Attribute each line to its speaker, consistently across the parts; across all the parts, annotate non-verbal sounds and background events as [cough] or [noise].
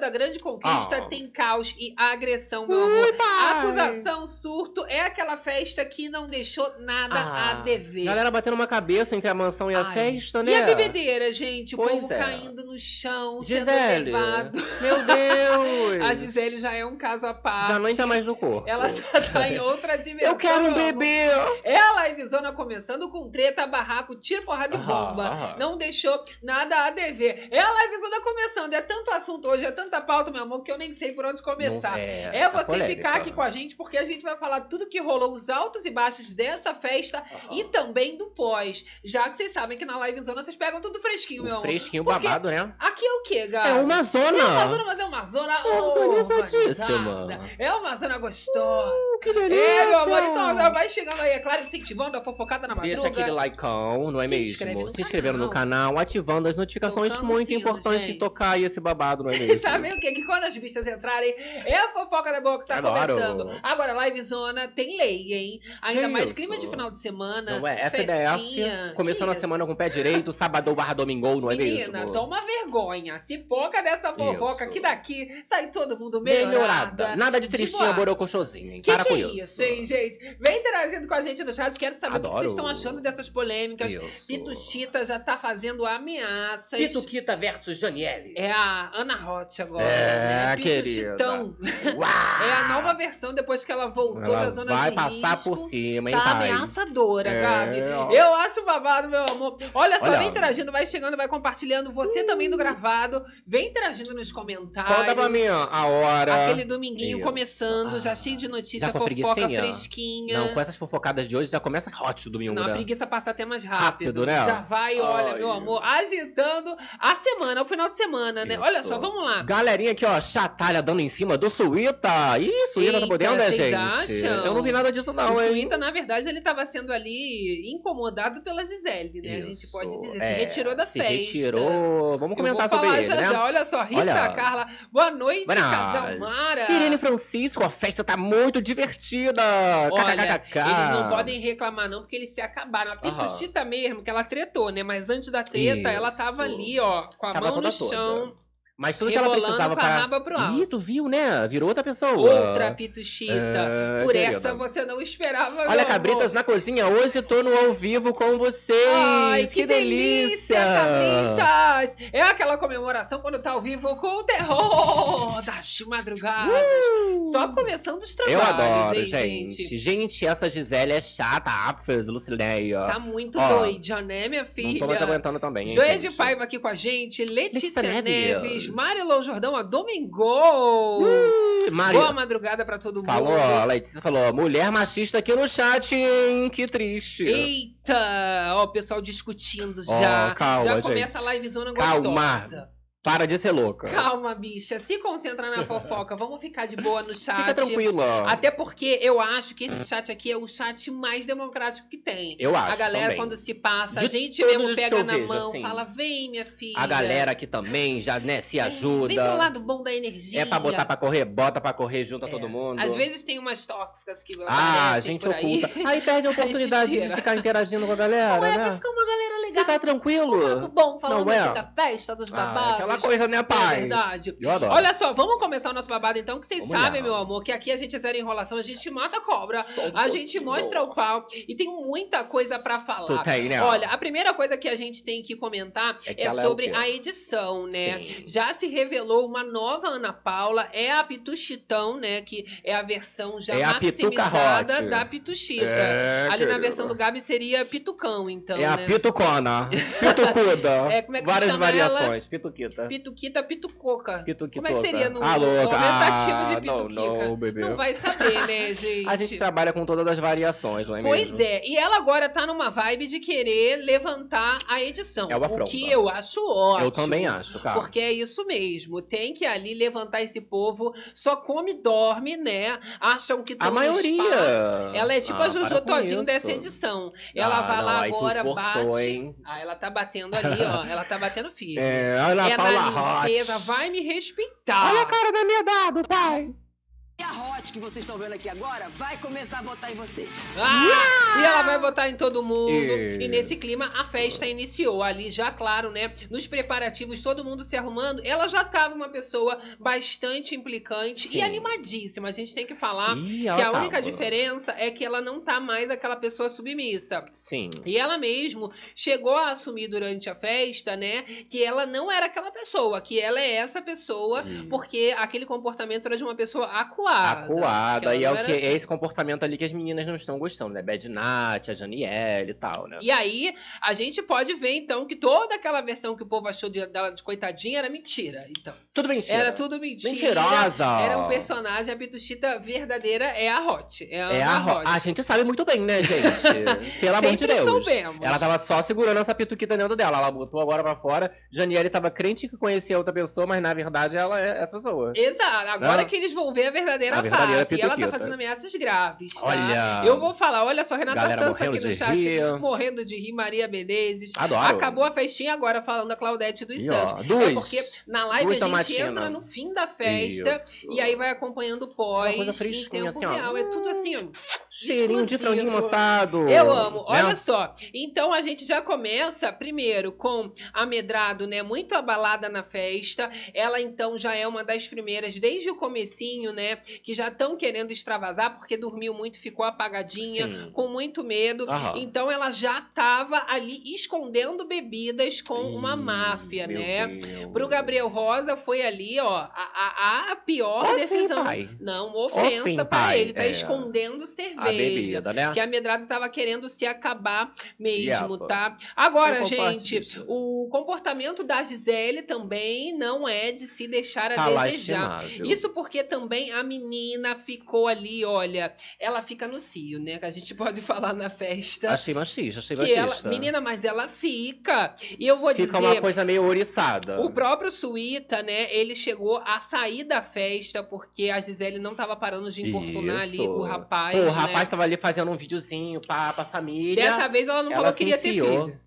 Speaker 1: da grande conquista
Speaker 2: Ah.
Speaker 1: tem caos e agressão, meu amor. Acusação, surto, é aquela festa que não deixou nada a
Speaker 2: Ah,
Speaker 1: dever.
Speaker 2: Galera batendo uma cabeça entre a mansão e a
Speaker 1: Ai.
Speaker 2: festa, né?
Speaker 1: E a bebedeira, gente? O
Speaker 2: Pois
Speaker 1: povo
Speaker 2: é.
Speaker 1: caindo no chão,
Speaker 2: Gisele.
Speaker 1: sendo levado.
Speaker 2: Meu [laughs] Deus.
Speaker 1: A Gisele já é um caso à parte.
Speaker 2: Já não entra mais no corpo.
Speaker 1: Ela já tá em outra dimensão.
Speaker 2: Eu quero um bebê.
Speaker 1: É a livezona começando com treta, barraco, tiro, porrada e bomba.
Speaker 2: aham.
Speaker 1: Não deixou nada a dever. É a livezona começando. É tanto assunto hoje, é tanta pauta, meu amor, que eu nem sei por onde começar.
Speaker 2: Não-
Speaker 1: É,
Speaker 2: tá
Speaker 1: você
Speaker 2: polêmica.
Speaker 1: ficar aqui com a gente, porque a gente vai falar tudo que rolou, os altos e baixos dessa festa
Speaker 2: Aham.
Speaker 1: e também do pós. Já que vocês sabem que na livezona vocês pegam tudo fresquinho, meu
Speaker 2: Um
Speaker 1: amor.
Speaker 2: fresquinho
Speaker 1: Porque
Speaker 2: babado, né?
Speaker 1: Aqui é o quê, Gabi?
Speaker 2: É uma zona.
Speaker 1: É uma zona, mas é uma zona
Speaker 2: Organizadíssima.
Speaker 1: organizada. É uma zona gostosa.
Speaker 2: Uh, que delícia.
Speaker 1: É, meu amor, então já vai chegando aí, é claro, incentivando a fofocada na
Speaker 2: Deixa
Speaker 1: madruga.
Speaker 2: aquele likeão, não é
Speaker 1: Se
Speaker 2: mesmo?
Speaker 1: inscreve
Speaker 2: Se inscrevendo no canal, ativando as notificações.
Speaker 1: Tocando o
Speaker 2: muito
Speaker 1: sino,
Speaker 2: importante
Speaker 1: gente.
Speaker 2: tocar aí esse babado, não é [laughs] mesmo?
Speaker 1: Sabem o quê? Que quando as bichas entrarem, é a fofoca da boa que tá
Speaker 2: Adoro.
Speaker 1: começando. Agora, livezona tem lei, hein? Ainda
Speaker 2: Que
Speaker 1: mais
Speaker 2: isso?
Speaker 1: clima de final de semana.
Speaker 2: Não é? FDF, começando a semana com o pé direito, sábado barra domingo, não é
Speaker 1: Menina,
Speaker 2: mesmo?
Speaker 1: toma vergonha. Se foca nessa fofoca
Speaker 2: Isso.
Speaker 1: que daqui sai todo mundo melhorada.
Speaker 2: Melhorada. Nada de tristinha,
Speaker 1: boaça.
Speaker 2: borocochosinho, hein?
Speaker 1: Que
Speaker 2: Para
Speaker 1: que
Speaker 2: com
Speaker 1: é
Speaker 2: isso.
Speaker 1: isso, hein, gente? Vem interagindo com a gente no chat. Quero saber o que
Speaker 2: Adoro.
Speaker 1: vocês estão achando dessas polêmicas.
Speaker 2: Isso.
Speaker 1: Pituchita já tá fazendo ameaças.
Speaker 2: Pituquita versus Janiele.
Speaker 1: É a Ana Roth agora.
Speaker 2: É,
Speaker 1: né?
Speaker 2: Uau!
Speaker 1: É a nova versão depois que ela voltou
Speaker 2: Ela
Speaker 1: da zona
Speaker 2: vai
Speaker 1: de
Speaker 2: passar
Speaker 1: risco.
Speaker 2: por cima, hein,
Speaker 1: Tá
Speaker 2: pai?
Speaker 1: ameaçadora,
Speaker 2: É,
Speaker 1: Gabi.
Speaker 2: ó.
Speaker 1: Eu acho babado, meu amor. Olha só,
Speaker 2: Olha.
Speaker 1: vem interagindo, vai chegando, vai compartilhando. Você também do gravado. Vem interagindo nos comentários.
Speaker 2: Conta pra mim ó, a hora.
Speaker 1: Aquele dominguinho
Speaker 2: Isso.
Speaker 1: começando, já
Speaker 2: Ah.
Speaker 1: cheio de notícia,
Speaker 2: Já
Speaker 1: fofoca fresquinha.
Speaker 2: Não, com essas fofocadas de hoje já começa hot o domingo,
Speaker 1: Não, a
Speaker 2: né?
Speaker 1: preguiça passa até mais rápido.
Speaker 2: Rápido, né?
Speaker 1: Já vai, olha,
Speaker 2: Ai.
Speaker 1: meu amor, agitando a semana, o final de semana, né?
Speaker 2: Isso.
Speaker 1: Olha só, vamos lá.
Speaker 2: Galerinha aqui, ó, chatalha dando em cima do Suíta. Ih, Suíta
Speaker 1: Eita,
Speaker 2: tá podendo, né, gente?
Speaker 1: acham?
Speaker 2: Eu não vi nada disso, não,
Speaker 1: o
Speaker 2: hein?
Speaker 1: Suíta, na verdade, ele tava sendo ali incomodado pela Gisele, né? A gente
Speaker 2: Isso,
Speaker 1: pode dizer. Se
Speaker 2: é,
Speaker 1: retirou da
Speaker 2: se
Speaker 1: festa.
Speaker 2: retirou. Vamos
Speaker 1: Eu
Speaker 2: comentar
Speaker 1: vou
Speaker 2: sobre
Speaker 1: falar
Speaker 2: ele,
Speaker 1: já
Speaker 2: né?
Speaker 1: já. Olha só, Rita
Speaker 2: Olha.
Speaker 1: Carla. Boa noite,
Speaker 2: Buenas.
Speaker 1: casal Mara.
Speaker 2: Irene Francisco, a festa tá muito divertida.
Speaker 1: Olha,
Speaker 2: KKKK.
Speaker 1: eles não podem reclamar, não, porque eles se acabaram. A
Speaker 2: Aham.
Speaker 1: Pituchita mesmo, que ela tretou, né? Mas antes da treta, ela tava
Speaker 2: Isso.
Speaker 1: ali, ó, com a
Speaker 2: Tava
Speaker 1: mão no
Speaker 2: toda toda. Mas tudo que ela
Speaker 1: rebolando
Speaker 2: precisava
Speaker 1: com a
Speaker 2: pra...
Speaker 1: raba pro alto.
Speaker 2: Ih, tu viu, né? Virou outra pessoa.
Speaker 1: Outra Pituchita.
Speaker 2: É,
Speaker 1: Por essa você não esperava,
Speaker 2: Olha,
Speaker 1: amor.
Speaker 2: Cabritas na cozinha, hoje tô no ao vivo com vocês.
Speaker 1: Ai, que, delícia, Cabritas! É aquela comemoração quando tá ao vivo com o terror das madrugadas. Só começando os
Speaker 2: Uh! Eu
Speaker 1: trabalhos,
Speaker 2: adoro,
Speaker 1: hein,
Speaker 2: gente. gente. essa Gisele é chata, afers, Lucileia.
Speaker 1: Tá muito
Speaker 2: Ó,
Speaker 1: doida, né, minha filha?
Speaker 2: Não tô mais aguentando também, hein,
Speaker 1: Joia
Speaker 2: gente.
Speaker 1: de Paiva aqui com a gente, Letícia,
Speaker 2: Letícia
Speaker 1: Neves,
Speaker 2: Neves.
Speaker 1: Marilou Jordão, a Domingo.
Speaker 2: Mari
Speaker 1: Boa madrugada pra todo
Speaker 2: falou,
Speaker 1: mundo.
Speaker 2: a Letícia falou, mulher machista aqui no chat, hein? Que triste.
Speaker 1: Eita! Ó, o pessoal discutindo já.
Speaker 2: calma,
Speaker 1: já
Speaker 2: gente.
Speaker 1: começa a livezona
Speaker 2: Calma. Para de ser louca.
Speaker 1: Calma, bicha. Se concentra na fofoca. Vamos ficar de boa no chat.
Speaker 2: Fica tranquila.
Speaker 1: Até porque eu acho que esse chat aqui é o chat mais democrático que tem.
Speaker 2: Eu acho
Speaker 1: A galera,
Speaker 2: também.
Speaker 1: quando se passa, a
Speaker 2: De
Speaker 1: gente
Speaker 2: todos
Speaker 1: mesmo pega na
Speaker 2: vejo,
Speaker 1: mão,
Speaker 2: assim.
Speaker 1: fala, vem, minha filha.
Speaker 2: A galera aqui também já, né, se ajuda.
Speaker 1: Vem pro lado bom da energia.
Speaker 2: É pra botar pra correr, bota pra correr, junta
Speaker 1: É.
Speaker 2: todo mundo.
Speaker 1: Às vezes tem umas tóxicas que
Speaker 2: Ah, a gente
Speaker 1: por aí.
Speaker 2: oculta. Aí perde a [laughs] oportunidade de
Speaker 1: tira.
Speaker 2: ficar interagindo com a galera,
Speaker 1: Não é pra
Speaker 2: né?
Speaker 1: ficar uma galera legal.
Speaker 2: Ficar
Speaker 1: Um papo
Speaker 2: tranquilo.
Speaker 1: bom, falando
Speaker 2: Não é?
Speaker 1: aqui da festa, dos
Speaker 2: Ah, aquela coisa, né,
Speaker 1: É
Speaker 2: pai?
Speaker 1: verdade.
Speaker 2: Eu adoro.
Speaker 1: Olha só, vamos começar o nosso babado então, que vocês
Speaker 2: Vamos
Speaker 1: sabem,
Speaker 2: lá.
Speaker 1: meu amor, que aqui a gente é zero enrolação, a gente mata a cobra,
Speaker 2: um
Speaker 1: a gente mostra o pau e tem muita coisa pra falar.
Speaker 2: Tu tem, né?
Speaker 1: Olha, a primeira coisa que a gente tem que comentar
Speaker 2: É que
Speaker 1: é,
Speaker 2: é
Speaker 1: sobre a edição, né?
Speaker 2: Sim.
Speaker 1: Já se revelou uma nova Ana Paula, é a Pituchitão, né? Que é a versão já
Speaker 2: É a
Speaker 1: maximizada da Pituchita.
Speaker 2: É,
Speaker 1: Ali na versão do Gabi seria Pitucão, então,
Speaker 2: é a
Speaker 1: né?
Speaker 2: pitucona, [laughs] pitucuda.
Speaker 1: É, como é que
Speaker 2: Várias
Speaker 1: chama ela?
Speaker 2: variações. Pituquita.
Speaker 1: Pituquita, Pitucoca.
Speaker 2: Pituquitoca.
Speaker 1: Como é que seria no
Speaker 2: Ah,
Speaker 1: aumentativo
Speaker 2: Ah,
Speaker 1: de
Speaker 2: não,
Speaker 1: pituquica?
Speaker 2: não, bebê.
Speaker 1: Não vai saber, né, [laughs] gente?
Speaker 2: A gente trabalha com todas as variações, não é
Speaker 1: Pois
Speaker 2: mesmo?
Speaker 1: é, e ela agora tá numa vibe de querer levantar a edição.
Speaker 2: É uma
Speaker 1: o que eu acho ótimo.
Speaker 2: Eu também acho, cara.
Speaker 1: Porque é isso mesmo. Tem que ali levantar esse povo. Só come e dorme, né? Acham que
Speaker 2: A maioria.
Speaker 1: Ela é tipo
Speaker 2: Ah,
Speaker 1: a Jojo Todinho dessa edição. Ela
Speaker 2: Ah,
Speaker 1: vai
Speaker 2: não,
Speaker 1: lá agora,
Speaker 2: forçou,
Speaker 1: bate.
Speaker 2: hein?
Speaker 1: Ah, ela tá batendo ali, ó. Ela tá batendo firme. [laughs]
Speaker 2: É, olha
Speaker 1: é
Speaker 2: a Paula Hot.
Speaker 1: vai me respeitar.
Speaker 2: Olha a cara da minha dado, pai.
Speaker 3: E a Hot que vocês estão vendo aqui agora vai começar a votar em você.
Speaker 1: Ah, E ela vai votar em todo mundo.
Speaker 2: Isso.
Speaker 1: E nesse clima, a festa iniciou. Ali, já claro, né? Nos preparativos, todo mundo se arrumando. Ela já tava uma pessoa bastante implicante e
Speaker 2: Sim.
Speaker 1: animadíssima. A gente tem que falar
Speaker 2: Ih,
Speaker 1: que a única
Speaker 2: tava.
Speaker 1: diferença é que ela não tá mais aquela pessoa submissa.
Speaker 2: Sim.
Speaker 1: E ela mesmo chegou a assumir durante a festa, né, que ela não era aquela pessoa, que ela é essa pessoa,
Speaker 2: Isso.
Speaker 1: porque aquele comportamento era de uma pessoa acuada.
Speaker 2: Acuada.
Speaker 1: ela
Speaker 2: E é o que
Speaker 1: assim.
Speaker 2: é esse comportamento ali que as meninas não estão gostando, né? Bad Nat, a Janiele e tal, né?
Speaker 1: E aí, a gente pode ver, então, que toda aquela versão que o povo achou de- dela de coitadinha era mentira. Então,
Speaker 2: Tudo mentira.
Speaker 1: era tudo mentira.
Speaker 2: Mentirosa.
Speaker 1: Era um personagem, a Pituchita verdadeira é a Hot. É a,
Speaker 2: É a, Ro-
Speaker 1: Hot.
Speaker 2: a gente sabe muito bem, né, gente? [laughs] Pelo amor de Deus.
Speaker 1: soubemos.
Speaker 2: Ela tava só segurando essa pituquita dentro dela. Ela botou agora pra fora. Janiele tava crente que conhecia outra pessoa, mas na verdade ela é essa pessoa.
Speaker 1: Exato. Agora
Speaker 2: Ah.
Speaker 1: que eles vão ver a verdadeira,
Speaker 2: A verdadeira
Speaker 1: face. E ela tá fazendo ameaças graves, tá?
Speaker 2: Olha.
Speaker 1: Eu vou falar, olha só, Renata
Speaker 2: Galera
Speaker 1: Santos aqui no chat,
Speaker 2: rir.
Speaker 1: morrendo de rir, Maria Menezes.
Speaker 2: Adoro.
Speaker 1: Acabou a festinha agora falando a Claudete dos
Speaker 2: E, ó,
Speaker 1: Santos.
Speaker 2: duas.
Speaker 1: É porque na live a gente
Speaker 2: tomatina.
Speaker 1: entra no fim da festa
Speaker 2: Isso.
Speaker 1: e aí vai acompanhando o pós
Speaker 2: Uma coisa
Speaker 1: em tempo
Speaker 2: assim, ó.
Speaker 1: real. É tudo assim, ó.
Speaker 2: Cheirinho de franguinho moçado.
Speaker 1: Eu amo.
Speaker 2: né?
Speaker 1: Olha só. Então a gente já começa primeiro com a Medrado, né, muito abalada na festa. Ela então já é uma das primeiras desde o comecinho, né, que já estão querendo extravasar porque dormiu muito, ficou apagadinha,
Speaker 2: Sim.
Speaker 1: com muito medo.
Speaker 2: Aham.
Speaker 1: Então ela já tava ali escondendo bebidas com uma máfia, né?
Speaker 2: Deus.
Speaker 1: Pro Gabriel Rosa foi ali, ó, a, a, a pior decisão.
Speaker 2: pai.
Speaker 1: Não, ofensa
Speaker 2: pai.
Speaker 1: ele, tá
Speaker 2: É.
Speaker 1: escondendo
Speaker 2: A
Speaker 1: cerveja.
Speaker 2: bebida, né?
Speaker 1: Que a Medrado tava querendo se acabar mesmo,
Speaker 2: Yapa.
Speaker 1: tá? Agora, gente,
Speaker 2: disso.
Speaker 1: o comportamento da Gisele também não é de se deixar a
Speaker 2: Tá
Speaker 1: desejar. Isso porque também a menina ficou ali, olha, ela fica no cio, né? Que a gente [laughs] pode falar na festa.
Speaker 2: Achei machista, achei
Speaker 1: que ela,
Speaker 2: machista.
Speaker 1: menina, mas ela fica. E eu vou
Speaker 2: Fica
Speaker 1: dizer,
Speaker 2: uma coisa meio ouriçada.
Speaker 1: o próprio Suíta, né, ele chegou a sair da festa porque a Gisele não tava parando de importunar ali
Speaker 2: Isso.
Speaker 1: o rapaz,
Speaker 2: Pô, o
Speaker 1: né?
Speaker 2: rapaz tava ali fazendo um videozinho pra, pra família.
Speaker 1: Dessa vez ela não
Speaker 2: ela
Speaker 1: falou que queria ter
Speaker 2: enfiou.
Speaker 1: filho.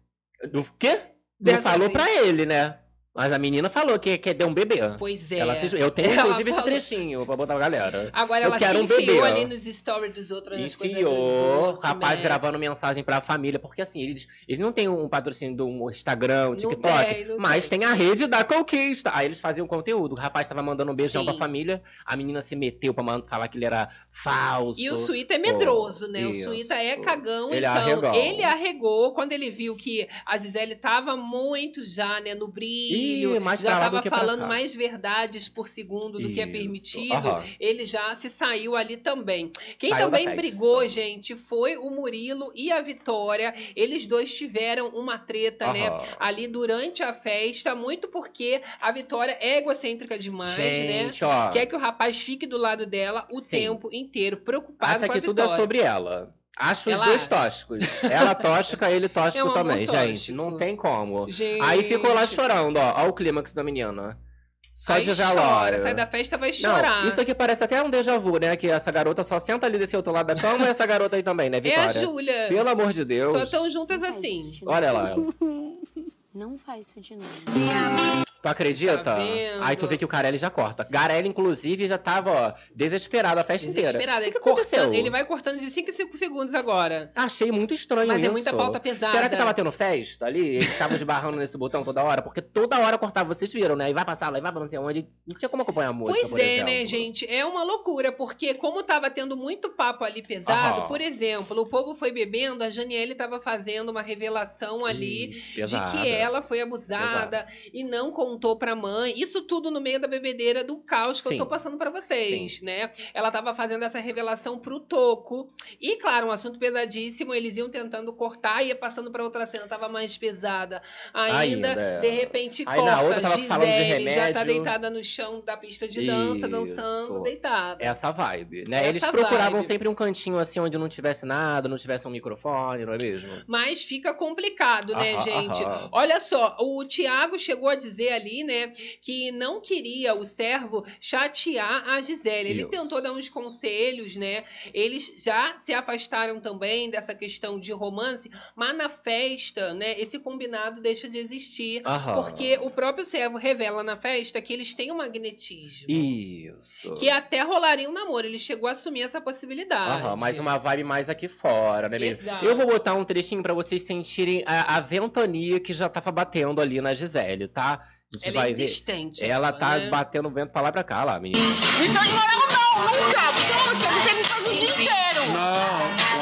Speaker 2: Do quê?
Speaker 1: Dessa
Speaker 2: Não falou
Speaker 1: vez.
Speaker 2: pra ele, né? Mas a menina falou que quer ter um bebê.
Speaker 1: Pois é.
Speaker 2: Ela se- Eu tenho,
Speaker 1: Ela
Speaker 2: inclusive, esse
Speaker 1: falou.
Speaker 2: trechinho pra botar pra galera.
Speaker 1: Agora
Speaker 2: Eu
Speaker 1: ela
Speaker 2: quero
Speaker 1: se
Speaker 2: um bebê,
Speaker 1: enfiou ali nos stories dos outros, nas coisas dos
Speaker 2: Enfiou,
Speaker 1: outros.
Speaker 2: rapaz
Speaker 1: né?
Speaker 2: gravando mensagem pra família, porque assim, eles, eles não têm um patrocínio do Instagram, um TikTok,
Speaker 1: tem,
Speaker 2: mas
Speaker 1: tem.
Speaker 2: tem. a rede da conquista. Aí eles faziam conteúdo. O rapaz tava mandando um beijão
Speaker 1: Sim.
Speaker 2: pra família, a menina se meteu pra falar que ele era falso.
Speaker 1: E o Suíta é medroso, né? O
Speaker 2: isso.
Speaker 1: Suíta é cagão,
Speaker 2: Ele
Speaker 1: então
Speaker 2: arregou.
Speaker 1: ele arregou quando ele viu que a Gisele tava muito já, né, no brilho,
Speaker 2: Ih, mais
Speaker 1: já
Speaker 2: pra lá do
Speaker 1: tava
Speaker 2: que pra
Speaker 1: falando mais verdades por segundo do que é
Speaker 2: Isso.
Speaker 1: permitido.
Speaker 2: Aham.
Speaker 1: Ele já se saiu ali também. Quem
Speaker 2: Saiu
Speaker 1: também brigou, gente, foi o Murilo e a Vitória. Eles dois tiveram uma treta, né?
Speaker 2: Aham.
Speaker 1: Ali durante a festa, muito porque a Vitória é egocêntrica demais, né?
Speaker 2: Gente, ó.
Speaker 1: Quer que o rapaz fique do lado dela o
Speaker 2: Sim.
Speaker 1: tempo inteiro, preocupado
Speaker 2: Acha
Speaker 1: com a
Speaker 2: que tudo é
Speaker 1: Vitória.
Speaker 2: sobre ela. Acho os
Speaker 1: Ela
Speaker 2: dois
Speaker 1: acha.
Speaker 2: tóxicos. Ela tóxica, ele [laughs] tóxico
Speaker 1: É um
Speaker 2: também, gente.
Speaker 1: tóxico.
Speaker 2: Não tem como.
Speaker 1: Gente.
Speaker 2: Aí ficou lá chorando, ó. Ó o clímax da menina. Só
Speaker 1: Aí
Speaker 2: de
Speaker 1: chora,
Speaker 2: velório.
Speaker 1: sai da festa vai
Speaker 2: Não,
Speaker 1: chorar.
Speaker 2: isso aqui parece até um déjà vu, né? Que essa garota só senta ali desse outro lado da cama e essa garota aí também, né,
Speaker 1: é
Speaker 2: Vitória?
Speaker 1: a Júlia.
Speaker 2: Pelo amor de Deus.
Speaker 1: Só tão juntas
Speaker 3: Não
Speaker 1: assim.
Speaker 2: Olha lá ela.
Speaker 3: Não faz isso de novo.
Speaker 2: Tu acredita?
Speaker 1: Tá?
Speaker 2: Aí tu vê que o Carelli já corta. Garelli, inclusive, já tava, ó, desesperado a festa inteira.
Speaker 1: Desesperado. Ele, cortando, ele vai cortando de 5 em 5 segundos agora.
Speaker 2: Achei muito estranho
Speaker 1: Mas
Speaker 2: isso.
Speaker 1: é muita pauta pesada.
Speaker 2: Será que tava tendo festa ali? Eles estavam esbarrando nesse botão toda hora? Porque toda hora cortava, vocês viram, né? E vai passar lá, e vai pra não sei onde. Não tinha como acompanhar a música,
Speaker 1: Pois é, né,
Speaker 2: exemplo.
Speaker 1: gente? É uma loucura, porque como tava tendo muito papo ali pesado, por exemplo, o povo foi bebendo, a Janiele tava fazendo uma revelação ali
Speaker 2: Ih,
Speaker 1: de que ela foi abusada e não contou pra mãe. Isso tudo no meio da bebedeira do caos que
Speaker 2: Sim.
Speaker 1: eu tô passando pra vocês, né? Ela tava fazendo essa revelação pro Toco. E claro, um assunto pesadíssimo, eles iam tentando cortar, ia passando pra outra cena, tava mais pesada. Ainda,
Speaker 2: Ainda,
Speaker 1: de repente
Speaker 2: Aí
Speaker 1: corta, Gisele já tá deitada no chão da pista de dança,
Speaker 2: Isso.
Speaker 1: dançando, deitada.
Speaker 2: Essa vibe, né?
Speaker 1: Essa
Speaker 2: Eles procuravam
Speaker 1: vibe.
Speaker 2: sempre um cantinho assim onde não tivesse nada, não tivesse um microfone, não é mesmo?
Speaker 1: Mas fica complicado, né, gente? Olha só, o Thiago chegou a dizer ali, né, que não queria o servo chatear a Gisele. Ele
Speaker 2: Isso.
Speaker 1: tentou dar uns conselhos, né? Eles já se afastaram também dessa questão de romance, mas na festa, né, esse combinado deixa de existir.
Speaker 2: Aham.
Speaker 1: Porque o próprio servo revela na festa que eles têm um magnetismo.
Speaker 2: Isso.
Speaker 1: Que até rolaria um namoro. Ele chegou a assumir essa possibilidade.
Speaker 2: Aham, mais uma vibe mais aqui fora, né, menina?
Speaker 1: Exato.
Speaker 2: Eu vou botar um trechinho pra vocês sentirem a, a ventania que já tava batendo ali na Gisele, tá? Gente
Speaker 1: Ela é
Speaker 2: vai ver.
Speaker 1: insistente.
Speaker 2: Ela tá
Speaker 1: né?
Speaker 2: batendo vento pra lá e pra cá, lá, menina.
Speaker 4: Então de morango não, nunca. Poxa, você me faz o dia inteiro.
Speaker 5: Não,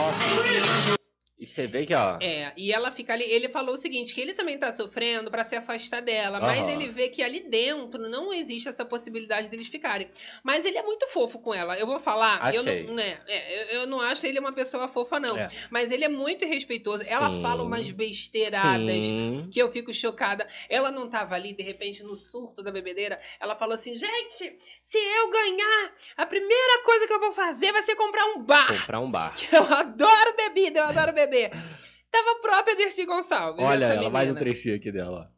Speaker 2: você vê que, ó.
Speaker 1: É, e ela fica ali. Ele falou o seguinte: que ele também tá sofrendo pra se afastar dela, mas
Speaker 2: Aham.
Speaker 1: ele vê que ali dentro não existe essa possibilidade deles ficarem. Mas ele é muito fofo com ela. Eu vou falar, eu
Speaker 2: Achei.
Speaker 1: não, né, é, eu, eu não acho ele uma pessoa fofa, não.
Speaker 2: É.
Speaker 1: Mas ele é muito respeitoso. Ela
Speaker 2: Sim.
Speaker 1: fala umas besteiradas.
Speaker 2: Sim.
Speaker 1: Que eu fico chocada. Ela não tava ali, de repente, no surto da bebedeira. Ela falou assim: gente, se eu ganhar, a primeira coisa que eu vou fazer vai ser comprar um bar.
Speaker 2: Comprar um bar. [laughs]
Speaker 1: Eu adoro bebida, eu adoro beber. Tava a própria Dercy Gonçalves.
Speaker 2: Olha
Speaker 1: essa
Speaker 2: ela, mais um
Speaker 1: menina.
Speaker 2: trechinho aqui dela.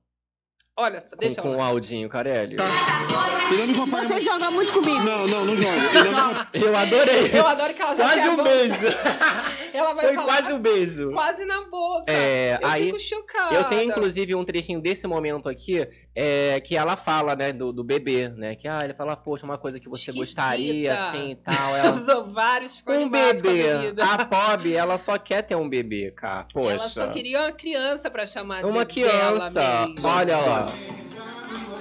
Speaker 1: Olha só,
Speaker 2: Com,
Speaker 1: deixa
Speaker 2: com
Speaker 1: eu
Speaker 2: o Aldinho Carelli.
Speaker 5: Acompanha
Speaker 4: Você
Speaker 5: mais.
Speaker 4: joga muito comigo.
Speaker 5: Não, não, não joga. Não
Speaker 2: Eu adorei.
Speaker 1: Eu adoro que ela já
Speaker 2: Quase
Speaker 1: se
Speaker 2: um beijo. [laughs]
Speaker 1: Ela vai
Speaker 2: Foi
Speaker 1: falar
Speaker 2: quase um beijo.
Speaker 1: quase na boca.
Speaker 2: É,
Speaker 1: eu
Speaker 2: aí
Speaker 1: fico chocada.
Speaker 2: Eu tenho, inclusive, um trechinho desse momento aqui, é, que ela fala, né, do, do bebê, né? Que, ah, ele fala, poxa, uma coisa que você
Speaker 1: Esquisita.
Speaker 2: gostaria, assim, e tal. [laughs] Ela...
Speaker 1: Os ovários ficam
Speaker 2: Um
Speaker 1: a
Speaker 2: bebê.
Speaker 1: bebida.
Speaker 2: A Pob, ela só quer ter um bebê, cara. Poxa.
Speaker 1: Ela só queria uma criança pra chamar
Speaker 2: Uma
Speaker 1: de dela
Speaker 2: criança. Olha lá.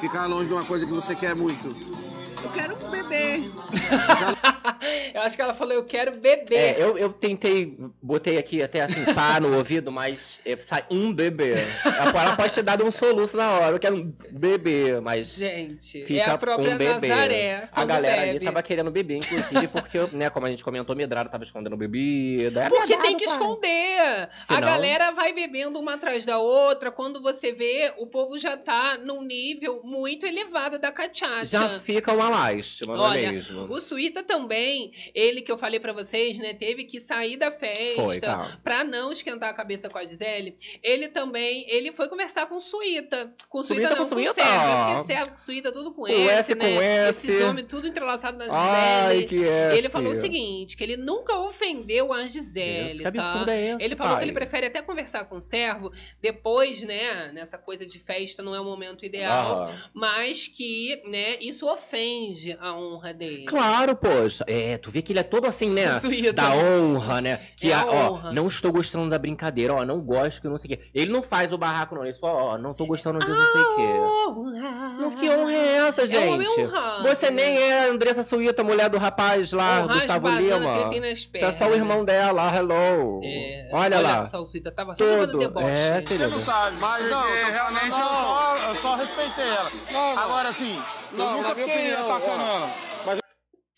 Speaker 5: Ficar longe de uma coisa que você quer muito.
Speaker 4: Eu quero um bebê. [laughs]
Speaker 1: eu acho que ela falou, eu quero beber.
Speaker 2: É, eu, eu tentei, botei aqui até assim, pá no ouvido, mas é, sai um bebê. Ela, pode ter dado um soluço na hora, eu quero um bebê, mas.
Speaker 1: Gente,
Speaker 2: Fica
Speaker 1: é a própria
Speaker 2: um bebê.
Speaker 1: Nazaré.
Speaker 2: A galera
Speaker 1: bebe.
Speaker 2: ali tava querendo beber, inclusive, porque, né, como a gente comentou, Medrado tava escondendo bebida. É
Speaker 1: Porque tem que
Speaker 2: pai.
Speaker 1: esconder.
Speaker 2: Senão-
Speaker 1: A galera vai bebendo uma atrás da outra. Quando você vê, o povo já tá num nível muito elevado da cachaça.
Speaker 2: Já fica uma lástima, não é
Speaker 1: Olha,
Speaker 2: mesmo?
Speaker 1: O Suíta também, ele que eu falei pra vocês, né, teve que sair da festa
Speaker 2: calma.
Speaker 1: pra não esquentar a cabeça com a Gisele. Ele também, ele foi conversar com o Suíta. Com o Suíta,
Speaker 2: Suíta
Speaker 1: não,
Speaker 2: com
Speaker 1: com o? Servo. É porque Servo, Suíta, tudo com,
Speaker 2: Com
Speaker 1: S,
Speaker 2: S,
Speaker 1: né?
Speaker 2: com S.
Speaker 1: Esses homens tudo entrelaçado na
Speaker 2: Ai,
Speaker 1: Gisele.
Speaker 2: que é.
Speaker 1: Ele falou o seguinte, que ele nunca ofendeu a Gisele,
Speaker 2: que
Speaker 1: tá?
Speaker 2: absurdo é esse,
Speaker 1: Ele falou
Speaker 2: pai?
Speaker 1: que ele prefere até conversar com o servo depois, né? Nessa coisa de festa não é o momento ideal,
Speaker 2: Aham.
Speaker 1: mas que, né, isso ofende a honra dele.
Speaker 2: Claro, poxa. É, tu vê que ele é todo assim, né? [laughs] Da honra, né? Que,
Speaker 1: É a
Speaker 2: a- ó,
Speaker 1: honra.
Speaker 2: não estou gostando da brincadeira, ó, não gosto que não sei o quê. Ele não faz o barraco, não. Ele só, ó, não tô gostando disso, não sei o quê.
Speaker 1: Honra.
Speaker 2: Mas que honra é essa,
Speaker 1: É
Speaker 2: gente?
Speaker 1: honrado.
Speaker 2: Você nem é a Andressa Suíta, mulher do rapaz lá,
Speaker 1: Honrar as
Speaker 2: Gustavo
Speaker 1: bananas que ele
Speaker 2: Lima.
Speaker 1: tem nas
Speaker 2: Tá
Speaker 1: pernas.
Speaker 2: só o irmão dela, hello.
Speaker 1: É,
Speaker 2: olha, lá.
Speaker 1: só, o Suíta tava só jogando deboche.
Speaker 2: É,
Speaker 5: Você
Speaker 2: querido.
Speaker 5: não sabe, mas não,
Speaker 6: Porque
Speaker 5: realmente
Speaker 6: não.
Speaker 5: eu, só, eu só respeitei ela.
Speaker 6: Não.
Speaker 5: Agora assim,
Speaker 6: Não,
Speaker 5: eu nunca
Speaker 6: minha
Speaker 5: fiquei
Speaker 6: opinião,
Speaker 5: atacando ela.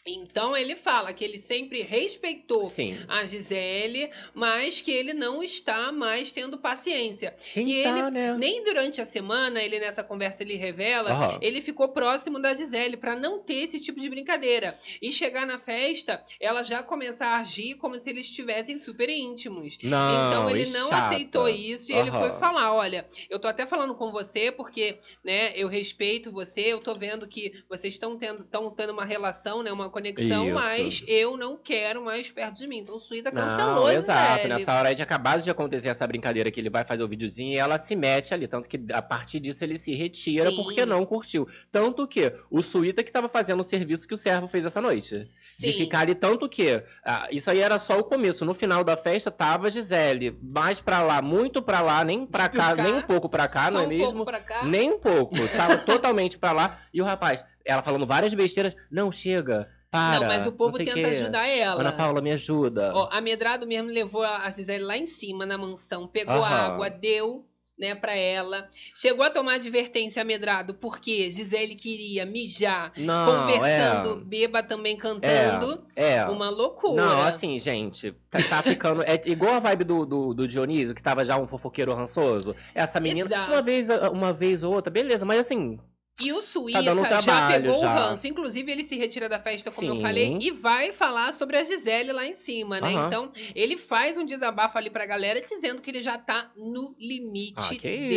Speaker 1: Então ele fala que ele sempre respeitou
Speaker 2: Sim.
Speaker 1: a Gisele, mas que ele não está mais tendo paciência. Que
Speaker 2: tá,
Speaker 1: ele,
Speaker 2: né?
Speaker 1: nem durante a semana, ele nessa conversa ele revela,
Speaker 2: Aham.
Speaker 1: ele ficou próximo da Gisele pra não ter esse tipo de brincadeira. E chegar na festa, ela já começar a agir como se eles estivessem super íntimos.
Speaker 2: Não,
Speaker 1: então ele
Speaker 2: e
Speaker 1: não
Speaker 2: chata.
Speaker 1: aceitou isso e ele
Speaker 2: Aham.
Speaker 1: foi falar, olha, eu tô até falando com você porque, né, eu respeito você, eu tô vendo que vocês estão tendo, tão tendo uma relação, né, uma conexão,
Speaker 2: Isso.
Speaker 1: mas eu não quero mais perto de mim. Então o Suíta
Speaker 2: Não,
Speaker 1: cancelou a
Speaker 2: exato.
Speaker 1: Gisele.
Speaker 2: Nessa hora tinha acabado de acontecer essa brincadeira que ele vai fazer o videozinho e ela se mete ali. Tanto que a partir disso ele se retira
Speaker 1: Sim.
Speaker 2: porque não curtiu. Tanto que o Suíta que tava fazendo o serviço que o servo fez essa noite. De
Speaker 1: Sim.
Speaker 2: ficar ali, tanto que ah, isso aí era só o começo. No final da festa tava Gisele mais pra lá, muito pra lá, nem pra cá,
Speaker 1: Pra cá,
Speaker 2: nem um pouco pra cá, não é
Speaker 1: um
Speaker 2: mesmo?
Speaker 1: pouco pra cá.
Speaker 2: Nem um pouco. Tava [laughs] totalmente pra lá. E o rapaz, ela falando várias besteiras. Não, chega. Para.
Speaker 1: não, mas o povo tenta ajudar ela.
Speaker 2: Ana Paula, me ajuda.
Speaker 1: Ó, a Medrado mesmo levou a Gisele lá em cima na mansão, pegou a
Speaker 2: Aham.
Speaker 1: água, deu, né, pra ela. Chegou a tomar advertência a Medrado porque Gisele queria mijar,
Speaker 2: não,
Speaker 1: conversando, beba também cantando.
Speaker 2: É. é.
Speaker 1: Uma loucura.
Speaker 2: Não, assim, gente, tá, tá ficando. É igual a vibe do, do, do Dionísio, que tava já um fofoqueiro rançoso. Essa menina,
Speaker 1: Exato.
Speaker 2: uma vez, uma vez ou outra, beleza, mas assim,
Speaker 1: E o Suíta
Speaker 2: dando um
Speaker 1: já pegou
Speaker 2: já.
Speaker 1: o ranço. Inclusive, ele se retira da festa, como eu
Speaker 2: Sim.
Speaker 1: falei, e vai falar sobre a Gisele lá em cima, né?
Speaker 2: Aham.
Speaker 1: Então, ele faz um desabafo ali pra galera, dizendo que ele já tá no limite
Speaker 2: Ah, que
Speaker 1: dele.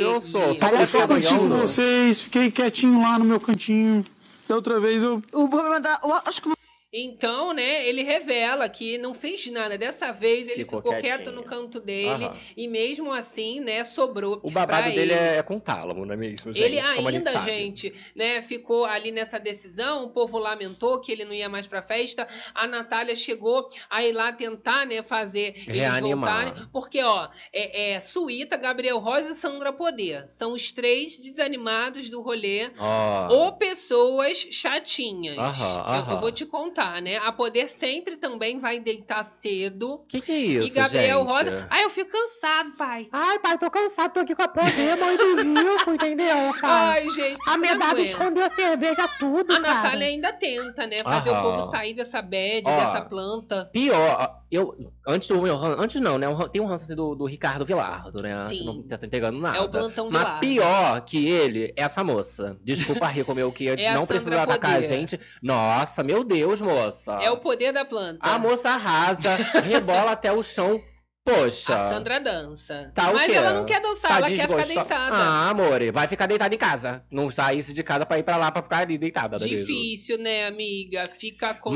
Speaker 2: é
Speaker 5: curtindo
Speaker 2: amanhã, não?
Speaker 5: vocês, fiquei quietinho lá no meu cantinho. Da outra vez eu.
Speaker 4: O problema da. eu acho que
Speaker 1: Então, né, ele revela que não fez nada. Dessa vez ele
Speaker 2: Ficou
Speaker 1: ficou, quieto no canto dele
Speaker 2: Aham.
Speaker 1: e mesmo assim, né, sobrou
Speaker 2: O babado dele
Speaker 1: ele.
Speaker 2: é com tálamo, não é mesmo, gente?
Speaker 1: Ele
Speaker 2: Como gente
Speaker 1: ainda,
Speaker 2: sabe.
Speaker 1: gente, né, ficou ali nessa decisão, o povo lamentou que ele não ia mais pra festa. A Natália chegou a ir lá tentar, né, fazer eles
Speaker 2: Reanimar.
Speaker 1: voltarem. Porque, ó, é, é Suíta, Gabriel Rosa e Sandra Poder. São os três desanimados do rolê.
Speaker 2: Ó.
Speaker 1: Ou pessoas chatinhas.
Speaker 2: Aham,
Speaker 1: Eu- Eu,
Speaker 2: aham.
Speaker 1: vou te contar, né? A Poder sempre também vai deitar cedo.
Speaker 2: Que que é isso,
Speaker 1: e Gabriel
Speaker 2: gente?
Speaker 1: Rosa. Ai, eu fico cansado, pai.
Speaker 6: Ai, pai, tô cansado, tô aqui com a poder, mãe do rico, entendeu, cara?
Speaker 1: Ai, gente.
Speaker 6: a
Speaker 1: aguento.
Speaker 6: escondeu a cerveja, tudo,
Speaker 1: A
Speaker 6: cara.
Speaker 1: Natália ainda tenta, né? Fazer o
Speaker 2: Aham.
Speaker 1: povo sair dessa bad,
Speaker 2: Ó.
Speaker 1: dessa planta.
Speaker 2: Pior, eu. Antes do meu ran- Antes não, né? Tem um ranço assim do, do Ricardo Vilardo, né?
Speaker 1: Sim.
Speaker 2: Não tá entregando nada.
Speaker 1: É o plantão
Speaker 2: Mas
Speaker 1: Vilardo.
Speaker 2: pior que ele é essa moça. Desculpa, Rico, meu, que [laughs] antes
Speaker 1: É a
Speaker 2: não
Speaker 1: Sandra
Speaker 2: precisa atacar a gente. Nossa, meu Deus, moça.
Speaker 1: É o poder da planta.
Speaker 2: A moça arrasa, rebola até o chão. Poxa.
Speaker 1: A Sandra dança.
Speaker 2: Tá
Speaker 1: Mas ela não quer dançar,
Speaker 2: Tá
Speaker 1: ela quer ficar
Speaker 2: desgosto-
Speaker 1: deitada.
Speaker 2: Ah, amor, vai ficar deitada em casa. Não saísse de casa pra ir pra lá pra ficar ali deitada. é?
Speaker 1: Difícil, né, amiga? Fica complicado.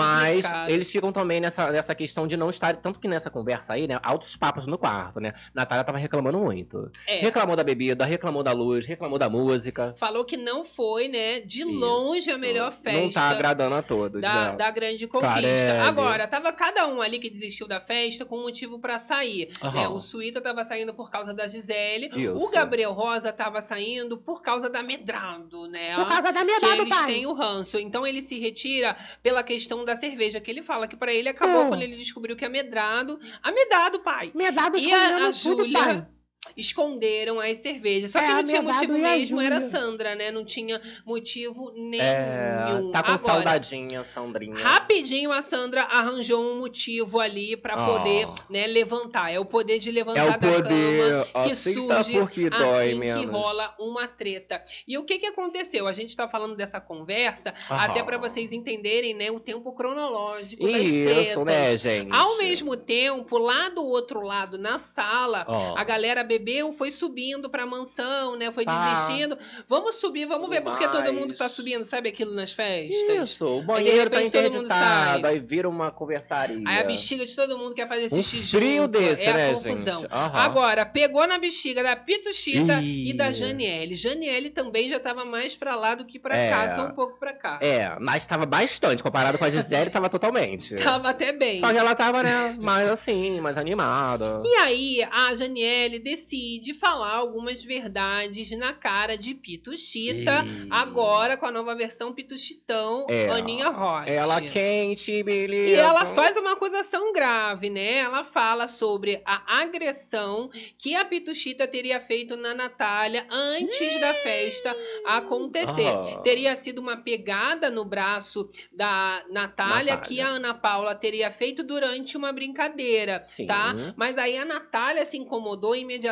Speaker 2: Mas eles ficam também nessa, nessa questão de não estar. Tanto que nessa conversa aí, né? Altos papos no quarto, né? Natália tava reclamando muito.
Speaker 1: É.
Speaker 2: Reclamou da bebida, reclamou da luz, reclamou da música.
Speaker 1: Falou que não foi, né, de longe a
Speaker 2: Isso.
Speaker 1: melhor festa.
Speaker 2: Não tá agradando a todos,
Speaker 1: da,
Speaker 2: né?
Speaker 1: da grande conquista.
Speaker 2: Carelli.
Speaker 1: Agora, tava cada um ali que desistiu da festa com motivo pra sair.
Speaker 2: Aham.
Speaker 1: Né? O Suíta tava saindo por causa da Gisele.
Speaker 2: Isso.
Speaker 1: O Gabriel Rosa tava saindo por causa da Medrado, né?
Speaker 6: Por causa da
Speaker 1: que
Speaker 6: medada,
Speaker 1: eles
Speaker 6: pai.
Speaker 1: têm o ranço. Então ele se retira pela questão da cerveja, que ele fala que pra ele acabou
Speaker 6: Hum.
Speaker 1: quando ele descobriu que é medrado. Amedrado, pai.
Speaker 6: Medada
Speaker 1: E a, a
Speaker 6: escondendo tudo, pai.
Speaker 1: Júlia esconderam as cervejas. Só
Speaker 6: É,
Speaker 1: que
Speaker 6: a
Speaker 1: não tinha motivo mesmo, era. Sandra, né? Não tinha motivo nenhum.
Speaker 2: É, tá com
Speaker 1: Agora,
Speaker 2: saudadinha, Sandrinha.
Speaker 1: Rapidinho a Sandra arranjou um motivo ali pra
Speaker 2: Ah.
Speaker 1: poder, né, levantar. É o poder de
Speaker 2: É
Speaker 1: levantar
Speaker 2: o
Speaker 1: da
Speaker 2: poder.
Speaker 1: cama que
Speaker 2: Assim
Speaker 1: surge
Speaker 2: tá porque dói
Speaker 1: assim que
Speaker 2: menos.
Speaker 1: rola uma treta. E o que que aconteceu? A gente tá falando dessa conversa
Speaker 2: Aham.
Speaker 1: até pra vocês entenderem, né, o tempo cronológico das
Speaker 2: Isso,
Speaker 1: tretas.
Speaker 2: né, gente?
Speaker 1: Ao mesmo tempo, lá do outro lado, na sala,
Speaker 2: Ó.
Speaker 1: a galera bebeu, foi subindo pra mansão, né? Foi
Speaker 2: Tá.
Speaker 1: desistindo. Vamos subir, vamos ver porque todo mundo tá subindo. Sabe aquilo nas festas?
Speaker 2: Isso, o banheiro tá
Speaker 1: repente mundo
Speaker 2: interditado, aí vira uma conversaria.
Speaker 1: Aí a bexiga de todo mundo quer fazer
Speaker 2: Um
Speaker 1: xixi
Speaker 2: frio
Speaker 1: junto.
Speaker 2: desse,
Speaker 1: é
Speaker 2: né,
Speaker 1: a confusão.
Speaker 2: gente? Aham.
Speaker 1: Agora, pegou na bexiga da Pituchita
Speaker 2: Ih.
Speaker 1: e da Janiele. Janiele também já tava mais pra lá do que pra
Speaker 2: É.
Speaker 1: cá, só um pouco pra cá.
Speaker 2: É, mas tava bastante. Comparado com a Gisele, tava totalmente. [laughs]
Speaker 1: Tava até bem.
Speaker 2: Só que ela tava, né, mais assim, mais animada.
Speaker 1: E aí, a Janiele decide falar algumas verdades na cara de Pituchita,
Speaker 2: Ih.
Speaker 1: agora com a nova versão Pituchitão,
Speaker 2: É.
Speaker 1: Aninha Roth.
Speaker 2: Ela quente, beleza.
Speaker 1: E ela faz uma acusação grave, né? Ela fala sobre a agressão que a Pituchita teria feito na Natália antes da festa acontecer.
Speaker 2: Aham.
Speaker 1: Teria sido uma pegada no braço da Natália,
Speaker 2: Natália.
Speaker 1: que a Ana Paula teria feito durante uma brincadeira,
Speaker 2: Sim.
Speaker 1: tá? Mas aí a Natália se incomodou imediatamente,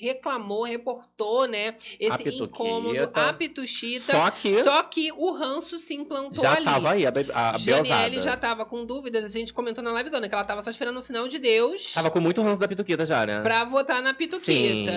Speaker 1: reclamou, reportou, né? Esse incômodo à Pituchita.
Speaker 2: Só que
Speaker 1: Só que o ranço se implantou
Speaker 2: já
Speaker 1: ali.
Speaker 2: tava aí, a, be- a
Speaker 1: Janiele já tava com dúvidas, a gente comentou na livezona que ela tava só esperando o sinal de Deus
Speaker 2: Tava com muito ranço da Pituquita já, né?
Speaker 1: pra votar na Pituquita,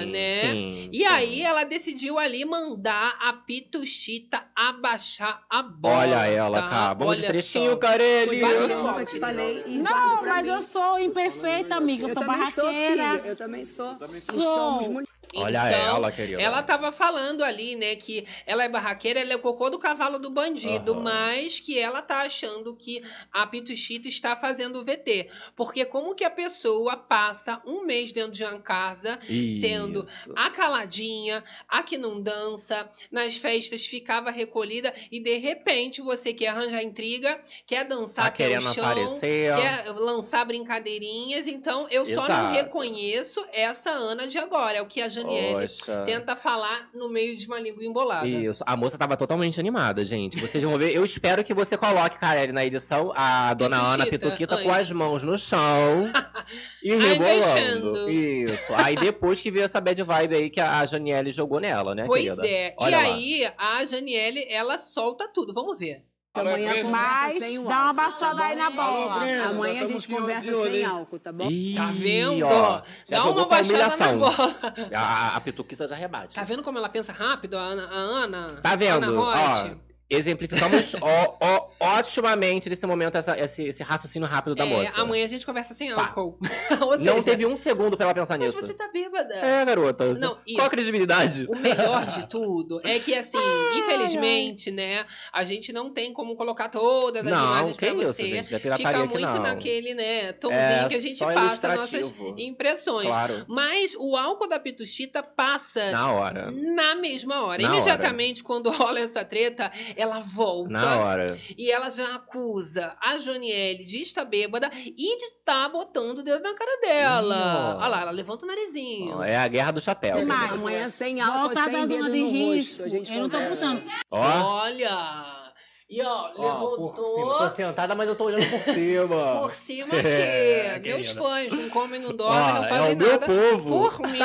Speaker 2: Sim,
Speaker 1: né?
Speaker 2: sim,
Speaker 1: e
Speaker 2: sim.
Speaker 1: aí ela decidiu ali mandar a Pituchita abaixar a bola.
Speaker 2: Olha ela,
Speaker 1: tá?
Speaker 2: cara. Vamos de
Speaker 1: Olha
Speaker 2: trechinho,
Speaker 1: só.
Speaker 2: Carelli.
Speaker 4: eu nunca te falei.
Speaker 3: Não, mas
Speaker 4: mim.
Speaker 3: eu sou imperfeita, amiga. Eu,
Speaker 4: Eu
Speaker 3: sou
Speaker 4: também sou,
Speaker 3: barraqueira.
Speaker 4: filha. Eu também sou.
Speaker 3: Sou.
Speaker 2: Olha
Speaker 1: Então,
Speaker 2: ela, querida.
Speaker 1: Ela tava falando ali, né, que ela é barraqueira, ela é o cocô do cavalo do bandido,
Speaker 2: Aham.
Speaker 1: mas que ela tá achando que a Pituchita está fazendo o VT. Porque como que a pessoa passa um mês dentro de uma casa sendo
Speaker 2: Isso.
Speaker 1: a caladinha, a que não dança, nas festas ficava recolhida e de repente você quer arranjar intriga, quer dançar
Speaker 2: Tá
Speaker 1: o
Speaker 2: querendo
Speaker 1: chão,
Speaker 2: aparecer.
Speaker 1: quer lançar brincadeirinhas. Então eu só não
Speaker 2: Exato.
Speaker 1: reconheço essa Ana de agora. É o que a Janiele
Speaker 2: Poxa.
Speaker 1: tenta falar no meio de uma língua embolada.
Speaker 2: Isso, a moça tava totalmente animada, gente. Vocês vão ver. Eu espero que você coloque, Carelli, na edição, a dona Ana
Speaker 1: Pituquita,
Speaker 2: com as mãos no chão [laughs] e rebolando. Isso. Aí depois que veio essa bad vibe aí que a Janiele jogou nela, né,
Speaker 1: Pois
Speaker 2: querida?
Speaker 1: é.
Speaker 2: Olha
Speaker 1: e
Speaker 2: lá.
Speaker 1: aí, a Janiele, ela solta tudo. Vamos ver.
Speaker 3: Amanhã
Speaker 7: Mas
Speaker 3: sem o
Speaker 7: dá uma baixada aí na bola.
Speaker 3: Amanhã a gente conversa
Speaker 5: olho,
Speaker 3: sem álcool, tá bom?
Speaker 2: Ih,
Speaker 1: Tá vendo?
Speaker 2: ó,
Speaker 1: Dá uma baixada na bola.
Speaker 2: A, a Pituquita já rebate.
Speaker 1: Tá vendo como ela pensa rápido, a Ana? A Ana
Speaker 2: Tá vendo?
Speaker 1: Ana Roth?
Speaker 2: Ó, exemplificamos [laughs] ó, ó, otimamente nesse momento essa- esse, esse raciocínio rápido da
Speaker 1: É,
Speaker 2: moça.
Speaker 1: amanhã a gente conversa sem álcool. [laughs] Seja,
Speaker 2: Não teve um segundo pra ela pensar
Speaker 1: mas
Speaker 2: nisso.
Speaker 1: você tá bêbada.
Speaker 2: É, garota.
Speaker 1: Não, e-
Speaker 2: Qual a credibilidade?
Speaker 1: O melhor de [laughs] tudo é que, assim, infelizmente, né, a gente não tem como colocar todas as
Speaker 2: Não,
Speaker 1: imagens
Speaker 2: que
Speaker 1: pra
Speaker 2: isso,
Speaker 1: você.
Speaker 2: gente. É
Speaker 1: Fica muito naquele, né, tomzinho
Speaker 2: É,
Speaker 1: que a gente passa nossas impressões.
Speaker 2: Claro.
Speaker 1: Mas o álcool da pituchita passa
Speaker 2: Na hora.
Speaker 1: na mesma hora.
Speaker 2: Na
Speaker 1: Imediatamente, quando rola essa treta, ela volta.
Speaker 2: Na hora.
Speaker 1: E ela já acusa a Joniele de estar bêbada e de estar botando o dedo na cara dela. Olha lá, ela levanta o narizinho.
Speaker 2: É a guerra do chapéu.
Speaker 3: Mas amanhã sem álcool,
Speaker 7: Voltar
Speaker 3: sem
Speaker 7: da
Speaker 3: dedo
Speaker 7: zona de
Speaker 3: no
Speaker 7: risco.
Speaker 3: rosto. A gente
Speaker 7: Eu não tô botando.
Speaker 1: Olha! E ó,
Speaker 2: Ó,
Speaker 1: levantou.
Speaker 2: Tô sentada, mas eu tô olhando por cima. [laughs]
Speaker 1: Por cima [laughs]
Speaker 2: É,
Speaker 1: aqui. Meus
Speaker 2: querida.
Speaker 1: fãs não comem, não dormem,
Speaker 2: Ó,
Speaker 1: não
Speaker 2: é
Speaker 1: fazem
Speaker 2: meu
Speaker 1: nada
Speaker 2: povo.
Speaker 1: por [laughs] mim,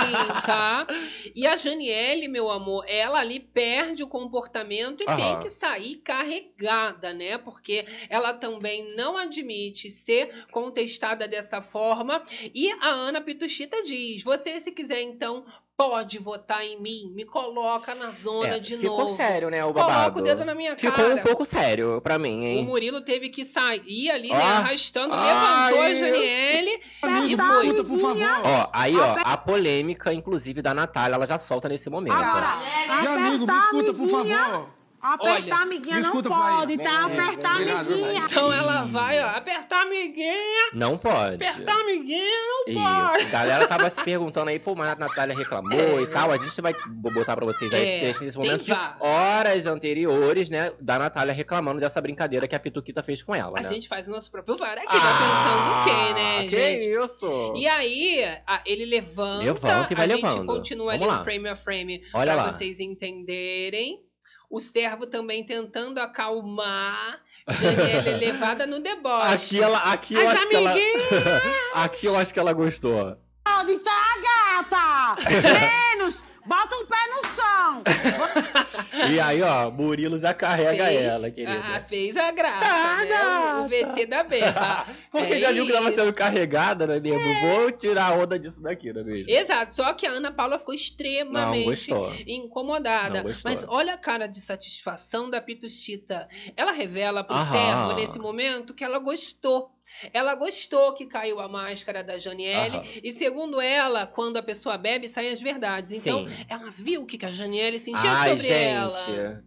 Speaker 1: tá? E a Janiele, meu amor, ela ali perde o comportamento e tem
Speaker 2: Aham.
Speaker 1: que sair carregada, né? Porque ela também não admite ser contestada dessa forma. E a Ana Pituchita diz: você, se quiser, então, pode votar em mim, me coloca na zona
Speaker 2: É,
Speaker 1: de
Speaker 2: ficou
Speaker 1: novo.
Speaker 2: sério, né, o
Speaker 1: Coloca
Speaker 2: babado.
Speaker 1: o dedo na minha
Speaker 2: Ficou
Speaker 1: cara.
Speaker 2: um pouco sério pra mim,
Speaker 1: O
Speaker 2: hein?
Speaker 1: Murilo teve que sair ali,
Speaker 2: Ó.
Speaker 1: né? Arrastando,
Speaker 2: Ai.
Speaker 1: levantou a Janiele e
Speaker 5: Amigo,
Speaker 1: foi.
Speaker 5: escuta, por favor.
Speaker 2: Ó, aí, ó, a polêmica, inclusive, da Natália, ela já solta nesse momento.
Speaker 7: Agora,
Speaker 5: Meu amigo, me escuta, por favor.
Speaker 7: Apertar,
Speaker 1: Olha,
Speaker 7: amiguinha, não
Speaker 5: escuta,
Speaker 7: pode,
Speaker 5: pai.
Speaker 7: tá?
Speaker 5: É,
Speaker 7: Apertar,
Speaker 5: obrigado,
Speaker 7: amiguinha.
Speaker 1: Então ela vai, ó, apertar a amiguinha,
Speaker 2: Não pode.
Speaker 1: apertar a amiguinha, não pode.
Speaker 2: Isso. Galera tava se perguntando aí, pô, mas a Natália reclamou e tal. A gente vai botar pra vocês aí
Speaker 1: É,
Speaker 2: esse trecho nesse
Speaker 1: tem
Speaker 2: momento de horas anteriores, né? Da Natália reclamando dessa brincadeira que a Pituquita fez com ela,
Speaker 1: A
Speaker 2: né?
Speaker 1: gente faz o nosso próprio VAR aqui, tá pensando o quê, né,
Speaker 2: Ah, que
Speaker 1: gente?
Speaker 2: isso?
Speaker 1: E aí, a- ele levanta,
Speaker 2: Levanta e vai
Speaker 1: a gente
Speaker 2: levando.
Speaker 1: continua
Speaker 2: Vamos
Speaker 1: ali
Speaker 2: lá.
Speaker 1: frame a frame
Speaker 2: Olha
Speaker 1: pra
Speaker 2: lá.
Speaker 1: vocês entenderem. O servo também tentando acalmar. Janiele [laughs] levada no deboche.
Speaker 2: Aqui ela, aqui eu
Speaker 1: As
Speaker 2: acho que ela,
Speaker 1: amiguinhas! [laughs]
Speaker 2: aqui eu acho que ela gostou.
Speaker 7: Pode tá, gata! [laughs] Menos! Bota o pé no chão! [laughs]
Speaker 2: E aí, ó, Murilo já carrega
Speaker 1: Fez-
Speaker 2: ela, querida.
Speaker 1: Ah, fez a graça,
Speaker 2: Tá,
Speaker 1: né? O- O. VT da Beba.
Speaker 2: Porque
Speaker 1: É
Speaker 2: já viu que tava sendo carregada, não é mesmo? Vou tirar a onda disso daqui, não é mesmo?
Speaker 1: Exato, só que a Ana Paula ficou
Speaker 2: Não,
Speaker 1: extremamente
Speaker 2: gostou.
Speaker 1: incomodada.
Speaker 2: Não gostou.
Speaker 1: Mas olha a cara de satisfação da Pituchita. Ela revela pro
Speaker 2: Aham.
Speaker 1: servo nesse momento que ela gostou. Ela gostou que caiu a máscara da Janiele.
Speaker 2: Aham.
Speaker 1: E segundo ela, quando a pessoa bebe, saem as verdades. Então,
Speaker 2: Sim.
Speaker 1: ela viu o que que a Janiele sentia
Speaker 2: Ai,
Speaker 1: sobre
Speaker 2: gente.
Speaker 1: ela.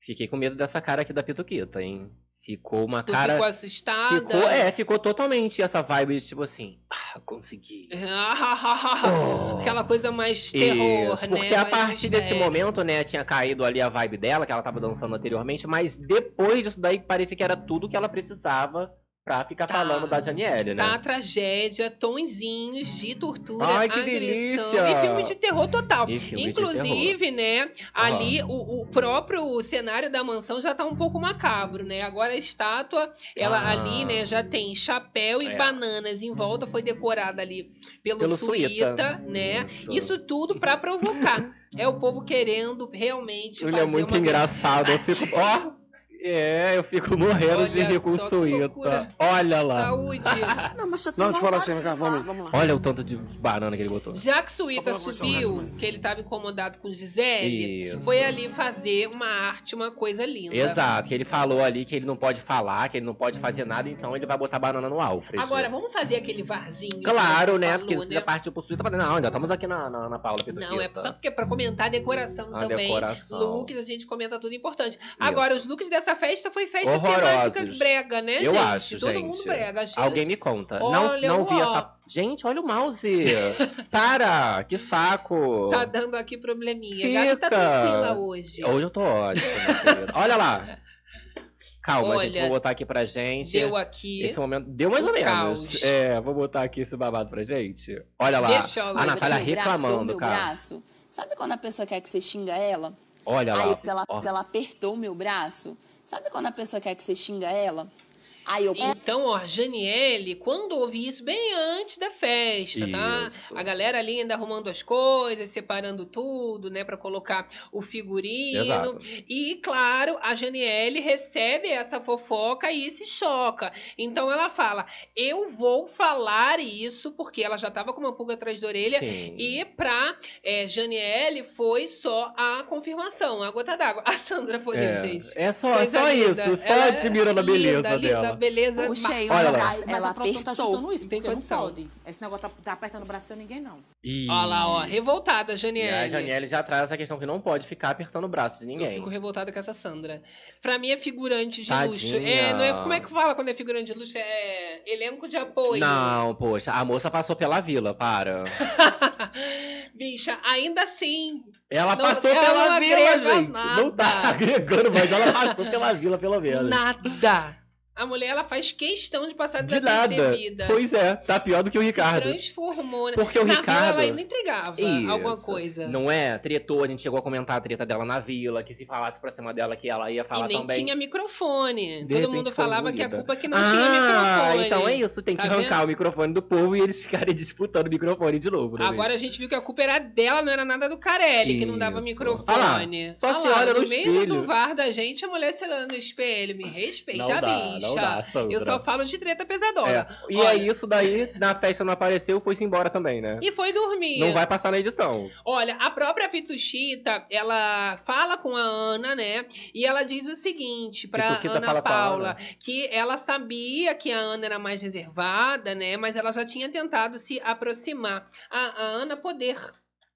Speaker 2: Fiquei com medo dessa cara aqui da Pituquita, hein? Ficou uma
Speaker 1: Tu
Speaker 2: cara.
Speaker 1: ficou assustada?
Speaker 2: Ficou, é, ficou totalmente essa vibe de tipo assim, ah, consegui. Oh. [laughs]
Speaker 1: Aquela coisa mais terror,
Speaker 2: Isso,
Speaker 1: né?
Speaker 2: porque a
Speaker 1: mais
Speaker 2: partir desse
Speaker 1: mistério.
Speaker 2: momento, né, tinha caído ali a vibe dela, que ela tava dançando anteriormente, mas depois disso daí parecia que era tudo que ela precisava pra ficar
Speaker 1: Tá.
Speaker 2: falando da Janiele, né?
Speaker 1: Tá tragédia, tonzinhos de tortura,
Speaker 2: Ai, que
Speaker 1: agressão
Speaker 2: delícia!
Speaker 1: e filme de terror total. Inclusive, né, ali o, o próprio cenário da mansão já tá um pouco macabro, né? Agora a estátua, ela
Speaker 2: Ah.
Speaker 1: ali, né, já tem chapéu e
Speaker 2: É.
Speaker 1: bananas em volta, foi decorada ali pelo,
Speaker 2: Pelo
Speaker 1: Suíta,
Speaker 2: Suíta.
Speaker 1: né?
Speaker 2: Isso.
Speaker 1: Isso tudo pra provocar. é o povo querendo realmente
Speaker 2: Ele
Speaker 1: fazer
Speaker 2: é muito
Speaker 1: uma
Speaker 2: engraçado, eu fico, ó, é, eu fico morrendo de
Speaker 1: Olha
Speaker 2: rir com o
Speaker 1: só que loucura.
Speaker 2: Suíta. Olha lá.
Speaker 1: Saúde! [laughs]
Speaker 3: Não, mas só
Speaker 5: Não, deixa eu falar
Speaker 3: de
Speaker 5: vamos.
Speaker 3: Vamos lá.
Speaker 2: Olha o tanto de banana que ele botou.
Speaker 1: Já que Suíta subiu, que ele tava incomodado com Gisele,
Speaker 2: Isso.
Speaker 1: foi ali fazer uma arte, uma coisa linda.
Speaker 2: Exato, que ele falou ali que ele não pode falar, que ele não pode fazer nada, então ele vai botar banana no Alfred.
Speaker 1: Agora, vamos fazer aquele varzinho.
Speaker 2: Claro, né?
Speaker 1: falou,
Speaker 2: Porque você já partiu pro Suíta, não, ainda estamos aqui na, na, na Paula Pituquita.
Speaker 1: Não, é só porque é pra comentar a decoração
Speaker 2: A
Speaker 1: também.
Speaker 2: decoração.
Speaker 1: Looks, a gente comenta tudo importante. Agora, os looks dessa festa foi festa
Speaker 2: Horrorosos.
Speaker 1: temática brega, né,
Speaker 2: Eu
Speaker 1: gente?
Speaker 2: acho,
Speaker 1: Todo
Speaker 2: gente.
Speaker 1: mundo brega. Achei...
Speaker 2: Alguém me conta.
Speaker 1: Olha,
Speaker 2: não não vi essa. Gente, olha o mouse. [laughs] Para! Que saco!
Speaker 1: Tá dando aqui probleminha.
Speaker 2: Fica.
Speaker 1: Gabi tá tranquila hoje.
Speaker 2: Hoje eu tô ótimo, querida. Olha lá. Calma,
Speaker 1: Olha,
Speaker 2: gente, vou botar aqui pra gente.
Speaker 1: Deu aqui.
Speaker 2: Esse momento deu mais ou menos.
Speaker 1: caos.
Speaker 2: É, vou botar aqui esse babado pra gente. Olha lá,
Speaker 1: Deixa eu
Speaker 2: a Natália reclamando,
Speaker 8: meu
Speaker 2: cara.
Speaker 8: braço. Sabe quando a pessoa quer que você xinga ela?
Speaker 2: Olha
Speaker 8: Aí
Speaker 2: lá.
Speaker 8: ela, ela apertou o meu braço. Sabe quando a pessoa quer que você xinga ela? Aí eu.
Speaker 1: Então, ó, Janiele, quando ouvi isso, bem antes da festa, tá?
Speaker 2: Isso.
Speaker 1: A galera ali ainda arrumando as coisas, separando tudo, né, Pra colocar o figurino.
Speaker 2: Exato.
Speaker 1: E, claro, a Janiele recebe essa fofoca e se choca. Então ela fala: Eu vou falar isso, porque ela já tava com uma pulga atrás da orelha.
Speaker 2: Sim.
Speaker 1: E pra é, Janiele foi só a confirmação, a gota d'água. [laughs] A Sandra podeu,
Speaker 2: É,
Speaker 1: gente.
Speaker 2: é só, só
Speaker 1: linda.
Speaker 2: isso, só
Speaker 1: é
Speaker 2: admirando a beleza
Speaker 1: linda, linda, beleza.
Speaker 8: Puxei
Speaker 2: Olha
Speaker 8: o
Speaker 2: lá.
Speaker 7: Mas
Speaker 8: ela
Speaker 7: a produção tá
Speaker 8: apertou.
Speaker 7: chutando isso,
Speaker 1: Tem
Speaker 7: porque não pode. Esse negócio tá, tá apertando o braço sem ninguém, não.
Speaker 2: E...
Speaker 1: Olha lá, ó, revoltada,
Speaker 2: E
Speaker 1: Janiele.
Speaker 2: a Janiele já traz essa questão que não pode ficar apertando o braço de
Speaker 1: Eu
Speaker 2: ninguém.
Speaker 1: fico revoltada com essa Sandra. Pra mim é figurante de luxo.
Speaker 2: Tadinha.
Speaker 1: É, não é, como é que fala quando é figurante de luxo? É elenco de apoio.
Speaker 2: Não, poxa, a moça passou pela vila, para. [laughs]
Speaker 1: Bicha, ainda assim.
Speaker 2: Ela
Speaker 1: Não,
Speaker 2: passou
Speaker 1: ela
Speaker 2: pela vila, gente. Não tá
Speaker 1: nada.
Speaker 2: agregando, mas ela passou pela vila, pelo menos.
Speaker 1: Nada. A mulher, ela faz questão de passar
Speaker 2: De nada.
Speaker 1: desapercebida.
Speaker 2: Pois é, tá pior do que o Ricardo.
Speaker 1: Se transformou, né?
Speaker 2: Porque o
Speaker 1: Na
Speaker 2: Ricardo-
Speaker 1: vila ela ainda entregava
Speaker 2: Isso.
Speaker 1: alguma coisa.
Speaker 2: Não é? Tretou, a gente chegou a comentar a treta dela na vila, que se falasse pra cima dela que ela ia falar
Speaker 1: e nem
Speaker 2: também.
Speaker 1: tinha microfone.
Speaker 2: De
Speaker 1: Todo mundo falava que a culpa é que não
Speaker 2: ah,
Speaker 1: tinha microfone.
Speaker 2: então é isso, tem
Speaker 1: Tá
Speaker 2: que arrancar
Speaker 1: vendo?
Speaker 2: o microfone do povo e eles [laughs] ficarem disputando o microfone de novo, né?
Speaker 1: Agora a gente viu que a culpa era dela, não era nada do Carelli, que não dava
Speaker 2: Isso.
Speaker 1: microfone.
Speaker 2: Ah lá, só se
Speaker 1: lá,
Speaker 2: olha no
Speaker 1: meio
Speaker 2: espelho.
Speaker 1: do VAR da gente, a mulher se olhando no espelho. Me respeita, bicha.
Speaker 2: Não dá.
Speaker 1: Eu só falo de treta pesadona.
Speaker 2: É. E
Speaker 1: Olha,
Speaker 2: é isso daí, na festa não apareceu, foi-se embora também, né?
Speaker 1: E foi dormir.
Speaker 2: Não vai passar na edição.
Speaker 1: Olha, a própria Pituchita, ela fala com a Ana, né? E ela diz o seguinte pra
Speaker 2: Pituquita
Speaker 1: Ana Paula, que ela sabia que a Ana era mais reservada, né? Mas ela já tinha tentado se aproximar. A, a Ana poder.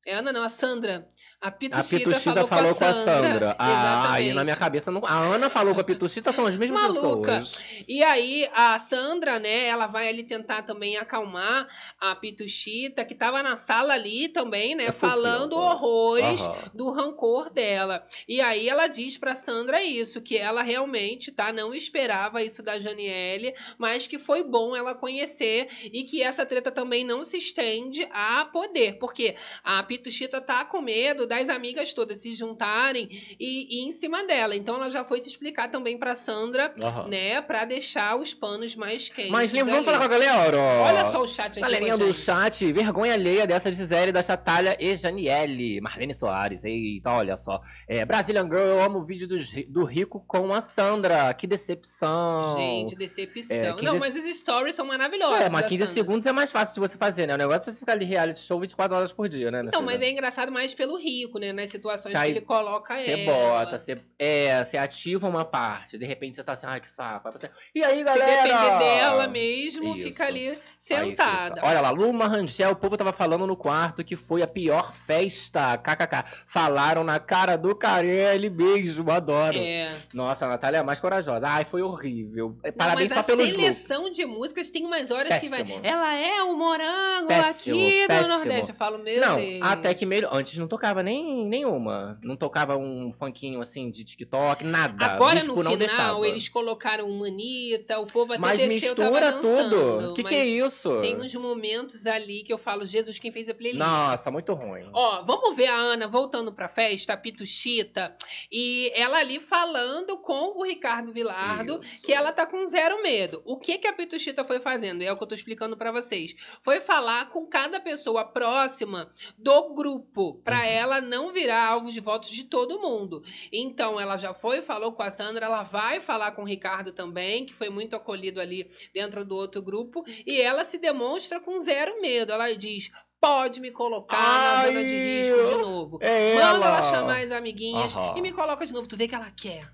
Speaker 1: É a Ana não, a Sandra. A
Speaker 2: A
Speaker 1: Pituchita,
Speaker 2: Pituchita
Speaker 1: falou, com a Sandra.
Speaker 2: Ah,
Speaker 1: Exatamente.
Speaker 2: aí na minha cabeça, não... a Ana falou com a Pituchita, são as mesmas
Speaker 1: Maluca.
Speaker 2: pessoas.
Speaker 1: E aí, a Sandra, né, ela vai ali tentar também acalmar a Pituchita, que tava na sala ali também, né,
Speaker 2: É fofinho,
Speaker 1: falando
Speaker 2: ó.
Speaker 1: horrores
Speaker 2: Aham.
Speaker 1: do rancor dela. E aí ela diz pra Sandra isso, que ela realmente, tá, não esperava isso da Janiele, mas que foi bom ela conhecer e que essa treta também não se estende a poder, porque a Pituchita tá com medo das amigas todas se juntarem e, e em cima dela. Então ela já foi se explicar também pra Sandra,
Speaker 2: Aham.
Speaker 1: né, pra deixar os panos mais quentes.
Speaker 2: Mas lembra, vamos falar com a galera. ó.
Speaker 1: Olha só o chat aqui.
Speaker 2: Galerinha do chat, vergonha alheia dessa Gisele, da Chatalha e Janiele. Marlene Soares, eita, olha só. É, Brazilian Girl, eu amo o vídeo ri- do Rico com a Sandra. Que decepção.
Speaker 1: Gente, decepção.
Speaker 2: É, 15
Speaker 1: Não, mas os stories são maravilhosos.
Speaker 2: É, mas
Speaker 1: da
Speaker 2: 15
Speaker 1: Sandra.
Speaker 2: segundos é mais fácil de você fazer, né? O negócio é você ficar ali reality show 24 horas por dia, né?
Speaker 1: Então, mas é engraçado mais pelo né? Nas situações
Speaker 2: Que aí
Speaker 1: que ele coloca
Speaker 2: Você
Speaker 1: ela.
Speaker 2: bota, você, é, você ativa uma parte, de repente você tá assim, ai que saco. Aí você, e aí,
Speaker 1: Se
Speaker 2: galera?
Speaker 1: depender dela mesmo,
Speaker 2: Isso.
Speaker 1: fica ali sentada.
Speaker 2: fica. Olha lá, Luma Rangel, o povo tava falando no quarto que foi a pior festa. KKK. Falaram na cara do Carelli mesmo, adoro.
Speaker 1: É.
Speaker 2: Nossa, a Natália é mais corajosa. Ai, foi horrível. É,
Speaker 1: Não,
Speaker 2: Parabéns
Speaker 1: mas
Speaker 2: só
Speaker 1: a
Speaker 2: pelos
Speaker 1: seleção
Speaker 2: looks.
Speaker 1: de músicas tem umas horas que vai.
Speaker 2: Péssimo.
Speaker 1: Ela é o morango
Speaker 2: Péssimo,
Speaker 1: aqui
Speaker 2: péssimo.
Speaker 1: do Nordeste. Eu falo, meu
Speaker 2: Não,
Speaker 1: Deus.
Speaker 2: até que melhor. Antes não tocava nem nenhuma. Não tocava um funkinho assim de TikTok, nada.
Speaker 1: Agora
Speaker 2: Disco
Speaker 1: no final
Speaker 2: deixava.
Speaker 1: eles colocaram uma Anitta, o povo até
Speaker 2: Mas
Speaker 1: desceu, tava
Speaker 2: mistura
Speaker 1: dançando.
Speaker 2: tudo. O que, que é isso?
Speaker 1: Tem uns momentos ali que eu falo, Jesus, quem fez a playlist?
Speaker 2: Nossa, muito ruim.
Speaker 1: Ó, vamos ver a Ana voltando pra festa, a Pituchita, e ela ali falando com o Ricardo Vilardo
Speaker 2: Isso.
Speaker 1: que ela tá com zero medo. O que que a Pituchita foi fazendo? É o que eu tô explicando pra vocês. Foi falar com cada pessoa próxima do grupo, pra
Speaker 2: Uhum.
Speaker 1: ela não virar alvo de votos de todo mundo. Então ela já foi, falou com a Sandra, ela vai falar com o Ricardo também, que foi muito acolhido ali dentro do outro grupo, e ela se demonstra com zero medo. Ela diz: pode me colocar na zona de
Speaker 2: Ai,
Speaker 1: risco de novo.
Speaker 2: É
Speaker 1: Manda ela
Speaker 2: ela.
Speaker 1: chamar as amiguinhas
Speaker 2: Aham.
Speaker 1: e me coloca de novo. Tu vê que ela quer.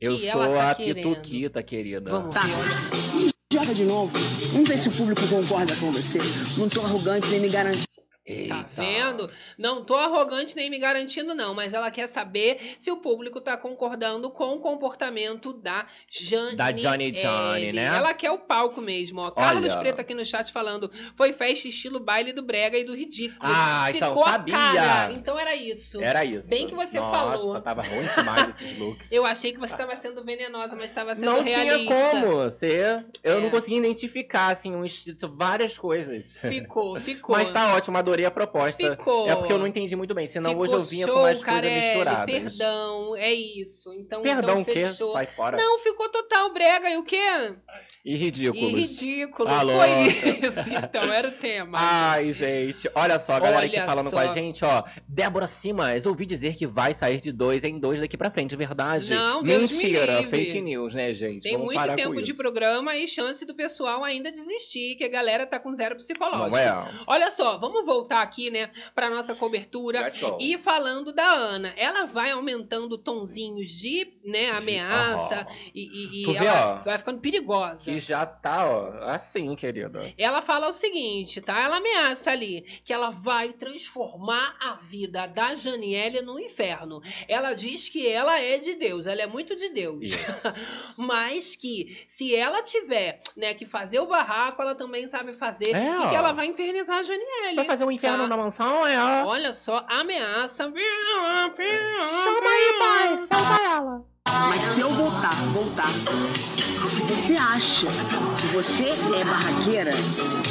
Speaker 2: Eu
Speaker 1: que
Speaker 2: sou
Speaker 1: ela tá
Speaker 2: a
Speaker 1: querendo.
Speaker 2: Pituquita, querida.
Speaker 1: Vamos
Speaker 3: Tá.
Speaker 1: ver.
Speaker 3: Joga de novo. Vamos ver se o público concorda com você. Não tô arrogante nem me garantindo.
Speaker 1: Tá
Speaker 2: Eita.
Speaker 1: vendo? Não tô arrogante nem me garantindo, não, mas ela quer saber se o público tá concordando com o comportamento da Jane.
Speaker 2: Da Johnny Johnny, né?
Speaker 1: Ela quer o palco mesmo, ó. Carlos
Speaker 2: Olha.
Speaker 1: Preto aqui no chat falando: foi festa estilo baile do Brega e do ridículo.
Speaker 2: Ah, então,
Speaker 1: Ficou a
Speaker 2: sabia.
Speaker 1: cara. Então era isso.
Speaker 2: Era isso.
Speaker 1: Bem que você
Speaker 2: Nossa,
Speaker 1: falou.
Speaker 2: tava ruim demais esses looks. [laughs]
Speaker 1: Eu achei que você estava sendo venenosa, mas estava sendo
Speaker 2: não
Speaker 1: realista.
Speaker 2: tinha como ser. Eu
Speaker 1: É.
Speaker 2: não consegui identificar, assim, um várias coisas.
Speaker 1: Ficou, [laughs] ficou.
Speaker 2: Mas tá ótimo, adorei a proposta.
Speaker 1: Ficou.
Speaker 2: É porque eu não entendi muito bem, senão
Speaker 1: Ficou
Speaker 2: hoje eu vinha
Speaker 1: show,
Speaker 2: com mais coisas misturadas.
Speaker 1: Perdão, é isso. Então,
Speaker 2: Perdão
Speaker 1: então
Speaker 2: o quê?
Speaker 1: fechou.
Speaker 2: Sai fora.
Speaker 1: Não, ficou total brega. E o quê?
Speaker 2: E ridículos.
Speaker 1: E ridículo.
Speaker 2: Alô?
Speaker 1: Foi isso. Então, era o tema. [laughs]
Speaker 2: Ai, gente, olha só, a galera aqui
Speaker 1: Olha
Speaker 2: falando
Speaker 1: só.
Speaker 2: com a gente, ó. Débora Simas, ouvi dizer que vai sair de dois em dois daqui pra frente, verdade?
Speaker 1: Não, Deus me
Speaker 2: Mentira,
Speaker 1: livre.
Speaker 2: fake news, né, gente?
Speaker 1: Tem
Speaker 2: Vamos
Speaker 1: muito tempo de programa e chance do pessoal ainda desistir, que a galera tá com zero psicológico.
Speaker 2: Não é?
Speaker 1: Olha só, vamos voltar aqui, né, pra nossa cobertura. E falando da Ana, ela vai aumentando tonzinhos de, né, ameaça
Speaker 2: Aham.
Speaker 1: e, e- e
Speaker 2: vê,
Speaker 1: ela vai ficando perigosa.
Speaker 2: Que já tá, ó, assim, querida.
Speaker 1: Ela fala o seguinte, tá? Ela ameaça ali que ela vai transformar a vida da Janiele no inferno. Ela diz que ela é de Deus, ela é muito de Deus. [laughs] Mas que se ela tiver, né, que fazer o barraco, ela também sabe fazer
Speaker 2: É,
Speaker 1: e que ela vai infernizar a Janiele.
Speaker 2: Vai fazer um inferno
Speaker 1: tá?
Speaker 2: na mansão, é? ó.
Speaker 1: Olha só, ameaça.
Speaker 6: Chama aí, pai. Salva ela.
Speaker 3: Mas se eu voltar, voltar, se você acha que você é barraqueira,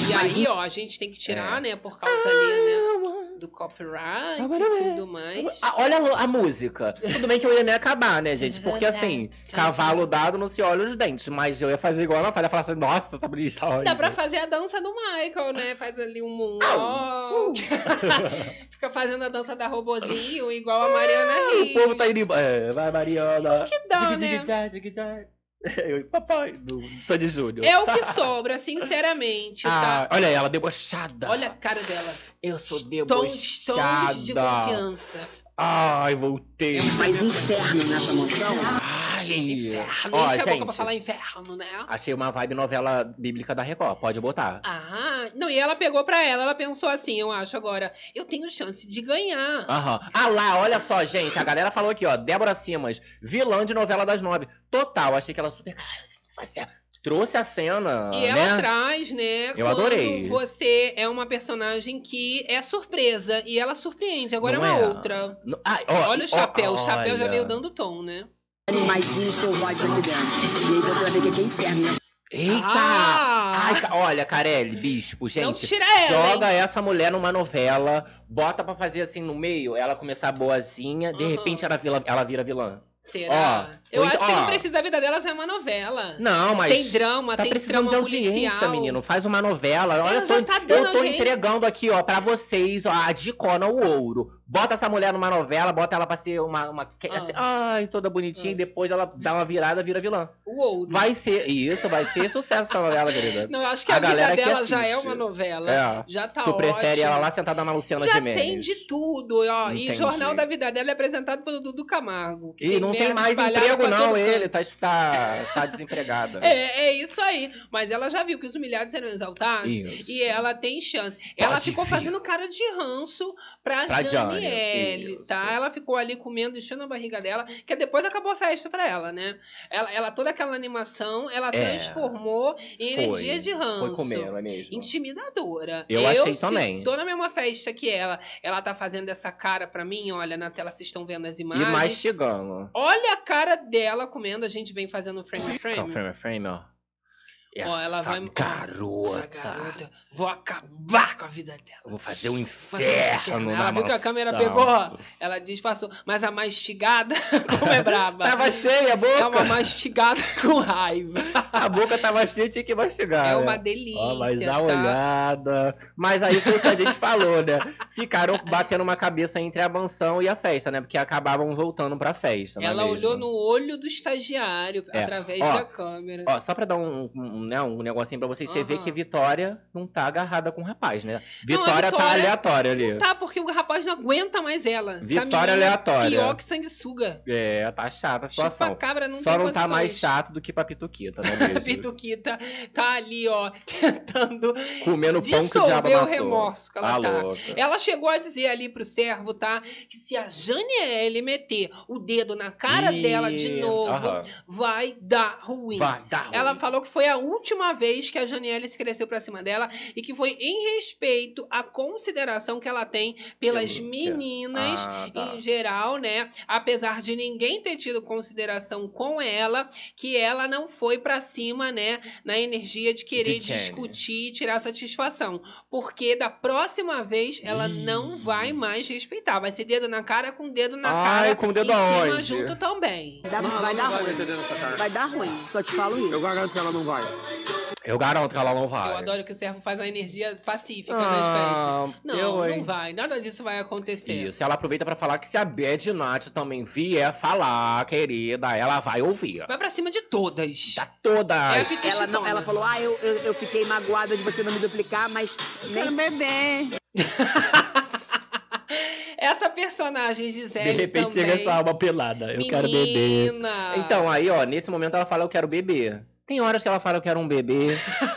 Speaker 1: E aí, ó, a gente tem que tirar,
Speaker 2: É.
Speaker 1: né, por causa ali, né, do copyright e tudo mais.
Speaker 2: Ah, olha a, a música. Tudo bem que eu ia me acabar, né, [laughs] gente? Porque assim, cavalo dado não se olha os dentes. Mas eu ia fazer igual ela faz. Ia falar assim, nossa, essa brisa tá
Speaker 1: Dá pra fazer a dança do Michael, né? Faz ali um moonwalk. [laughs] Fica fazendo a dança da robozinho, igual a Mariana
Speaker 2: O
Speaker 1: Rios.
Speaker 2: povo tá indo embora. É, vai, Mariana.
Speaker 1: que dá, né? [laughs]
Speaker 2: Eu, papai, do Sandy Júnior.
Speaker 1: É o que [laughs] sobra, sinceramente,
Speaker 2: Ah,
Speaker 1: tá?
Speaker 2: olha ela, debochada.
Speaker 1: Olha a cara dela.
Speaker 2: Eu sou
Speaker 1: Tons,
Speaker 2: debochada.
Speaker 1: tons de confiança.
Speaker 2: Ai, voltei.
Speaker 3: faz inferno nessa mansão,
Speaker 2: Ai.
Speaker 1: Inferno.
Speaker 2: Ó,
Speaker 1: Enche a boca
Speaker 2: gente,
Speaker 1: pra falar inferno, né?
Speaker 2: achei uma vibe novela bíblica da Record. Pode botar.
Speaker 1: Ah, não, e ela pegou pra ela, ela pensou assim, eu acho agora, eu tenho chance de ganhar.
Speaker 2: Aham. Ah lá, olha só, gente. A galera falou aqui, ó. Débora Simas, vilã de novela das nove. Total, achei que ela super. Cara, isso não faz certo. Trouxe a cena.
Speaker 1: E ela
Speaker 2: né?
Speaker 1: traz, né?
Speaker 2: Eu
Speaker 1: quando
Speaker 2: adorei.
Speaker 1: você é uma personagem que é surpresa e ela surpreende. Agora
Speaker 2: Não
Speaker 1: é uma
Speaker 2: é?
Speaker 1: outra.
Speaker 2: No- Ai, ó,
Speaker 1: Olha o
Speaker 2: ó,
Speaker 1: chapéu, o chapéu já
Speaker 2: olha.
Speaker 1: veio dando tom, né?
Speaker 3: animaizinhos selvagens aqui dentro. E aí você vai ver que é inferno. né?
Speaker 2: Eita!
Speaker 1: Ah!
Speaker 2: Ai, olha, Carelli, bispo, gente.
Speaker 1: Não tira ela,
Speaker 2: Joga
Speaker 1: hein?
Speaker 2: essa mulher numa novela, bota pra fazer assim no meio, ela começar boazinha, de
Speaker 1: Aham.
Speaker 2: repente ela, vila- ela vira vilã.
Speaker 1: Será?
Speaker 2: Ó,
Speaker 1: eu acho
Speaker 2: então-
Speaker 1: que não precisa, a vida dela já é uma novela.
Speaker 2: Não, mas.
Speaker 1: Tem drama,
Speaker 2: tá
Speaker 1: tem
Speaker 2: precisando de audiência,
Speaker 1: policial.
Speaker 2: menino. Faz uma novela. Olha,
Speaker 1: Ela
Speaker 2: eu
Speaker 1: já
Speaker 2: tô,
Speaker 1: tá
Speaker 2: eu tô
Speaker 1: audiência.
Speaker 2: entregando aqui, ó, pra vocês, ó, a dicona, o ouro. Bota essa mulher numa novela, bota ela pra ser uma. uma
Speaker 1: Ah.
Speaker 2: assim, ai, toda bonitinha, e depois ela dá uma virada, vira vilã.
Speaker 1: O ouro.
Speaker 2: Vai ser. Isso, vai ser sucesso essa novela, querida.
Speaker 1: Não, eu acho que
Speaker 2: A
Speaker 1: a, vida dela já é uma novela.
Speaker 2: É.
Speaker 1: Já tá
Speaker 2: tu prefere
Speaker 1: ótimo.
Speaker 2: ela lá sentada na Luciana
Speaker 1: Já
Speaker 2: Gimenez.
Speaker 1: tem de tudo, ó. E
Speaker 2: Entendi.
Speaker 1: Jornal da Vida dela é apresentado pelo Dudu Camargo. que
Speaker 2: E não tem mais emprego, não, ele.
Speaker 1: canto.
Speaker 2: Tá, tá, tá desempregada. [laughs]
Speaker 1: É, é isso aí. Mas ela já viu que os humilhados serão exaltados
Speaker 2: Isso.
Speaker 1: e ela tem chance. ela
Speaker 2: Pode
Speaker 1: ficou
Speaker 2: vir.
Speaker 1: fazendo cara de ranço pra,
Speaker 2: Pra
Speaker 1: Janiele,
Speaker 2: Jane,
Speaker 1: tá? Ela ficou ali comendo, enchendo a barriga dela, que depois acabou a festa pra ela, né? Ela, ela toda aquela animação, ela
Speaker 2: É.
Speaker 1: transformou em
Speaker 2: Foi.
Speaker 1: energia de ranço.
Speaker 2: Foi comer, é mesmo?
Speaker 1: Intimidadora.
Speaker 2: Eu achei
Speaker 1: se
Speaker 2: também.
Speaker 1: tô na mesma festa que ela, ela tá fazendo essa cara pra mim, olha, na tela vocês estão vendo as
Speaker 2: E
Speaker 1: imagens.
Speaker 2: mastigando.
Speaker 1: Olha a cara dela comendo, a gente vem fazendo frame a frame.
Speaker 2: Frame a frame, ó. Essa
Speaker 1: Ó, ela vai.
Speaker 2: garota.
Speaker 1: Essa garota. Vou acabar com a vida dela.
Speaker 2: Vou fazer um inferno
Speaker 1: Ela viu que a câmera pegou, ela disfarçou. Mas a mastigada, [laughs] como é braba.
Speaker 2: Tava cheia a boca.
Speaker 1: É uma mastigada [laughs] com raiva.
Speaker 2: A boca tava cheia, tinha que mastigar.
Speaker 1: É
Speaker 2: né?
Speaker 1: uma delícia.
Speaker 2: Ó, mas dá
Speaker 1: tá?
Speaker 2: olhada. Mas aí foi o que a gente falou, né? Ficaram batendo uma cabeça entre a mansão e a festa, né? Porque acabavam voltando pra festa. é
Speaker 1: Ela
Speaker 2: mesmo?
Speaker 1: olhou no olho do estagiário
Speaker 2: É.
Speaker 1: através
Speaker 2: Ó,
Speaker 1: da câmera.
Speaker 2: Ó, só pra dar um, um, né, um negocinho pra vocês, você vê que Vitória não tá agarrada com o rapaz, né?
Speaker 1: Não, a
Speaker 2: Vitória, tá
Speaker 1: Vitória
Speaker 2: aleatória ali.
Speaker 1: Tá, porque o rapaz não aguenta mais ela.
Speaker 2: Vitória
Speaker 1: é
Speaker 2: aleatória.
Speaker 1: Pior que sanguessuga.
Speaker 2: É, tá chata a situação.
Speaker 1: Chupa cabra não
Speaker 2: Só não tá mais chato do que pra Pituquita, né? [laughs]
Speaker 1: Pituquita tá ali, ó, [laughs] tentando
Speaker 2: Comendo pão que o diabo
Speaker 1: o remorso que ela
Speaker 2: Tá
Speaker 1: tá. Ela chegou a dizer ali pro servo, tá? Que se a Janiele meter o dedo na cara
Speaker 2: Ih,
Speaker 1: dela de novo,
Speaker 2: aham.
Speaker 1: vai dar ruim.
Speaker 2: Vai, dá ruim.
Speaker 1: Ela falou que foi a última vez que a Janiele se cresceu pra cima dela e que foi em respeito à consideração que ela tem pelas
Speaker 2: Pelo-
Speaker 1: meninas
Speaker 2: Ah, tá.
Speaker 1: em geral, né? Apesar de ninguém ter tido consideração com ela, que ela não foi pra cima, né? Na energia de querer
Speaker 2: De
Speaker 1: discutir e tirar satisfação. Porque da próxima vez ela não vai mais respeitar. Vai ser dedo na cara com dedo na
Speaker 2: Ai,
Speaker 1: cara.
Speaker 2: com dedo
Speaker 1: em cima junto também.
Speaker 3: Dá- vai dar ruim. Vai dar ruim, só te falo isso.
Speaker 5: Eu garanto que ela não vai.
Speaker 2: Eu garanto que ela não vai.
Speaker 1: Eu adoro que o servo faz a energia pacífica
Speaker 2: Ah,
Speaker 1: nas festas. Não,
Speaker 2: eu,
Speaker 1: não vai. Nada disso vai acontecer.
Speaker 2: Isso, ela aproveita pra falar que se a Bad Nath também vier falar, querida, ela vai ouvir.
Speaker 1: Vai pra cima de todas.
Speaker 2: Tá todas.
Speaker 1: É
Speaker 3: Ela, não, ela falou, ah, eu, eu, eu fiquei magoada de você não me duplicar, mas nem
Speaker 8: bebê. [laughs]
Speaker 1: Essa personagem
Speaker 2: De
Speaker 1: Gisele
Speaker 2: repente
Speaker 1: também.
Speaker 2: chega essa alma pelada. Eu quero beber.
Speaker 1: Menina.
Speaker 2: Então, aí, ó, nesse momento ela fala, eu quero beber. Tem horas que ela fala, eu quero um bebê.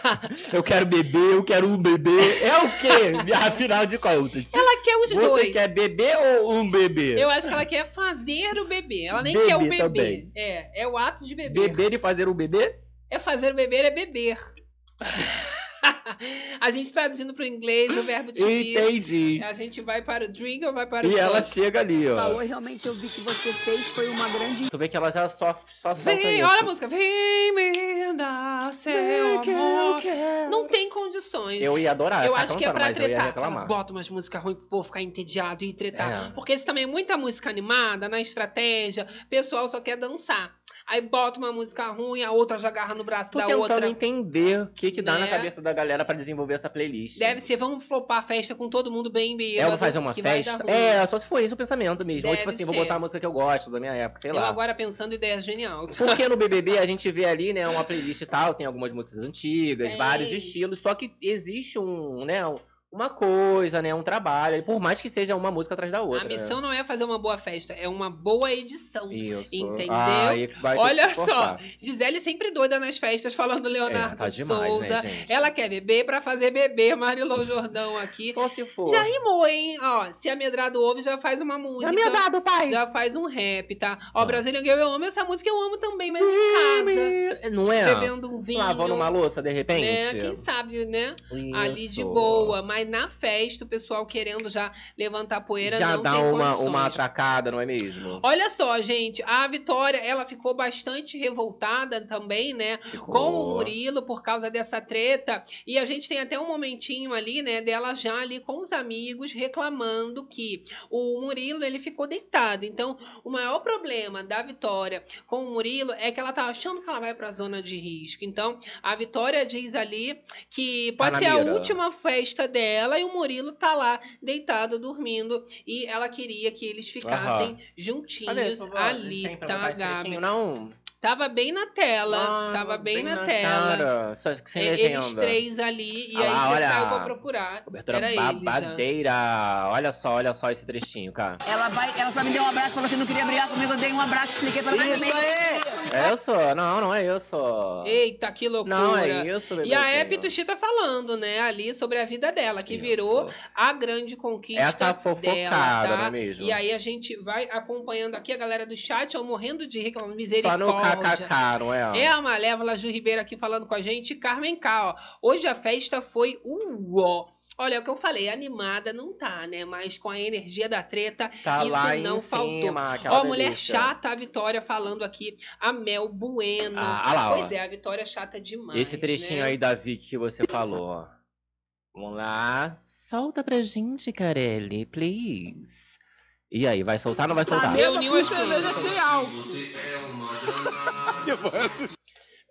Speaker 2: [laughs] eu quero beber, eu quero um bebê. É o quê? [laughs] Afinal de contas.
Speaker 1: Ela quer os
Speaker 2: Você
Speaker 1: dois.
Speaker 2: quer beber ou um bebê?
Speaker 1: Eu acho que ela quer fazer o bebê. Ela nem
Speaker 2: Beber
Speaker 1: quer o bebê.
Speaker 2: também.
Speaker 1: É, é o ato de beber.
Speaker 2: Beber e fazer um bebê?
Speaker 1: É fazer beber, é beber. [laughs] a gente traduzindo pro inglês o verbo to be.
Speaker 2: Entendi.
Speaker 1: A gente vai para o drink ou vai para o
Speaker 2: E ela chega ali, ó.
Speaker 3: falou, realmente eu vi que você fez, foi uma grande
Speaker 2: Tu vê que ela já só, só
Speaker 1: Vem,
Speaker 2: isso.
Speaker 1: olha a música. Vem me dar seu amor. Não tem condições.
Speaker 2: Eu ia adorar
Speaker 1: Eu
Speaker 2: ficar
Speaker 1: acho que é
Speaker 2: ia
Speaker 1: tretar. Bota umas músicas ruins pro povo ficar entediado e tretar.
Speaker 2: É.
Speaker 1: Porque esse também é muita música animada, na estratégia. O pessoal só quer dançar. Aí bota uma música ruim, a outra já agarra no braço
Speaker 2: Tô
Speaker 1: da
Speaker 2: tentando
Speaker 1: outra.
Speaker 2: entender o que que dá na
Speaker 1: Né?
Speaker 2: cabeça da galera pra desenvolver essa playlist.
Speaker 1: Deve ser, vamos flopar a festa com todo mundo bem bêbado.
Speaker 2: Ela fazer uma festa? É, só se for esse o pensamento mesmo. Ou
Speaker 1: Deve
Speaker 2: tipo assim, vou
Speaker 1: ser.
Speaker 2: botar a música que eu gosto, da minha época, sei
Speaker 1: Eu
Speaker 2: lá.
Speaker 1: agora pensando ideia genial. [laughs]
Speaker 2: Porque no BBB a gente vê ali, né, uma playlist e tal, tem algumas músicas antigas,
Speaker 1: Tem.
Speaker 2: vários estilos, só que existe um, né, um- uma coisa, né, um trabalho, por mais que seja uma música atrás da outra.
Speaker 1: A missão não é fazer uma boa festa, é uma boa edição.
Speaker 2: né? Isso.
Speaker 1: Entendeu?
Speaker 2: Que
Speaker 1: Olha só. Gisele sempre doida nas festas, falando Leonardo
Speaker 2: É, tá demais,
Speaker 1: Souza.
Speaker 2: né, gente?
Speaker 1: Ela quer beber pra fazer beber, Marilou Jordão aqui.
Speaker 2: Só se for.
Speaker 1: Já rimou, hein? Ó, se a Medrado ouve, já faz uma música.
Speaker 6: É meu dado, pai.
Speaker 1: Já faz um rap, tá? Ó,
Speaker 2: Ah.
Speaker 1: Girl, eu amo essa música, eu amo também, mas em casa.
Speaker 2: Não é?
Speaker 1: Bebendo um vinho.
Speaker 2: Lavando uma louça, de repente.
Speaker 1: né? Quem sabe, né? Ali de
Speaker 2: Isso.
Speaker 1: boa. Mas na festa, o pessoal querendo já levantar poeira,
Speaker 2: Já
Speaker 1: não
Speaker 2: dá
Speaker 1: tem
Speaker 2: uma,
Speaker 1: condições.
Speaker 2: uma atracada, não é mesmo?
Speaker 1: Olha só, gente, a Vitória, ela ficou bastante revoltada também, né?
Speaker 2: Ficou.
Speaker 1: Com o Murilo por causa dessa treta. E a gente tem até um momentinho ali, né, dela já ali com os amigos reclamando que o Murilo, ele ficou deitado. Então, o maior problema da Vitória com o Murilo é que ela tá achando que ela vai pra zona de risco. Então, a Vitória diz ali que pode
Speaker 2: na
Speaker 1: ser a última festa dela e o Murilo tá lá deitado, dormindo. E ela queria que eles ficassem juntinhos
Speaker 2: Cadê?
Speaker 1: ali, tá, Gabi?
Speaker 2: Não.
Speaker 1: Tava bem na tela.
Speaker 2: Ah,
Speaker 1: tava bem, na,
Speaker 2: na
Speaker 1: tela.
Speaker 2: cara. Só que sem
Speaker 1: E-
Speaker 2: legenda.
Speaker 1: Eles três ali, e
Speaker 2: Ah
Speaker 1: aí
Speaker 2: lá,
Speaker 1: você
Speaker 2: olha.
Speaker 1: saiu pra procurar.
Speaker 2: Cobertura
Speaker 1: Era
Speaker 2: babadeira. Olha só, olha só esse trechinho, cara.
Speaker 3: Ela vai, ela só me deu um abraço, falou que não queria brigar comigo, eu dei um abraço, expliquei pra ela também.
Speaker 2: É isso? Não, não é isso.
Speaker 1: Eita, que loucura.
Speaker 2: Não é isso,
Speaker 1: E
Speaker 2: bebezinho.
Speaker 1: a Epituxi tá falando, né, ali sobre a vida dela, que
Speaker 2: Isso.
Speaker 1: virou a grande conquista
Speaker 2: Essa fofocada,
Speaker 1: dela, tá?
Speaker 2: não é mesmo?
Speaker 1: E aí a gente vai acompanhando aqui a galera do chat, ó, morrendo de que é misericórdia.
Speaker 2: No kkk, não é?
Speaker 1: É a Malévola Ju Ribeiro aqui falando com a gente. Carmen K, ó. Hoje a festa foi um ó. Olha, é o que eu falei, animada não tá, né? Mas com a energia da treta,
Speaker 2: Tá
Speaker 1: isso
Speaker 2: lá
Speaker 1: não
Speaker 2: em
Speaker 1: faltou.
Speaker 2: cima,
Speaker 1: Ó, mulher
Speaker 2: delícia.
Speaker 1: chata, a Vitória falando aqui. A Mel Bueno.
Speaker 2: Ah, ah lá, ó.
Speaker 1: pois é, a Vitória chata demais.
Speaker 2: Esse trechinho
Speaker 1: né?
Speaker 2: aí da Vicky que você falou, ó. Vamos lá. Solta pra gente, Carelli, please. E aí, vai soltar ou não vai soltar?
Speaker 1: Reuniu as plantas.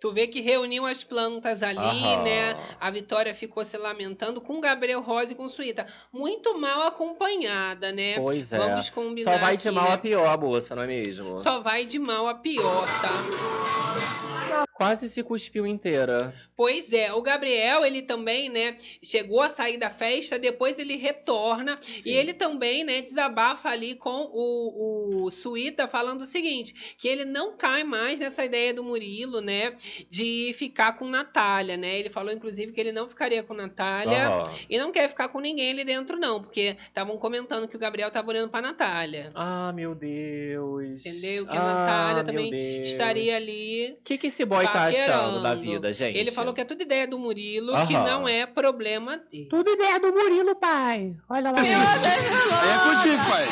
Speaker 1: Tu vê que reuniu as plantas ali,
Speaker 2: Aham.
Speaker 1: né? A Vitória ficou se lamentando com o Gabriel Rosa e com Suíta. Muito mal acompanhada, né?
Speaker 2: Pois é.
Speaker 1: Vamos combinar
Speaker 2: Só vai de
Speaker 1: aqui,
Speaker 2: mal
Speaker 1: né?
Speaker 2: a pior, a moça, não é mesmo?
Speaker 1: Só vai de mal a pior, tá?
Speaker 2: Quase se cuspiu inteira.
Speaker 1: Pois é, o Gabriel, ele também, né, chegou a sair da festa, depois ele retorna
Speaker 2: Sim.
Speaker 1: e ele também, né, desabafa ali com o, o Suíta falando o seguinte, que ele não cai mais nessa ideia do Murilo, né, de ficar com Natália, né? Ele falou, inclusive, que ele não ficaria com Natália
Speaker 2: Aham.
Speaker 1: e não quer ficar com ninguém ali dentro, não, porque estavam comentando que o Gabriel tava olhando pra Natália.
Speaker 2: Ah, meu Deus.
Speaker 1: Entendeu? Que a
Speaker 2: Ah,
Speaker 1: Natália
Speaker 2: meu
Speaker 1: também
Speaker 2: Deus.
Speaker 1: estaria ali
Speaker 2: O que, que esse boy tá achando da vida, gente?
Speaker 1: Ele falou falou que é tudo ideia do Murilo, que
Speaker 2: Aham.
Speaker 1: não é problema dele.
Speaker 6: Tudo ideia do Murilo, pai. Olha lá.
Speaker 5: É contigo, pai.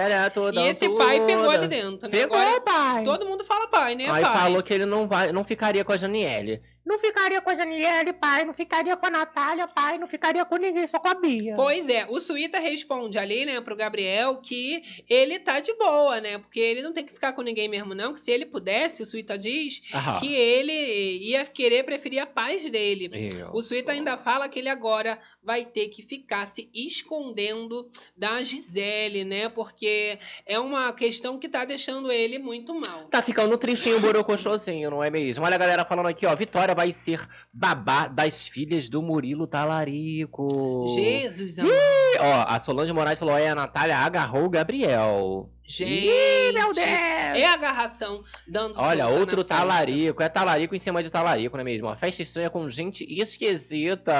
Speaker 2: Era toda
Speaker 1: E esse pai pegou ali dentro, né?
Speaker 2: Pegou,
Speaker 1: Agora,
Speaker 6: pai.
Speaker 1: todo mundo fala pai, né,
Speaker 2: Aí
Speaker 1: pai?
Speaker 2: falou que ele não, vai, não ficaria com a Janiele.
Speaker 6: Não ficaria com a Janiele, pai. Não ficaria com a Natália, pai. Não ficaria com ninguém, só com a Bia.
Speaker 1: Pois é, o Suíta responde ali, né, pro Gabriel que ele tá de boa, né? Porque ele não tem que ficar com ninguém mesmo, não. Que se ele pudesse, o Suíta diz
Speaker 2: Aham.
Speaker 1: que ele ia querer preferir a paz dele. O
Speaker 2: Isso.
Speaker 1: Suíta ainda fala que ele agora vai ter que ficar se escondendo da Gisele, né? Porque é uma questão que tá deixando ele muito mal.
Speaker 2: Tá ficando tristinho o borocochosinho, não é mesmo? Olha a galera falando aqui, ó. Vitória vai ser babá das filhas do Murilo Talarico.
Speaker 1: Jesus, amado.
Speaker 2: E, Ó, a Solange Moraes falou: é, a Natália agarrou o Gabriel.
Speaker 1: Gente,
Speaker 6: meu Deus.
Speaker 1: é agarração dando
Speaker 2: Olha, outro
Speaker 1: na festa.
Speaker 2: talarico. É talarico em cima de talarico, não é mesmo? A festa estranha com gente esquisita.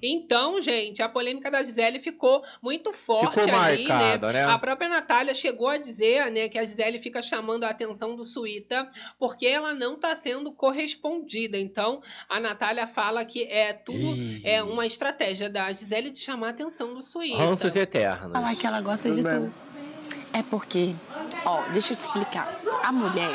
Speaker 1: Então, gente, a polêmica da Gisele ficou muito forte
Speaker 2: Ficou
Speaker 1: ali,
Speaker 2: marcada, né?
Speaker 1: A própria Natália chegou a dizer, né, que a Gisele fica chamando a atenção do Suíta porque ela não tá sendo correspondida. Então, a Natália fala que é tudo
Speaker 2: Ih.
Speaker 1: é uma estratégia da Gisele de chamar a atenção do Suíta.
Speaker 2: Ranços eternos.
Speaker 8: Falar que ela gosta de tudo. É porque, ó, deixa eu te explicar. A mulher,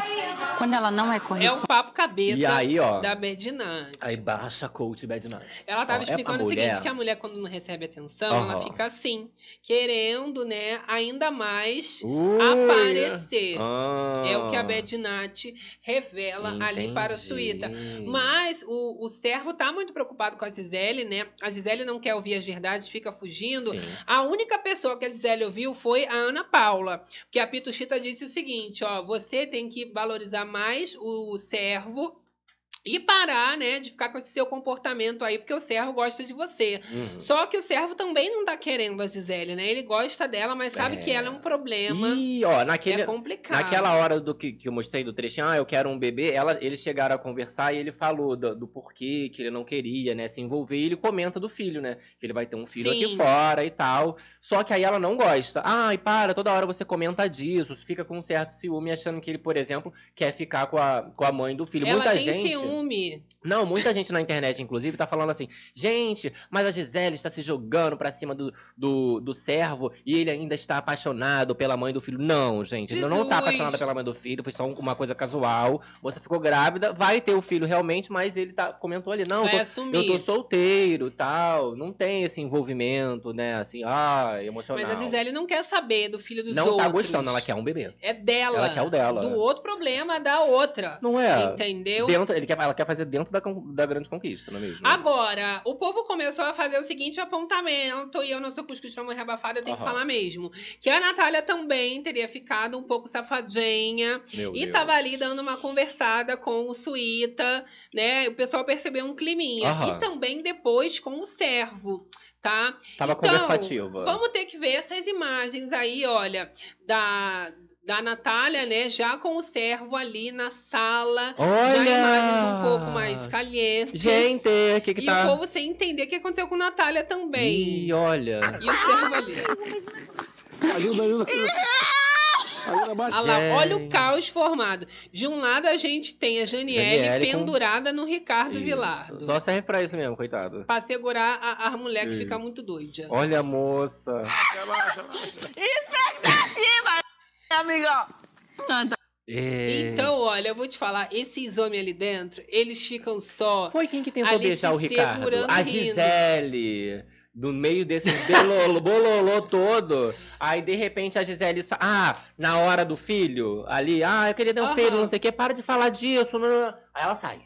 Speaker 8: quando ela não é
Speaker 1: É
Speaker 8: correspondida.
Speaker 1: o papo cabeça
Speaker 2: E aí, ó.
Speaker 1: da Berdinante.
Speaker 2: Aí baixa coach bad night.
Speaker 1: Ela tava
Speaker 2: Ó, é
Speaker 1: explicando o
Speaker 2: mulher-
Speaker 1: seguinte, que a mulher quando não recebe atenção, ela fica assim, querendo, né, ainda mais
Speaker 2: Ui.
Speaker 1: aparecer.
Speaker 2: Ah.
Speaker 1: É o que a Bad Nat revela ali para o Suíta.
Speaker 2: Entendi.
Speaker 1: Mas o, o servo tá muito preocupado com a Gisele, né? A Gisele não quer ouvir as verdades, fica fugindo.
Speaker 2: Sim.
Speaker 1: A única pessoa que a Gisele ouviu foi a Ana Paula. Porque a Pituchita disse o seguinte: ó, você tem que valorizar mais o servo. E parar, né, de ficar com esse seu comportamento aí, porque o servo gosta de você.
Speaker 2: Uhum.
Speaker 1: Só que o servo também não tá querendo a Gisele, né? Ele gosta dela, mas sabe
Speaker 2: É.
Speaker 1: que ela é um problema.
Speaker 2: E, ó, naquele,
Speaker 1: é complicado.
Speaker 2: naquela hora do que, que eu mostrei do trechinho, ah, eu quero um bebê, ela, eles chegaram a conversar e ele falou do, do porquê que ele não queria, né, se envolver. E ele comenta do filho, né, que ele vai ter um filho
Speaker 1: Sim.
Speaker 2: aqui fora e tal. Só que aí ela não gosta. Ai, para, toda hora você comenta disso, fica com um certo ciúme, achando que ele, por exemplo, quer ficar com a, com a mãe do filho.
Speaker 1: Ela
Speaker 2: Muita gente...
Speaker 1: ciúme.
Speaker 2: Não, muita gente na internet, inclusive, tá falando assim: gente, mas a Gisele está se jogando pra cima do, do, do servo e ele ainda está apaixonado pela mãe do filho. Não, gente, ele não tá
Speaker 1: Jesus.
Speaker 2: apaixonado pela mãe do filho, foi só um- uma coisa casual. Você ficou grávida, vai ter o filho realmente, mas ele tá, comentou ali: não, eu tô, eu tô solteiro tal. Não tem esse envolvimento, né, assim, ah, emocional.
Speaker 1: Mas a Gisele não quer saber do filho dos
Speaker 2: não
Speaker 1: outros.
Speaker 2: tá gostando, ela quer um bebê.
Speaker 1: É dela.
Speaker 2: Ela quer o dela.
Speaker 1: Do outro problema da outra.
Speaker 2: Não é?
Speaker 1: Entendeu?
Speaker 2: Dentro, ele quer, ela quer fazer dentro da, da grande conquista, não é mesmo?
Speaker 1: Agora, o povo começou a fazer o seguinte apontamento, e eu não sou cuscuz pra morrer abafada, eu tenho que
Speaker 2: Aham.
Speaker 1: falar mesmo. Que a Natália também teria ficado um pouco safadinha.
Speaker 2: Meu
Speaker 1: E
Speaker 2: Deus.
Speaker 1: tava ali dando uma conversada com o Suíta, né? O pessoal percebeu um climinha.
Speaker 2: Aham.
Speaker 1: E também depois com o servo, tá?
Speaker 2: Tava
Speaker 1: Então,
Speaker 2: conversativa.
Speaker 1: Vamos ter que ver essas imagens aí, olha, da, da Natália, né? Já com o servo ali na sala.
Speaker 2: Olha!
Speaker 1: Já imagens um pouco mais calientes.
Speaker 2: Gente, o que que
Speaker 1: e
Speaker 2: tá...
Speaker 1: o povo sem entender o que aconteceu com Natália também.
Speaker 2: Ih, olha.
Speaker 1: E o servo ali.
Speaker 5: Ajuda, ajuda. Ajuda abaixo.
Speaker 1: Olha, lá, olha o caos formado. De um lado a gente tem a Janiele,
Speaker 2: Janiele com-
Speaker 1: pendurada no Ricardo
Speaker 2: Isso.
Speaker 1: Vilardo.
Speaker 2: Só serve pra isso mesmo, coitado.
Speaker 1: Pra segurar a, a mulher que fica muito doida.
Speaker 2: Olha a moça.
Speaker 7: Expectativa, amiga.
Speaker 2: É.
Speaker 1: Então, olha, eu vou te falar, esses homens ali dentro, eles ficam só.
Speaker 2: Foi quem que tentou
Speaker 1: ali
Speaker 2: beijar
Speaker 1: se
Speaker 2: o Ricardo?
Speaker 1: segurando,
Speaker 2: A
Speaker 1: rindo.
Speaker 2: Gisele. No meio desse [laughs] bololô todo. Aí, de repente, a Gisele... Ah, na hora do filho, ali. Ah, eu queria ter um
Speaker 1: Aham.
Speaker 2: filho, não sei o quê. Para de falar disso. não, não. Aí ela sai.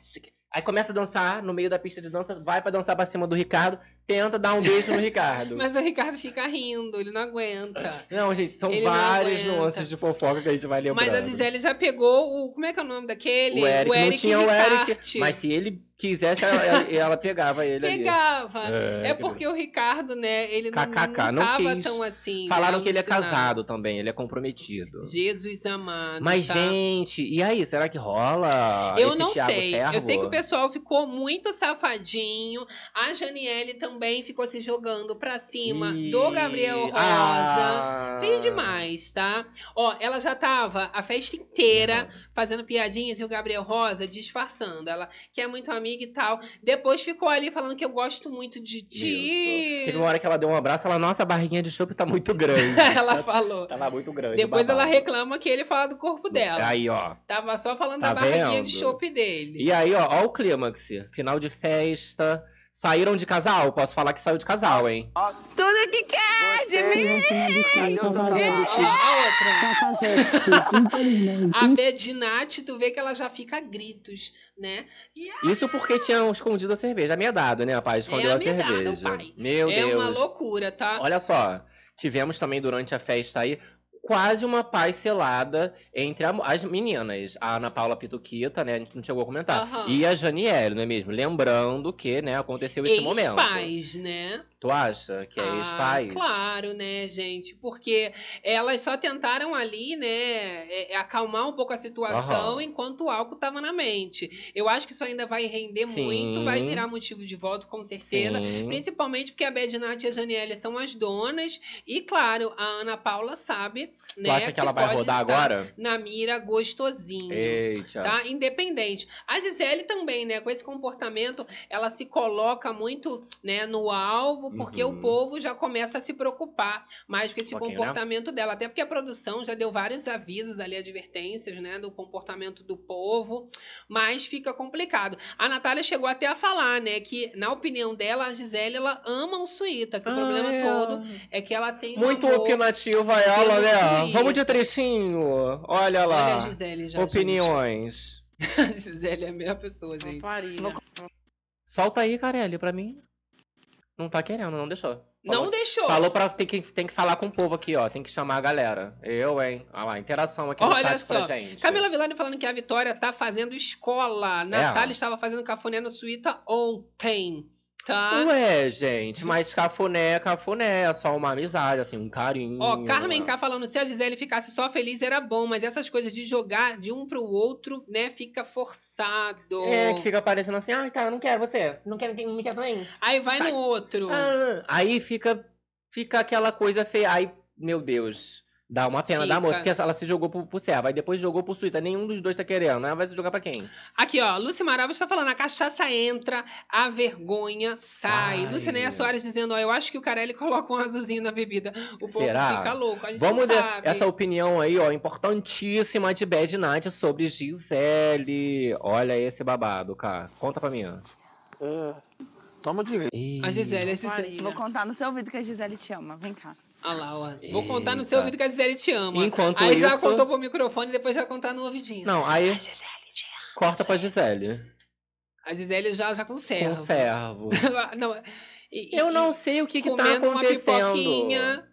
Speaker 2: Aí começa a dançar no meio da pista de dança. Vai pra dançar pra cima do Ricardo. Tenta dar um beijo no [laughs] Ricardo.
Speaker 1: Mas o Ricardo fica rindo, ele não aguenta.
Speaker 2: Não, gente, são
Speaker 1: Ele não
Speaker 2: várias nuances de fofoca que a gente vai lembrando.
Speaker 1: Mas a Gisele já pegou o. Como é que é o nome daquele?
Speaker 2: O Eric, não tinha o Eric, mas se ele quisesse, ela, ela- pegava ele ali.
Speaker 1: Pegava.
Speaker 2: É,
Speaker 1: É, porque o Ricardo, né, ele não,
Speaker 2: KKK,
Speaker 1: não
Speaker 2: não
Speaker 1: tava
Speaker 2: quis.
Speaker 1: tão assim.
Speaker 2: Falaram
Speaker 1: né,
Speaker 2: que ele é casado também, ele é comprometido.
Speaker 1: Jesus amado.
Speaker 2: Mas,
Speaker 1: tá?
Speaker 2: gente, e aí, será que rola
Speaker 1: Eu
Speaker 2: esse
Speaker 1: não
Speaker 2: Thiago
Speaker 1: sei. Eu sei que o pessoal ficou muito safadinho. A Janiele também também ficou se jogando pra cima
Speaker 2: Ih,
Speaker 1: do Gabriel Rosa.
Speaker 2: ah.
Speaker 1: Feio demais, tá? Ó, ela já tava a festa inteira fazendo piadinhas e o Gabriel Rosa disfarçando. Ela que é muito amiga e tal. Depois ficou ali falando que eu gosto muito de ti.
Speaker 2: Teve uma hora que ela deu um abraço, ela, nossa, a barriguinha de chope tá muito grande. [laughs]
Speaker 1: ela falou.
Speaker 2: Tava muito grande.
Speaker 1: Depois ela reclama que ele fala do corpo dela.
Speaker 2: Aí, ó.
Speaker 1: Tava só falando
Speaker 2: Tá
Speaker 1: da barriguinha de chope dele.
Speaker 2: E aí, ó, ó o clímax. Final de festa. Saíram de casal? Posso falar que saiu de casal, hein?
Speaker 8: Tudo que quer de mim.
Speaker 1: A Bedinati, tu vê que ela já fica a gritos, né?
Speaker 2: Isso porque tinham escondido a cerveja. Amedado, né, pai? Escondeu
Speaker 1: É
Speaker 2: a cerveja.
Speaker 1: pai.
Speaker 2: Meu
Speaker 1: é
Speaker 2: Deus.
Speaker 1: uma loucura, tá?
Speaker 2: Olha só, tivemos também durante a festa aí quase uma paz selada entre a- as meninas. A Ana Paula Pituquita, né? A gente não chegou a comentar.
Speaker 1: Aham.
Speaker 2: E a Janiele, não é mesmo? Lembrando que, né, aconteceu esse momento.
Speaker 1: Ex-pais, né?
Speaker 2: Tu acha que é
Speaker 1: Ah,
Speaker 2: ex-pais?
Speaker 1: Claro, né, gente? Porque elas só tentaram ali, né, é, é, acalmar um pouco a situação
Speaker 2: Aham.
Speaker 1: enquanto o álcool tava na mente. Eu acho que isso ainda vai render
Speaker 2: Sim.
Speaker 1: muito, vai virar motivo de voto, com certeza.
Speaker 2: Sim.
Speaker 1: Principalmente porque a Bad Nath e a Janiele são as donas. E, claro, a Ana Paula sabe,
Speaker 2: Tu
Speaker 1: né?
Speaker 2: acha que ela vai
Speaker 1: pode
Speaker 2: rodar
Speaker 1: estar
Speaker 2: agora?
Speaker 1: Na mira gostosinho.
Speaker 2: Eita.
Speaker 1: Tá? Independente. A Gisele também, né? Com esse comportamento, ela se coloca muito né, no alvo, porque
Speaker 2: Uhum.
Speaker 1: o povo já começa a se preocupar mais com esse
Speaker 2: Um pouquinho,
Speaker 1: comportamento dela. Até porque a produção já deu vários avisos ali, advertências, né? Do comportamento do povo. Mas fica complicado. A Natália chegou até a falar, né? Que, na opinião dela, a Gisele, ela ama o Suíta. Que o
Speaker 2: Ah,
Speaker 1: problema
Speaker 2: é.
Speaker 1: todo é que ela tem
Speaker 2: Muito
Speaker 1: amor
Speaker 2: opinativa ela, né?
Speaker 1: Suíta.
Speaker 2: Vamos de trechinho. Olha lá.
Speaker 1: Olha a Gisele já.
Speaker 2: Opiniões.
Speaker 1: gente. [laughs] A Gisele é a mesma pessoa, gente.
Speaker 2: Solta aí, Carelli, pra mim. Não tá querendo, não deixou.
Speaker 1: Não
Speaker 2: Falou-
Speaker 1: deixou.
Speaker 2: Falou pra tem que, tem que falar com o povo aqui, ó. Tem que chamar a galera. Eu, hein? Olha lá, interação aqui no
Speaker 1: Olha
Speaker 2: chat
Speaker 1: só,
Speaker 2: pra gente.
Speaker 1: Camila Villani falando que a Vitória tá fazendo escola.
Speaker 2: É.
Speaker 1: Natália estava fazendo cafuné no Suíta ontem, tá?
Speaker 2: Ué, gente, mas cafuné é cafuné, é só uma amizade, assim, um carinho.
Speaker 1: Ó, Carmen K falando, se a Gisele ficasse só feliz era bom, mas essas coisas de jogar de um pro outro, né, fica forçado.
Speaker 2: É, que fica parecendo assim, ah, tá, eu não quero você. Não quero, não me quer também.
Speaker 1: Aí vai
Speaker 2: Vai.
Speaker 1: no outro.
Speaker 2: Ah, aí fica, fica aquela coisa feia. Aí, meu Deus, dá uma pena da
Speaker 1: Fica.
Speaker 2: moça, porque ela se jogou pro, pro servo, aí depois jogou pro suíta. Nenhum dos dois tá querendo, né? Vai se jogar pra quem?
Speaker 1: Aqui, ó, Lúcia Maravilha está falando, a cachaça entra, a vergonha sai.
Speaker 2: Sai.
Speaker 1: Lucinéia Soares dizendo, ó, eu acho que o Carelli coloca um azulzinho na bebida. O povo
Speaker 2: Será?
Speaker 1: fica louco, a gente
Speaker 2: Vamos ver essa opinião aí, ó, importantíssima de Bad Night sobre Gisele. Olha esse babado, cara. Conta pra mim. ó.
Speaker 5: É, toma direito.
Speaker 2: Ih,
Speaker 1: A Gisele, a Gisele.
Speaker 8: Vou contar no seu ouvido que a Gisele te ama. Vem cá.
Speaker 1: Olha lá, ó. Vou contar no seu ouvido que a Gisele te ama.
Speaker 2: Enquanto
Speaker 1: Aí já
Speaker 2: isso-
Speaker 1: contou pro microfone e depois já contar no ouvidinho.
Speaker 2: Não, aí
Speaker 1: A Gisele te ama.
Speaker 2: corta pra Gisele.
Speaker 1: A Gisele já, já conserva.
Speaker 2: Com servo. [laughs]
Speaker 1: não, e-
Speaker 2: Eu
Speaker 1: e-
Speaker 2: não sei o que que tá
Speaker 1: comendo uma
Speaker 2: acontecendo.
Speaker 1: pipoquinha.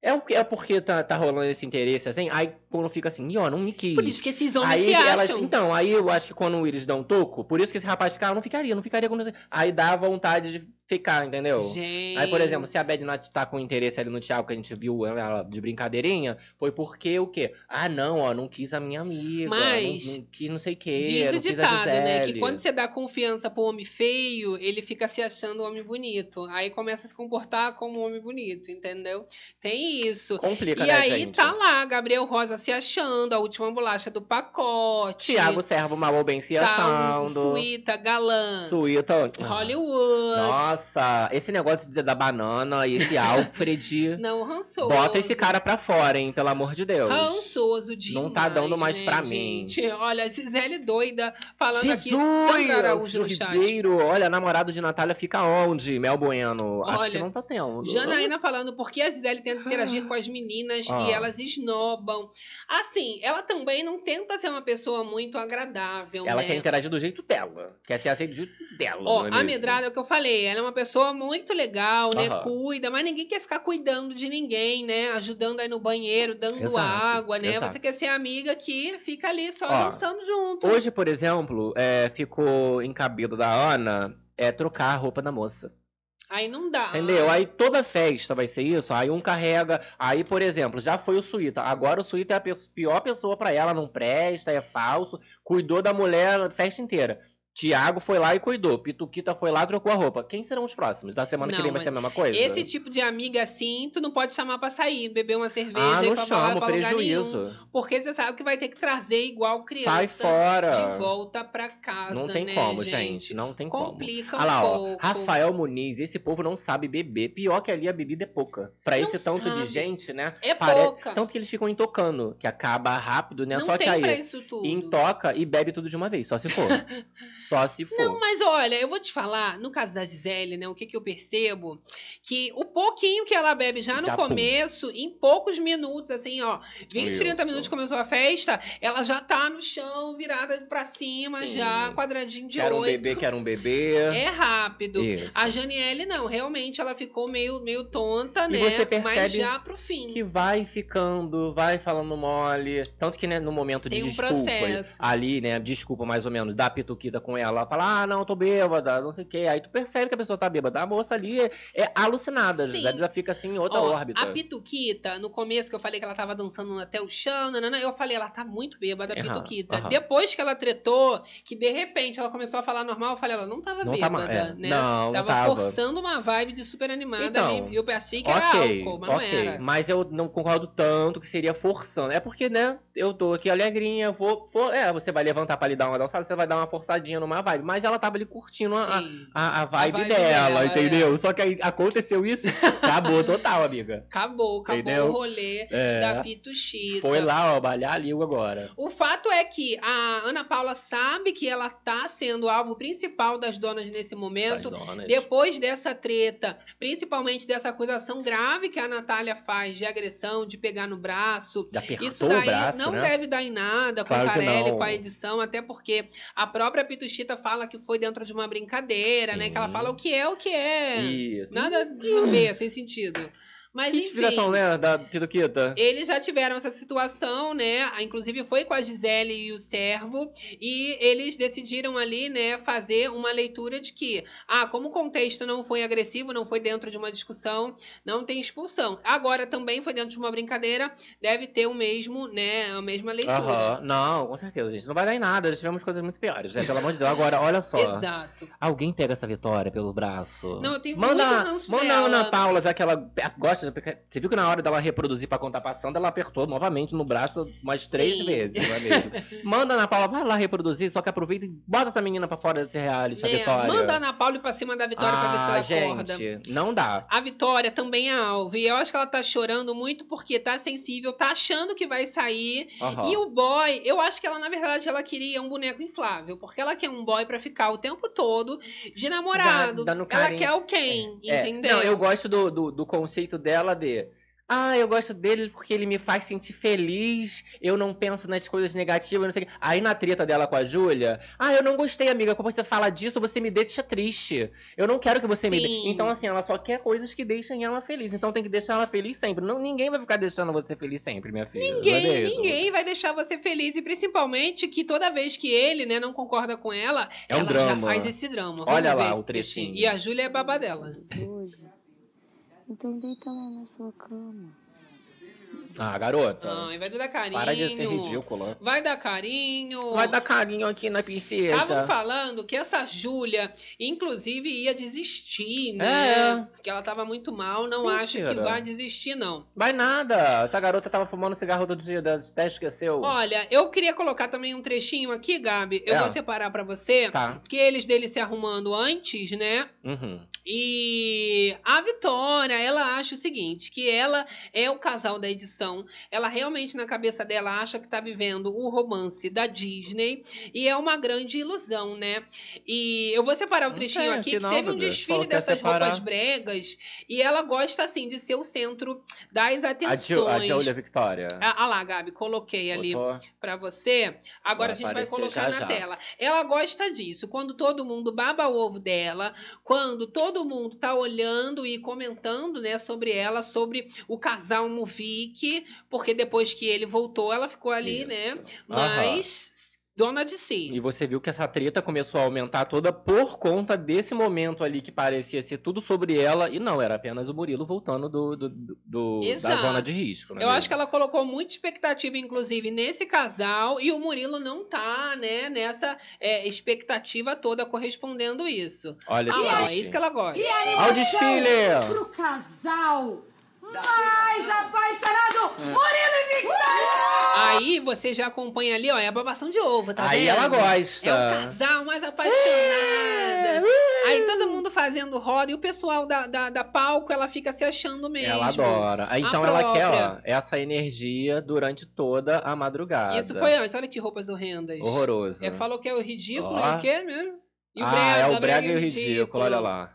Speaker 2: É, o que- é porque tá, tá rolando esse interesse assim, aí quando fica assim, ó, não me quis.
Speaker 1: Por isso que esses homens
Speaker 2: Aí
Speaker 1: se
Speaker 2: elas,
Speaker 1: acham.
Speaker 2: então, aí eu acho que quando eles dão toco, por isso que esse rapaz fica, ah, não ficaria, não ficaria com você. Aí dá vontade de ficar, entendeu?
Speaker 1: Gente.
Speaker 2: Aí, por exemplo, se a Bad Nat tá com interesse ali no Thiago, que a gente viu ela de brincadeirinha, foi porque o quê? Ah, não, ó, não quis a minha amiga.
Speaker 1: Mas
Speaker 2: Não, não quis não sei o quê.
Speaker 1: Diz o ditado, né? Que quando você dá confiança pro homem feio, ele fica se achando homem bonito. Aí começa a se comportar como um homem bonito, entendeu? Tem isso.
Speaker 2: Complica,
Speaker 1: E
Speaker 2: né,
Speaker 1: aí
Speaker 2: gente?
Speaker 1: tá lá, Gabriel Rosa se achando, a última bolacha do pacote.
Speaker 2: Thiago Servo mal bem se
Speaker 1: tá
Speaker 2: achando.
Speaker 1: Suíta, galã.
Speaker 2: Suíta.
Speaker 1: Hollywood.
Speaker 2: Nossa, esse negócio da banana e esse [laughs] Alfred.
Speaker 1: Não, rançoso.
Speaker 2: Bota esse cara pra fora, hein, pelo amor de Deus.
Speaker 1: Rançoso demais,
Speaker 2: Não tá dando mais
Speaker 1: né,
Speaker 2: pra mim.
Speaker 1: gente? Olha, Gisele doida falando aqui.
Speaker 2: Jesus!
Speaker 1: Sandra Araújo no chat.
Speaker 2: Ribeiro, olha, namorado de Natália fica onde? Mel Bueno. Acho
Speaker 1: Olha,
Speaker 2: que não tá tendo.
Speaker 1: Janaína falando por que a Gisele tenta interagir com as meninas
Speaker 2: Ah.
Speaker 1: e elas esnobam. Assim, ela também não tenta ser uma pessoa muito agradável,
Speaker 2: Ela
Speaker 1: né?
Speaker 2: quer interagir do jeito dela. Quer ser aceita do jeito dela.
Speaker 1: Ó,
Speaker 2: é
Speaker 1: a? Medrada é o que eu falei, ela é uma pessoa muito legal, né?
Speaker 2: Aham.
Speaker 1: Cuida, mas ninguém quer ficar cuidando de ninguém, né? Ajudando aí no banheiro, dando
Speaker 2: Exato,
Speaker 1: água, né?
Speaker 2: exato.
Speaker 1: Você quer ser amiga que fica ali só
Speaker 2: Ó,
Speaker 1: dançando junto.
Speaker 2: Hoje, por exemplo, é, ficou encabido da Ana é, trocar a roupa da moça.
Speaker 1: Aí não dá.
Speaker 2: Entendeu? Aí toda festa vai ser isso. Aí um carrega. Aí, por exemplo, já foi o Suíta. Agora o Suíta é a pior pessoa pra ela, não presta, é falso. Cuidou da mulher a festa inteira. Tiago foi lá e cuidou. Pituquita foi lá e trocou a roupa. Quem serão os próximos? Da semana que
Speaker 1: Não,
Speaker 2: vem vai ser a mesma coisa?
Speaker 1: Esse tipo de amiga assim, tu não pode chamar pra sair, beber uma cerveja
Speaker 2: ah,
Speaker 1: e
Speaker 2: não
Speaker 1: pra falar
Speaker 2: chamo,
Speaker 1: pra
Speaker 2: prejuízo.
Speaker 1: nenhum. Porque você sabe que vai ter que trazer igual criança
Speaker 2: Sai fora.
Speaker 1: de volta pra casa,
Speaker 2: Não tem
Speaker 1: né,
Speaker 2: como, gente. Não tem como.
Speaker 1: Complica
Speaker 2: lá,
Speaker 1: um
Speaker 2: ó.
Speaker 1: pouco.
Speaker 2: Rafael Muniz, esse povo não sabe beber. Pior que ali a bebida é pouca. Pra
Speaker 1: Não
Speaker 2: esse tanto
Speaker 1: sabe.
Speaker 2: de gente, né?
Speaker 1: É pouca.
Speaker 2: Tanto que eles ficam intocando, que acaba rápido, né?
Speaker 1: Não
Speaker 2: Só
Speaker 1: tem
Speaker 2: que aí
Speaker 1: pra isso tudo.
Speaker 2: intoca e bebe tudo de uma vez, só se for. [laughs] só se for.
Speaker 1: Não, mas olha, eu vou te falar, no caso da Gisele, né, o que, que eu percebo? Que o pouquinho que ela bebe já no
Speaker 2: Já, pum.
Speaker 1: começo, em poucos minutos, assim, ó, 20, 30
Speaker 2: Isso.
Speaker 1: minutos que começou a festa, ela já tá no chão, virada pra cima,
Speaker 2: Sim.
Speaker 1: já, quadradinho de
Speaker 2: Quero um
Speaker 1: oito.
Speaker 2: bebê, quero um bebê.
Speaker 1: É rápido.
Speaker 2: Isso.
Speaker 1: A Janiele não, realmente ela ficou meio, meio tonta,
Speaker 2: E
Speaker 1: né?
Speaker 2: você
Speaker 1: Mas
Speaker 2: percebe
Speaker 1: já pro fim.
Speaker 2: Que vai ficando, vai falando mole. Tanto que, né, no momento
Speaker 1: Tem
Speaker 2: de
Speaker 1: um
Speaker 2: desculpa,
Speaker 1: processo.
Speaker 2: ali, né, desculpa mais ou menos, da pituquita com ela, ela fala, ah, não, tô bêbada, não sei o quê. Aí tu percebe que a pessoa tá bêbada. A moça ali é, é alucinada,
Speaker 1: Sim.
Speaker 2: já, já fica assim em outra
Speaker 1: Ó,
Speaker 2: órbita.
Speaker 1: A Pituquita, no começo que eu falei que ela tava dançando até o chão, nanana, eu falei, ela tá muito bêbada, a Pituquita.
Speaker 2: aham.
Speaker 1: Depois que ela tretou, que de repente ela começou a falar normal, eu falei, ela não tava
Speaker 2: Não tá
Speaker 1: bêbada,
Speaker 2: ma- é,
Speaker 1: né?
Speaker 2: não, não
Speaker 1: tava,
Speaker 2: tava.
Speaker 1: forçando uma vibe de super animada
Speaker 2: Então.
Speaker 1: E eu pensei que era
Speaker 2: Ok,
Speaker 1: álcool, mas não
Speaker 2: ok.
Speaker 1: era.
Speaker 2: Mas eu não concordo tanto que seria forçando. É porque, né, eu tô aqui alegrinha, vou, vou. É, você vai levantar pra lhe dar uma dançada, você vai dar uma forçadinha numa vibe. Mas ela tava ali curtindo a, a, a vibe,
Speaker 1: vibe
Speaker 2: dela,
Speaker 1: dela, é.
Speaker 2: entendeu? Só que aí aconteceu isso, [laughs] acabou total, amiga.
Speaker 1: Acabou, acabou
Speaker 2: Entendeu?
Speaker 1: o rolê
Speaker 2: É.
Speaker 1: da Pituchita.
Speaker 2: Foi lá, ó, balhar a língua agora.
Speaker 1: O fato é que a Ana Paula sabe que ela tá sendo o alvo principal das donas nesse momento.
Speaker 2: Donas.
Speaker 1: Depois dessa treta, principalmente dessa acusação grave que a Natália faz de agressão, de pegar no braço. Isso daí
Speaker 2: braço,
Speaker 1: não
Speaker 2: né?
Speaker 1: deve dar em nada com
Speaker 2: Claro que
Speaker 1: Carelli, com a edição, até porque a própria Pituchita fala que foi dentro de uma brincadeira, né?
Speaker 2: Sim.
Speaker 1: Que ela fala o que é o que é.
Speaker 2: Isso.
Speaker 1: Nada a ver, sem sentido. Mas
Speaker 2: Que
Speaker 1: enfim.
Speaker 2: inspiração, né, da Pituquita?
Speaker 1: Eles já tiveram essa situação, né? Inclusive foi com a Gisele e o servo. E eles decidiram ali, né, fazer uma leitura de que, ah, como o contexto não foi agressivo, não foi dentro de uma discussão, não tem expulsão. Agora também foi dentro de uma brincadeira, deve ter o mesmo, né, a mesma leitura.
Speaker 2: Não, com certeza, gente. Não vai dar em nada. Já tivemos coisas muito piores, né? Pelo amor de Deus. Agora, olha só.
Speaker 1: Exato.
Speaker 2: Alguém pega essa vitória pelo braço.
Speaker 1: Não, eu tenho
Speaker 2: manda,
Speaker 1: muito ranço
Speaker 2: Manda a
Speaker 1: dela.
Speaker 2: Ana Paula, já que ela gosta. Você viu que na hora dela reproduzir pra contar passando, ela apertou novamente no braço umas três
Speaker 1: Sim.
Speaker 2: vezes, não é mesmo? [laughs] manda a Ana Paula, vai lá reproduzir, só que aproveita e bota essa menina pra fora desse reality, a
Speaker 1: Né?
Speaker 2: Vitória.
Speaker 1: Manda a Ana Paula pra cima da Vitória pra ver
Speaker 2: ah,
Speaker 1: se ela acorda.
Speaker 2: gente, não dá.
Speaker 1: A Vitória também é alvo. E eu acho que ela tá chorando muito porque tá sensível, tá achando que vai sair.
Speaker 2: Aham.
Speaker 1: E o boy, eu acho que ela, na verdade, ela queria um boneco inflável. Porque ela quer um boy pra ficar o tempo todo de namorado.
Speaker 2: Dá- dando
Speaker 1: ela quer o Ken,
Speaker 2: É,
Speaker 1: entendeu?
Speaker 2: Não, eu gosto do, do, do conceito dela de. Ah, eu gosto dele porque ele me faz sentir feliz, eu não penso nas coisas negativas, não sei o quê. Aí na treta dela com a Júlia, ah, eu não gostei, amiga, quando você fala disso, você me deixa triste. Eu não quero que você me
Speaker 1: Sim.
Speaker 2: deixe. Então, assim, ela só quer coisas que deixem ela feliz. Então tem que deixar ela feliz sempre. Não, ninguém vai ficar deixando você feliz sempre, minha filha. não é
Speaker 1: Ninguém, ninguém vai deixar você feliz. E principalmente que toda vez que ele, né, não concorda com ela,
Speaker 2: É um
Speaker 1: ela
Speaker 2: drama.
Speaker 1: já faz esse drama.
Speaker 2: Olha
Speaker 1: Vamos
Speaker 2: lá
Speaker 1: ver
Speaker 2: o
Speaker 1: esse
Speaker 2: trechinho.
Speaker 1: E a Júlia é babá dela.
Speaker 9: Então deita lá na sua cama.
Speaker 2: Ah, garota.
Speaker 1: Ai, vai dar carinho.
Speaker 2: para de ser ridícula.
Speaker 1: Vai dar carinho.
Speaker 2: Vai dar carinho aqui na princesa.
Speaker 1: Estavam falando que essa Júlia, inclusive, ia desistir, né? Que ela tava muito mal. Não acho que
Speaker 2: É. Mentira.
Speaker 1: vai desistir, não.
Speaker 2: Vai nada. Essa garota tava fumando cigarro todo dia, até esqueceu.
Speaker 1: Olha, eu queria colocar também um trechinho aqui, Gabi. Eu
Speaker 2: É.
Speaker 1: vou separar pra você.
Speaker 2: Tá.
Speaker 1: Que eles dele se arrumando antes, né?
Speaker 2: Uhum.
Speaker 1: E a Vitória, ela acha o seguinte, que ela é o casal da edição. Ela realmente na cabeça dela acha que tá vivendo o romance da Disney e é uma grande ilusão, né? E eu vou separar o trechinho
Speaker 2: tem
Speaker 1: aqui que
Speaker 2: não,
Speaker 1: teve um desfile
Speaker 2: que
Speaker 1: dessas roupas bregas e ela gosta assim de ser o centro das
Speaker 2: A,
Speaker 1: atenções.
Speaker 2: Ju, a Julia Victoria.
Speaker 1: Ah ah lá, Gabi, coloquei ali pra você. Agora
Speaker 2: Vai
Speaker 1: a gente vai colocar
Speaker 2: já,
Speaker 1: na
Speaker 2: já.
Speaker 1: tela. Ela gosta disso. Quando todo mundo baba o ovo dela, quando todo mundo tá olhando e comentando, né, sobre ela, sobre o casal Muvik, porque depois que ele voltou, ela ficou ali,
Speaker 2: Isso.
Speaker 1: né?
Speaker 2: Aham.
Speaker 1: Mas Dona de si.
Speaker 2: E você viu que essa treta começou a aumentar toda por conta desse momento ali que parecia ser tudo sobre ela. E não, era apenas o Murilo voltando do, do, do- da zona de risco. é
Speaker 1: Eu
Speaker 2: mesmo?
Speaker 1: acho que ela colocou muita expectativa, inclusive, nesse casal, e o Murilo não tá, né, nessa é, expectativa toda correspondendo isso.
Speaker 2: Olha
Speaker 1: Ah
Speaker 2: só,
Speaker 1: lá, é isso que ela gosta.
Speaker 2: Ao desfile!
Speaker 7: Pro casal mais apaixonado, Murilo e Victoria!
Speaker 1: Aí você já acompanha ali, ó, é a babação de ovo, tá
Speaker 2: Aí
Speaker 1: vendo?
Speaker 2: ela gosta.
Speaker 1: É o casal mais apaixonada. Aí todo mundo fazendo roda e o pessoal da, da, da palco, ela fica se achando mesmo.
Speaker 2: Ela adora. Aí,
Speaker 1: A
Speaker 2: Então ela quer, ó, essa energia durante toda a madrugada.
Speaker 1: Isso foi antes, olha que roupas horrendas.
Speaker 2: Horroroso.
Speaker 1: É, falou que é o ridículo
Speaker 2: Ó.
Speaker 1: e o quê mesmo? E o
Speaker 2: ah,
Speaker 1: brega,
Speaker 2: é o brega
Speaker 1: brega
Speaker 2: e o ridículo, olha lá.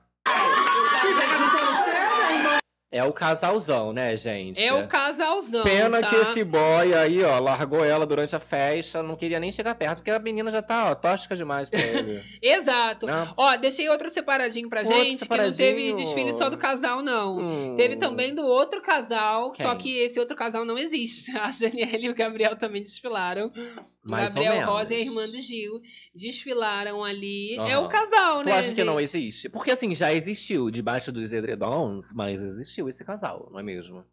Speaker 2: É o casalzão, né, gente?
Speaker 1: É o casalzão.
Speaker 2: Pena
Speaker 1: tá?
Speaker 2: que esse boy aí, ó, largou ela durante a festa, não queria nem chegar perto, porque a menina já tá, ó, tóxica demais pra ele. [laughs]
Speaker 1: Exato.
Speaker 2: Não.
Speaker 1: Ó, deixei outro separadinho pra
Speaker 2: Outro
Speaker 1: gente, que não teve
Speaker 2: separadinho.
Speaker 1: desfile só do casal, não.
Speaker 2: Hum.
Speaker 1: Teve também do outro casal, só
Speaker 2: Quem?
Speaker 1: que esse outro casal não existe. [laughs] A Daniela e o Gabriel também desfilaram.
Speaker 2: Mais
Speaker 1: Gabriel. Rosa e a irmã do Gil desfilaram ali. É
Speaker 2: Aham.
Speaker 1: o casal,
Speaker 2: Tu
Speaker 1: né,
Speaker 2: acha que não existe? Porque assim, já existiu debaixo dos edredons, mas existiu esse casal, não é mesmo?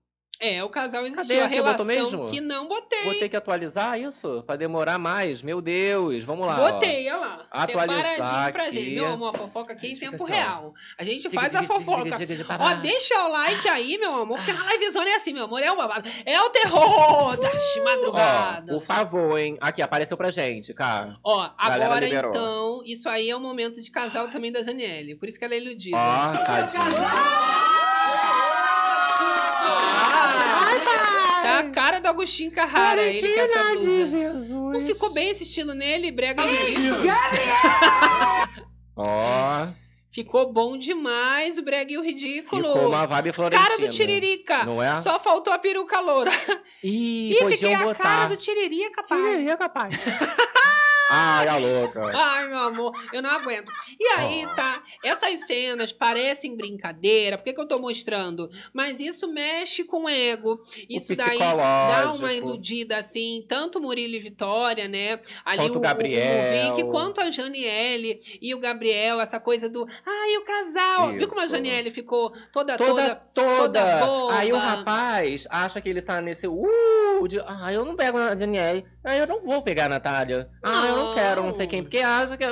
Speaker 1: É, o casal existiu.
Speaker 2: Cadê
Speaker 1: a relação
Speaker 2: mesmo?
Speaker 1: que não botei.
Speaker 2: Vou ter que atualizar isso? Pra demorar mais? Meu Deus, vamos lá.
Speaker 1: Botei, olha lá.
Speaker 2: Atualizar
Speaker 1: Separadinho pra
Speaker 2: aqui.
Speaker 1: gente. Meu amor, a fofoca aqui em tempo
Speaker 2: ó.
Speaker 1: real. A gente
Speaker 2: Diga,
Speaker 1: faz a fofoca.
Speaker 2: diga, diga, diga,
Speaker 1: Ó, deixa o like aí, meu amor, porque na livezona é assim, meu amor, é o babado. É o terror [laughs] das
Speaker 2: Ó,
Speaker 1: madrugadas.
Speaker 2: por favor, hein? Aqui, apareceu pra gente, cara.
Speaker 1: Ó, agora então, isso aí é o momento de casal também da Janiele. Por isso que ela é iludida.
Speaker 2: Ó, tadinha.
Speaker 1: Tá a cara do Agostinho Carrara, ele com essa blusa.
Speaker 6: Jesus.
Speaker 1: Não ficou bem esse estilo nele, brega e ridículo.
Speaker 2: Ó,
Speaker 1: Ficou bom demais o brega e o ridículo.
Speaker 2: ficou uma vibe florentina.
Speaker 1: Cara do Tiririca.
Speaker 2: Não é?
Speaker 1: Só faltou a peruca loura.
Speaker 2: Ih,
Speaker 1: Ih, fiquei a cara do Tiririca, pai.
Speaker 6: Tiririca, capaz. [laughs]
Speaker 2: Ai, a louca.
Speaker 1: Ai, meu amor, eu não aguento. E aí,
Speaker 2: Oh.
Speaker 1: tá? Essas cenas parecem brincadeira, por que, que eu tô mostrando? Mas isso mexe com o ego. Isso daí dá uma iludida, assim, tanto Murilo e Vitória, né? Ali
Speaker 2: Quanto
Speaker 1: o,
Speaker 2: o Gabriel.
Speaker 1: Movic, quanto a Janiele e o Gabriel, essa coisa do. Ai, o casal. Viu como a
Speaker 2: Isso.
Speaker 1: Janiele ficou toda,
Speaker 2: Toda,
Speaker 1: toda.
Speaker 2: toda.
Speaker 1: boba.
Speaker 2: Aí o rapaz acha que ele tá nesse. Uh, de, ah, eu não pego a Daniele. Ah, eu não vou pegar a Natália. Ah, eu não quero, não sei quem. Porque acha que.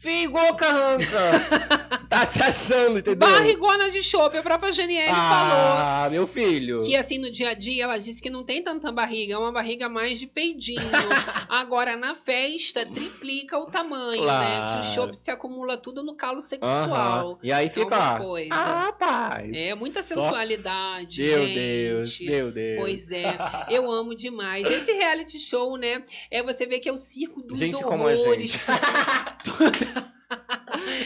Speaker 2: Figou carranca. [laughs] tá se achando, entendeu?
Speaker 1: Barrigona de chope, a própria Janiele falou.
Speaker 2: ah, meu filho.
Speaker 1: Que assim, no dia a dia, ela disse que não tem tanta barriga, é uma barriga mais de peidinho. [laughs] Agora, na festa, triplica o tamanho, né? Que o
Speaker 2: Claro.
Speaker 1: chope se acumula tudo no calo sexual.
Speaker 2: E aí
Speaker 1: É
Speaker 2: fica,
Speaker 1: coisa.
Speaker 2: Ah, rapaz.
Speaker 1: É muita
Speaker 2: Só-
Speaker 1: sensualidade,
Speaker 2: Meu
Speaker 1: gente.
Speaker 2: Deus, meu Deus.
Speaker 1: Pois é, [laughs] eu amo demais. Esse reality show, né? É você ver que é o circo dos
Speaker 2: Gente como a
Speaker 1: horrores. [laughs]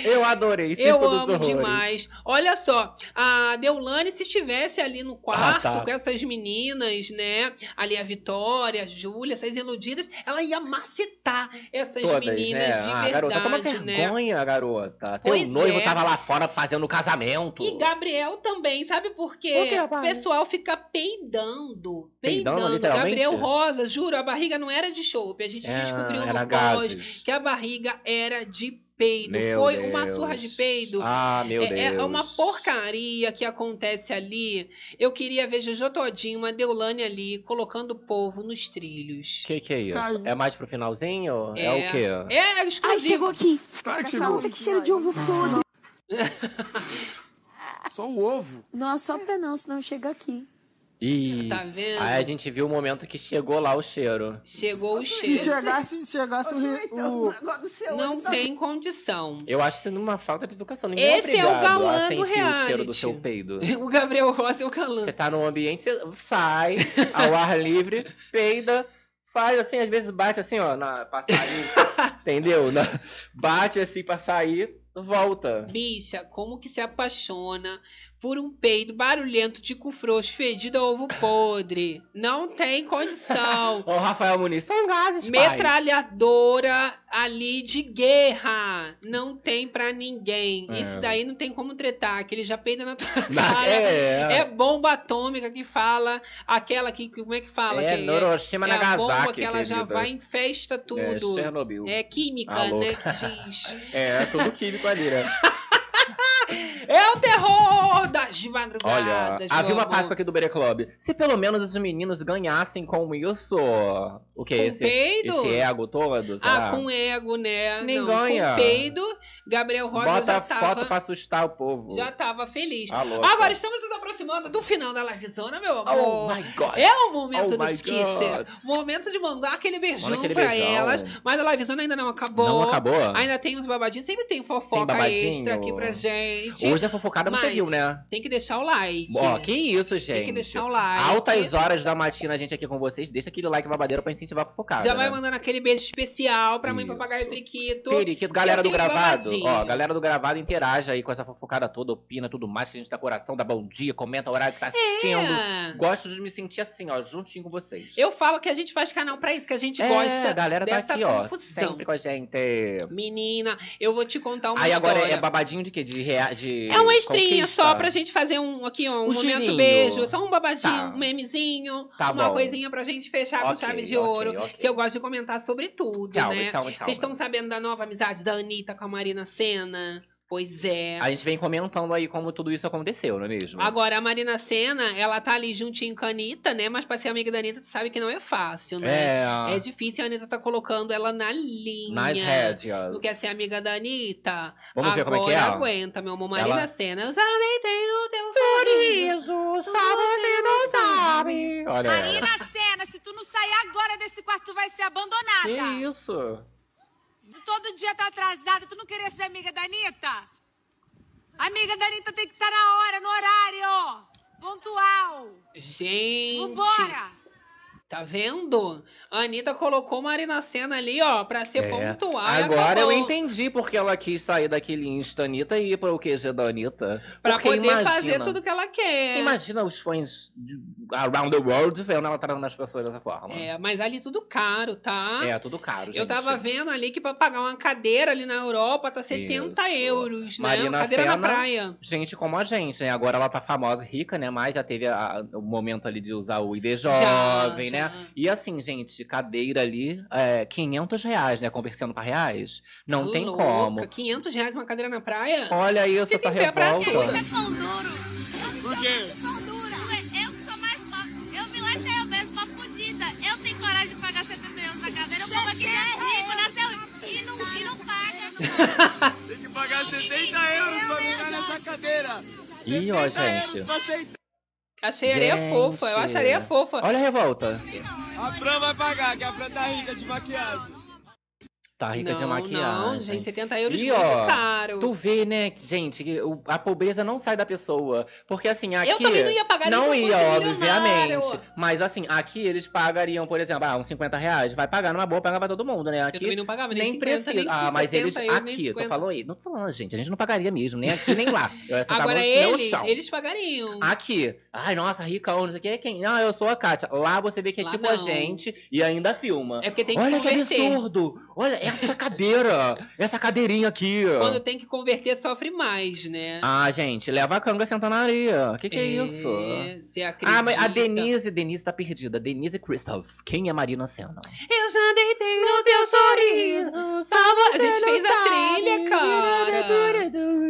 Speaker 2: Eu adorei.
Speaker 1: Eu
Speaker 2: Circo dos
Speaker 1: amo
Speaker 2: Horrores.
Speaker 1: demais. Olha só, a Deulane, se estivesse ali no quarto
Speaker 2: Ah, tá.
Speaker 1: com essas meninas, né? Ali a Vitória, a Júlia, essas iludidas, ela ia macetar essas
Speaker 2: Todas,
Speaker 1: meninas
Speaker 2: né?
Speaker 1: de
Speaker 2: ah,
Speaker 1: verdade,
Speaker 2: garota, toma
Speaker 1: né?
Speaker 2: vergonha, garota.
Speaker 1: Pois
Speaker 2: Teu noivo
Speaker 1: é.
Speaker 2: tava lá fora fazendo casamento.
Speaker 1: E Gabriel também, sabe por quê?
Speaker 6: Por quê,
Speaker 1: o pessoal fica peidando.
Speaker 2: Peidando,
Speaker 1: Peidando. Gabriel Rosa, juro, a barriga não era de chope. A gente
Speaker 2: É,
Speaker 1: descobriu no pós
Speaker 2: gases.
Speaker 1: que a barriga era de peido.
Speaker 2: Meu
Speaker 1: Foi uma
Speaker 2: Deus.
Speaker 1: surra de peido.
Speaker 2: Ah, meu
Speaker 1: é,
Speaker 2: Deus.
Speaker 1: é uma porcaria que acontece ali. Eu queria ver Jojo Todinho, uma Deulane ali, colocando o povo nos trilhos.
Speaker 2: Que que é isso?
Speaker 5: Ai.
Speaker 2: É mais pro finalzinho? É, o quê?
Speaker 1: É
Speaker 7: Ai,
Speaker 1: exclusivo.
Speaker 7: chegou aqui.
Speaker 5: Que chegou.
Speaker 7: Nossa, que cheiro de ovo todo.
Speaker 5: Só o ovo.
Speaker 9: Não assopra não, senão chega aqui.
Speaker 2: Ih.
Speaker 1: Tá vendo?
Speaker 2: Aí a gente viu o momento que chegou lá o cheiro.
Speaker 1: Chegou o
Speaker 5: Se
Speaker 1: cheiro.
Speaker 5: chegasse, se chegasse o, ri- o...
Speaker 1: Não tem condição.
Speaker 2: Eu acho isso uma falta de educação. Ninguém é
Speaker 1: Esse é o
Speaker 2: obrigado
Speaker 1: galã
Speaker 2: a
Speaker 1: do
Speaker 2: sentir o
Speaker 1: reality.
Speaker 2: cheiro do seu peido. [laughs]
Speaker 1: O Gabriel Rosa é o calão.
Speaker 2: Você tá num ambiente, você sai ao ar livre, peida, faz assim, às vezes bate assim, ó, na, pra sair, [laughs] entendeu? Na- bate assim pra sair, volta.
Speaker 1: Bicha, como que se apaixona por um peido barulhento de cu frouxo fedido a ovo podre. Não tem condição. [laughs]
Speaker 2: Ô, Rafael Muniz, são gases.
Speaker 1: Metralhadora ali de guerra. Não tem pra ninguém.
Speaker 2: É.
Speaker 1: Isso daí não tem como tretar, que ele já peida na tua [laughs]
Speaker 2: Na-
Speaker 1: cara.
Speaker 2: é.
Speaker 1: É bomba atômica que fala. Aquela que, como é que fala?
Speaker 2: É,
Speaker 1: que
Speaker 2: Hiroshima,
Speaker 1: é a bomba
Speaker 2: Nagasaki,
Speaker 1: que ela já vai em festa
Speaker 2: É,
Speaker 1: tudo.
Speaker 2: Chernobyl.
Speaker 1: É química,
Speaker 2: Alô.
Speaker 1: né? Que [laughs] diz.
Speaker 2: É, tudo químico ali, né?
Speaker 1: É o terror das
Speaker 2: Olha,
Speaker 1: madrugadas.
Speaker 2: havia
Speaker 1: meu
Speaker 2: uma. Páscoa aqui do Bere Club. Se pelo menos os meninos ganhassem com isso. O que?
Speaker 1: Com
Speaker 2: esse,
Speaker 1: peido?
Speaker 2: esse ego todo?
Speaker 1: Ah, com ego, né?
Speaker 2: Nem
Speaker 1: Não,
Speaker 2: ganha.
Speaker 1: Com peido, Gabriel Rosa
Speaker 2: Bota
Speaker 1: já tava,
Speaker 2: foto pra assustar o povo.
Speaker 1: já tava feliz.
Speaker 2: Ah, louca.
Speaker 1: Agora estamos nos aproximando do final da livezona, meu
Speaker 2: Oh
Speaker 1: amor.
Speaker 2: my God.
Speaker 1: É o momento
Speaker 2: Oh
Speaker 1: dos kisses. Momento de mandar aquele beijão
Speaker 2: Manda aquele
Speaker 1: pra
Speaker 2: beijão.
Speaker 1: elas. Mas a livezona ainda não acabou.
Speaker 2: Não acabou?
Speaker 1: Ainda tem uns babadinhos. Sempre tem fofoca
Speaker 2: babadinho?
Speaker 1: extra aqui pra gente.
Speaker 2: Hoje a fofocada você viu, né?
Speaker 1: Tem que deixar o like.
Speaker 2: Ó, que isso, gente.
Speaker 1: Tem que deixar o like.
Speaker 2: Altas horas da matina, a gente aqui com vocês. Deixa aquele like babadeiro pra incentivar a fofocada.
Speaker 1: Já vai
Speaker 2: né?
Speaker 1: mandando aquele beijo especial pra mãe
Speaker 2: Isso.
Speaker 1: papagaio e periquito.
Speaker 2: Periquito, galera do gravado. Ó, galera do gravado interage aí com essa fofocada toda, opina tudo mais, que a gente dá coração, dá bom dia, comenta o horário que tá assistindo.
Speaker 1: É.
Speaker 2: Gosto de me sentir assim, ó, juntinho com vocês.
Speaker 1: Eu falo que a gente faz canal pra isso, que a gente
Speaker 2: é,
Speaker 1: gosta
Speaker 2: a galera tá
Speaker 1: dessa
Speaker 2: aqui, ó,
Speaker 1: confusão.
Speaker 2: sempre com a gente.
Speaker 1: Menina, eu vou te contar uma
Speaker 2: Aí agora
Speaker 1: história.
Speaker 2: é babadinho de quê? De, rea... de
Speaker 1: É uma estrinha
Speaker 2: conquista?
Speaker 1: só pra gente fazer um aqui, ó, um,
Speaker 2: Um
Speaker 1: momento
Speaker 2: girinho.
Speaker 1: beijo, só um babadinho,
Speaker 2: Tá.
Speaker 1: um memezinho,
Speaker 2: Tá
Speaker 1: uma
Speaker 2: bom.
Speaker 1: coisinha pra gente fechar com
Speaker 2: Ok,
Speaker 1: chave de
Speaker 2: ok,
Speaker 1: ouro,
Speaker 2: ok.
Speaker 1: que eu gosto de comentar sobre tudo,
Speaker 2: Tchau,
Speaker 1: né?
Speaker 2: tchau, tchau.
Speaker 1: Vocês estão sabendo da nova amizade da Anitta com a Marina Senna? Pois é.
Speaker 2: A gente vem comentando aí como tudo isso aconteceu, não é mesmo?
Speaker 1: Agora, a Marina Senna, ela tá ali juntinho com a Anitta, né? Mas pra ser amiga da Anitta, tu sabe que não é fácil, né?
Speaker 2: É.
Speaker 1: É difícil, a Anitta tá colocando ela na linha.
Speaker 2: Nas rédeas.
Speaker 1: Não quer ser amiga da Anitta?
Speaker 2: Vamos ver
Speaker 1: Agora
Speaker 2: como é que é?
Speaker 1: aguenta, meu amor. Marina
Speaker 2: Ela-
Speaker 1: Senna, eu já deitei no teu sorriso.
Speaker 6: Só você não sabe.
Speaker 2: Olha.
Speaker 10: Marina Senna, se tu não sair agora desse quarto, tu vai ser abandonada.
Speaker 2: Que isso?
Speaker 10: Tu todo dia tá atrasada, tu não queria ser amiga da Anitta? Amiga da Anitta tem que estar na hora, no horário. Pontual.
Speaker 1: Gente,
Speaker 10: Vambora.
Speaker 1: Tá vendo? A Anitta colocou Marina Senna ali, ó, pra ser
Speaker 2: É.
Speaker 1: pontual.
Speaker 2: Agora eu entendi porque ela quis sair daquele Insta Anitta e ir para o QG da Anitta.
Speaker 1: Pra
Speaker 2: Porque
Speaker 1: poder
Speaker 2: imagina,
Speaker 1: fazer tudo que ela quer.
Speaker 2: Imagina os fãs around the world vendo ela tratando as pessoas dessa forma.
Speaker 1: É, mas ali tudo caro, tá?
Speaker 2: É, tudo caro, gente.
Speaker 1: Eu tava vendo ali que pra pagar uma cadeira ali na Europa tá 70
Speaker 2: Isso.
Speaker 1: euros, né?
Speaker 2: Marina
Speaker 1: Uma cadeira
Speaker 2: Senna,
Speaker 1: na praia.
Speaker 2: Gente como a gente, né? Agora ela tá famosa, rica, né? Mas já teve a- o momento ali de usar o ID jovem,
Speaker 1: já.
Speaker 2: né? E assim, gente, cadeira ali, é, 500 reais, né? Conversando pra reais. Não
Speaker 1: Tá
Speaker 2: tem
Speaker 1: louca,
Speaker 2: como.
Speaker 1: 500 reais uma cadeira na praia?
Speaker 2: Olha isso, essa
Speaker 1: Fica em pé pra
Speaker 2: revolta.
Speaker 1: tudo.
Speaker 5: Por quê?
Speaker 10: Eu que sou mais pobre. Eu me achei eu mesmo uma fodida. Eu tenho coragem de pagar 70 euros na cadeira. Aqui é rico, nasceu e não, e não paga. [laughs]
Speaker 5: Tem que pagar 70 euros pra ficar nessa cadeira.
Speaker 2: Ih, ó,
Speaker 5: 70 euros
Speaker 2: gente.
Speaker 1: Achei areia fofa, eu acho areia fofa.
Speaker 2: Olha a revolta.
Speaker 5: A Fran vai pagar, que a Fran tá rica de maquiagem.
Speaker 2: Tá rica
Speaker 1: não,
Speaker 2: de maquiagem.
Speaker 1: não, gente, 70 euros
Speaker 2: E
Speaker 1: muito
Speaker 2: ó,
Speaker 1: caro.
Speaker 2: tu vê, né, gente, a pobreza não sai da pessoa. Porque assim, aqui.
Speaker 1: Eu também não ia pagar
Speaker 2: Não
Speaker 1: eu
Speaker 2: ia, obviamente. Mas assim, aqui eles pagariam, por exemplo, ah, uns 50 reais. Vai pagar numa boa, paga pra todo mundo, né? Aqui
Speaker 1: Eu também não pagava nem,
Speaker 2: nem
Speaker 1: 50,
Speaker 2: precisa.
Speaker 1: nem
Speaker 2: ah, mas
Speaker 1: 70
Speaker 2: eles
Speaker 1: nem
Speaker 2: aqui, tô
Speaker 1: 50.
Speaker 2: falando aí. Não tô falando, gente, a gente não pagaria mesmo, nem aqui nem lá. [laughs] Eu ia
Speaker 1: Agora
Speaker 2: no
Speaker 1: eles, eles pagariam.
Speaker 2: Aqui, ai, nossa, ricão, não sei o que, é quem? Não, eu sou a Kátia. Lá você vê que é
Speaker 1: Lá
Speaker 2: tipo a
Speaker 1: não.
Speaker 2: gente e ainda filma.
Speaker 1: É porque tem que
Speaker 2: Olha que absurdo! Olha essa cadeira! essa cadeirinha aqui!
Speaker 1: Quando tem que converter, sofre mais, né?
Speaker 2: Ah, gente, leva a canga senta na areia. O que, que é, isso?
Speaker 1: Você acredita?
Speaker 2: Ah, mas a Denise, Denise tá perdida. Denise Christoph. Quem é Marina Senna?
Speaker 1: Eu já deitei no teu sorriso. Só você a gente fez a trilha, cara.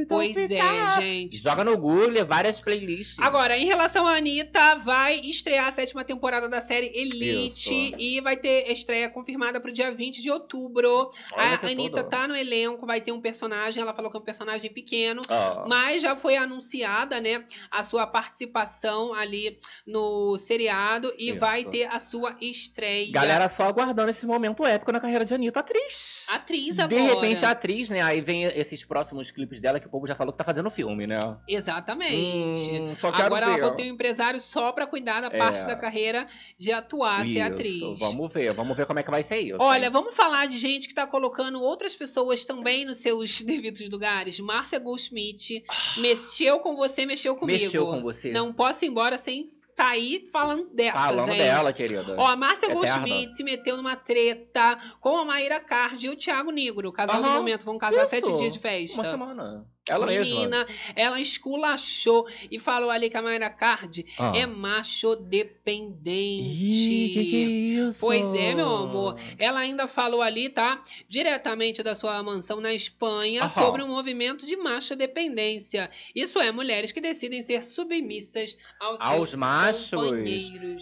Speaker 1: Pois é, gente.
Speaker 2: Joga no Google várias playlists.
Speaker 1: Agora, em relação à Anitta, vai estrear a sétima temporada da série Elite
Speaker 2: Isso.
Speaker 1: e vai ter estreia confirmada pro dia 20 de outubro.
Speaker 2: Olha
Speaker 1: a Anitta
Speaker 2: tudo.
Speaker 1: tá no elenco, vai ter um personagem, ela falou que é um personagem pequeno,
Speaker 2: Ó.
Speaker 1: mas já foi anunciada, né, a sua participação ali no seriado e
Speaker 2: Isso.
Speaker 1: vai ter a sua estreia.
Speaker 2: Galera só aguardando esse momento épico na carreira de Anitta, atriz.
Speaker 1: Atriz
Speaker 2: De
Speaker 1: agora.
Speaker 2: repente, a atriz, né? Aí vem esses próximos clipes dela que o povo já falou que tá fazendo filme, né?
Speaker 1: Exatamente.
Speaker 2: Hum, só quero
Speaker 1: Agora ela
Speaker 2: ver.
Speaker 1: falou que tem um empresário só pra cuidar da
Speaker 2: É.
Speaker 1: parte da carreira de atuar, ser
Speaker 2: Isso,
Speaker 1: atriz.
Speaker 2: Vamos ver, vamos ver como é que vai ser isso.
Speaker 1: Olha, vamos falar de gente que está colocando outras pessoas também nos seus [laughs] devidos lugares. Márcia Goldschmidt mexeu com você, mexeu comigo.
Speaker 2: Mexeu com você.
Speaker 1: Não posso ir embora sem sair falando dessa,
Speaker 2: Falando
Speaker 1: gente.
Speaker 2: dela, querida.
Speaker 1: Ó, a Márcia
Speaker 2: Eterna.
Speaker 1: Goldschmidt se meteu numa treta com a Maíra Card e o Thiago Negro. Casal do
Speaker 2: Aham.
Speaker 1: momento, vão casar
Speaker 2: Isso.
Speaker 1: sete dias de festa.
Speaker 2: Uma semana. Ela mesma.
Speaker 1: Menina, ela esculachou e falou ali que a Mayra Card
Speaker 2: Ah.
Speaker 1: é macho dependente.
Speaker 2: Ih, que que é isso?
Speaker 1: Pois é, meu amor. Ela ainda falou ali, tá? Diretamente da sua mansão na Espanha,
Speaker 2: Aham.
Speaker 1: sobre um movimento de macho dependência. Isso é, mulheres que decidem ser submissas aos,
Speaker 2: Aos machos.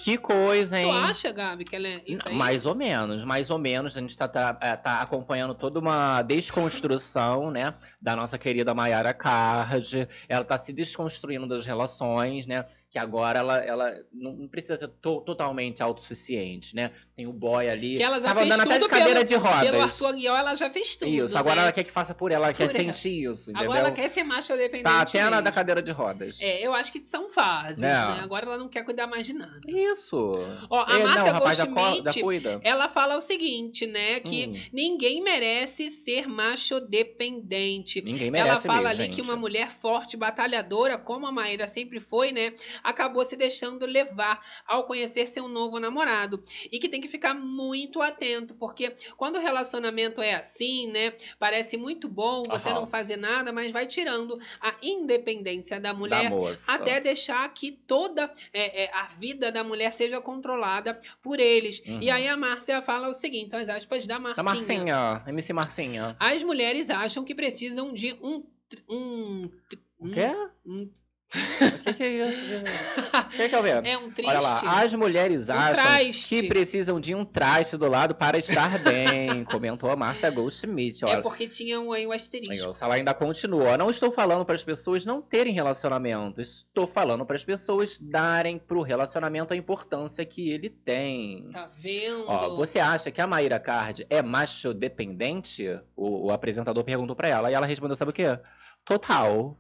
Speaker 2: Que coisa, hein?
Speaker 1: Tu acha, Gabi, que ela é isso aí?
Speaker 2: Mais ou menos, mais ou menos. A gente tá, tá, é, tá acompanhando toda uma desconstrução, né? Da nossa querida Mayara Card. Ela tá se desconstruindo das relações, né? Que agora ela, ela não precisa ser to- totalmente autossuficiente, né? Tem o boy ali.
Speaker 1: Que ela já
Speaker 2: Tava
Speaker 1: fez
Speaker 2: andando até de cadeira
Speaker 1: pelo,
Speaker 2: de rodas.
Speaker 1: pelo Arthur Aguiar, ela já fez tudo,
Speaker 2: Isso, agora
Speaker 1: né?
Speaker 2: ela quer que faça por ela, ela quer
Speaker 1: Por ela.
Speaker 2: sentir isso, entendeu?
Speaker 1: Agora ela quer ser macho dependente
Speaker 2: Tá até na da cadeira de rodas.
Speaker 1: É, eu acho que são fases,
Speaker 2: É.
Speaker 1: né? Agora ela não quer cuidar mais de nada.
Speaker 2: Isso.
Speaker 1: Ó, a
Speaker 2: É,
Speaker 1: Márcia Goldschmidt, ela fala o seguinte, né? Que
Speaker 2: Hum.
Speaker 1: ninguém merece ser macho dependente.
Speaker 2: Ninguém
Speaker 1: ela
Speaker 2: merece
Speaker 1: fala ali que
Speaker 2: gente.
Speaker 1: uma mulher forte, batalhadora, como a Maíra sempre foi, né? Acabou se deixando levar ao conhecer seu novo namorado. E que tem que ficar muito atento, porque quando o relacionamento é assim, né? Parece muito bom você
Speaker 2: Aham.
Speaker 1: não fazer nada, mas vai tirando a independência da mulher
Speaker 2: moça.
Speaker 1: até deixar que toda é, é, a vida da mulher seja controlada por eles.
Speaker 2: Uhum.
Speaker 1: E aí a Márcia fala o seguinte, são as aspas da Marcinha.
Speaker 2: Da Marcinha, MC Marcinha.
Speaker 1: As mulheres acham que precisam de um... um
Speaker 2: O quê?
Speaker 1: um-
Speaker 2: O que, que é isso? O [laughs] que, que eu vejo?
Speaker 1: É um triste.
Speaker 2: Olha lá, as mulheres
Speaker 1: Um
Speaker 2: acham
Speaker 1: traste.
Speaker 2: que precisam de um traste do lado para estar bem, [laughs] comentou a Márcia Goldschmidt.
Speaker 1: É
Speaker 2: Olha,
Speaker 1: porque tinham aí o
Speaker 2: Aí,
Speaker 1: asterisco.
Speaker 2: ó, ela ainda continua. Não estou falando para as pessoas não terem relacionamento. Estou falando para as pessoas darem pro relacionamento a importância que ele tem.
Speaker 1: Tá vendo?
Speaker 2: Ó, você acha que a Maíra Card é macho dependente? O, o apresentador perguntou pra ela e ela respondeu, sabe o quê? Total.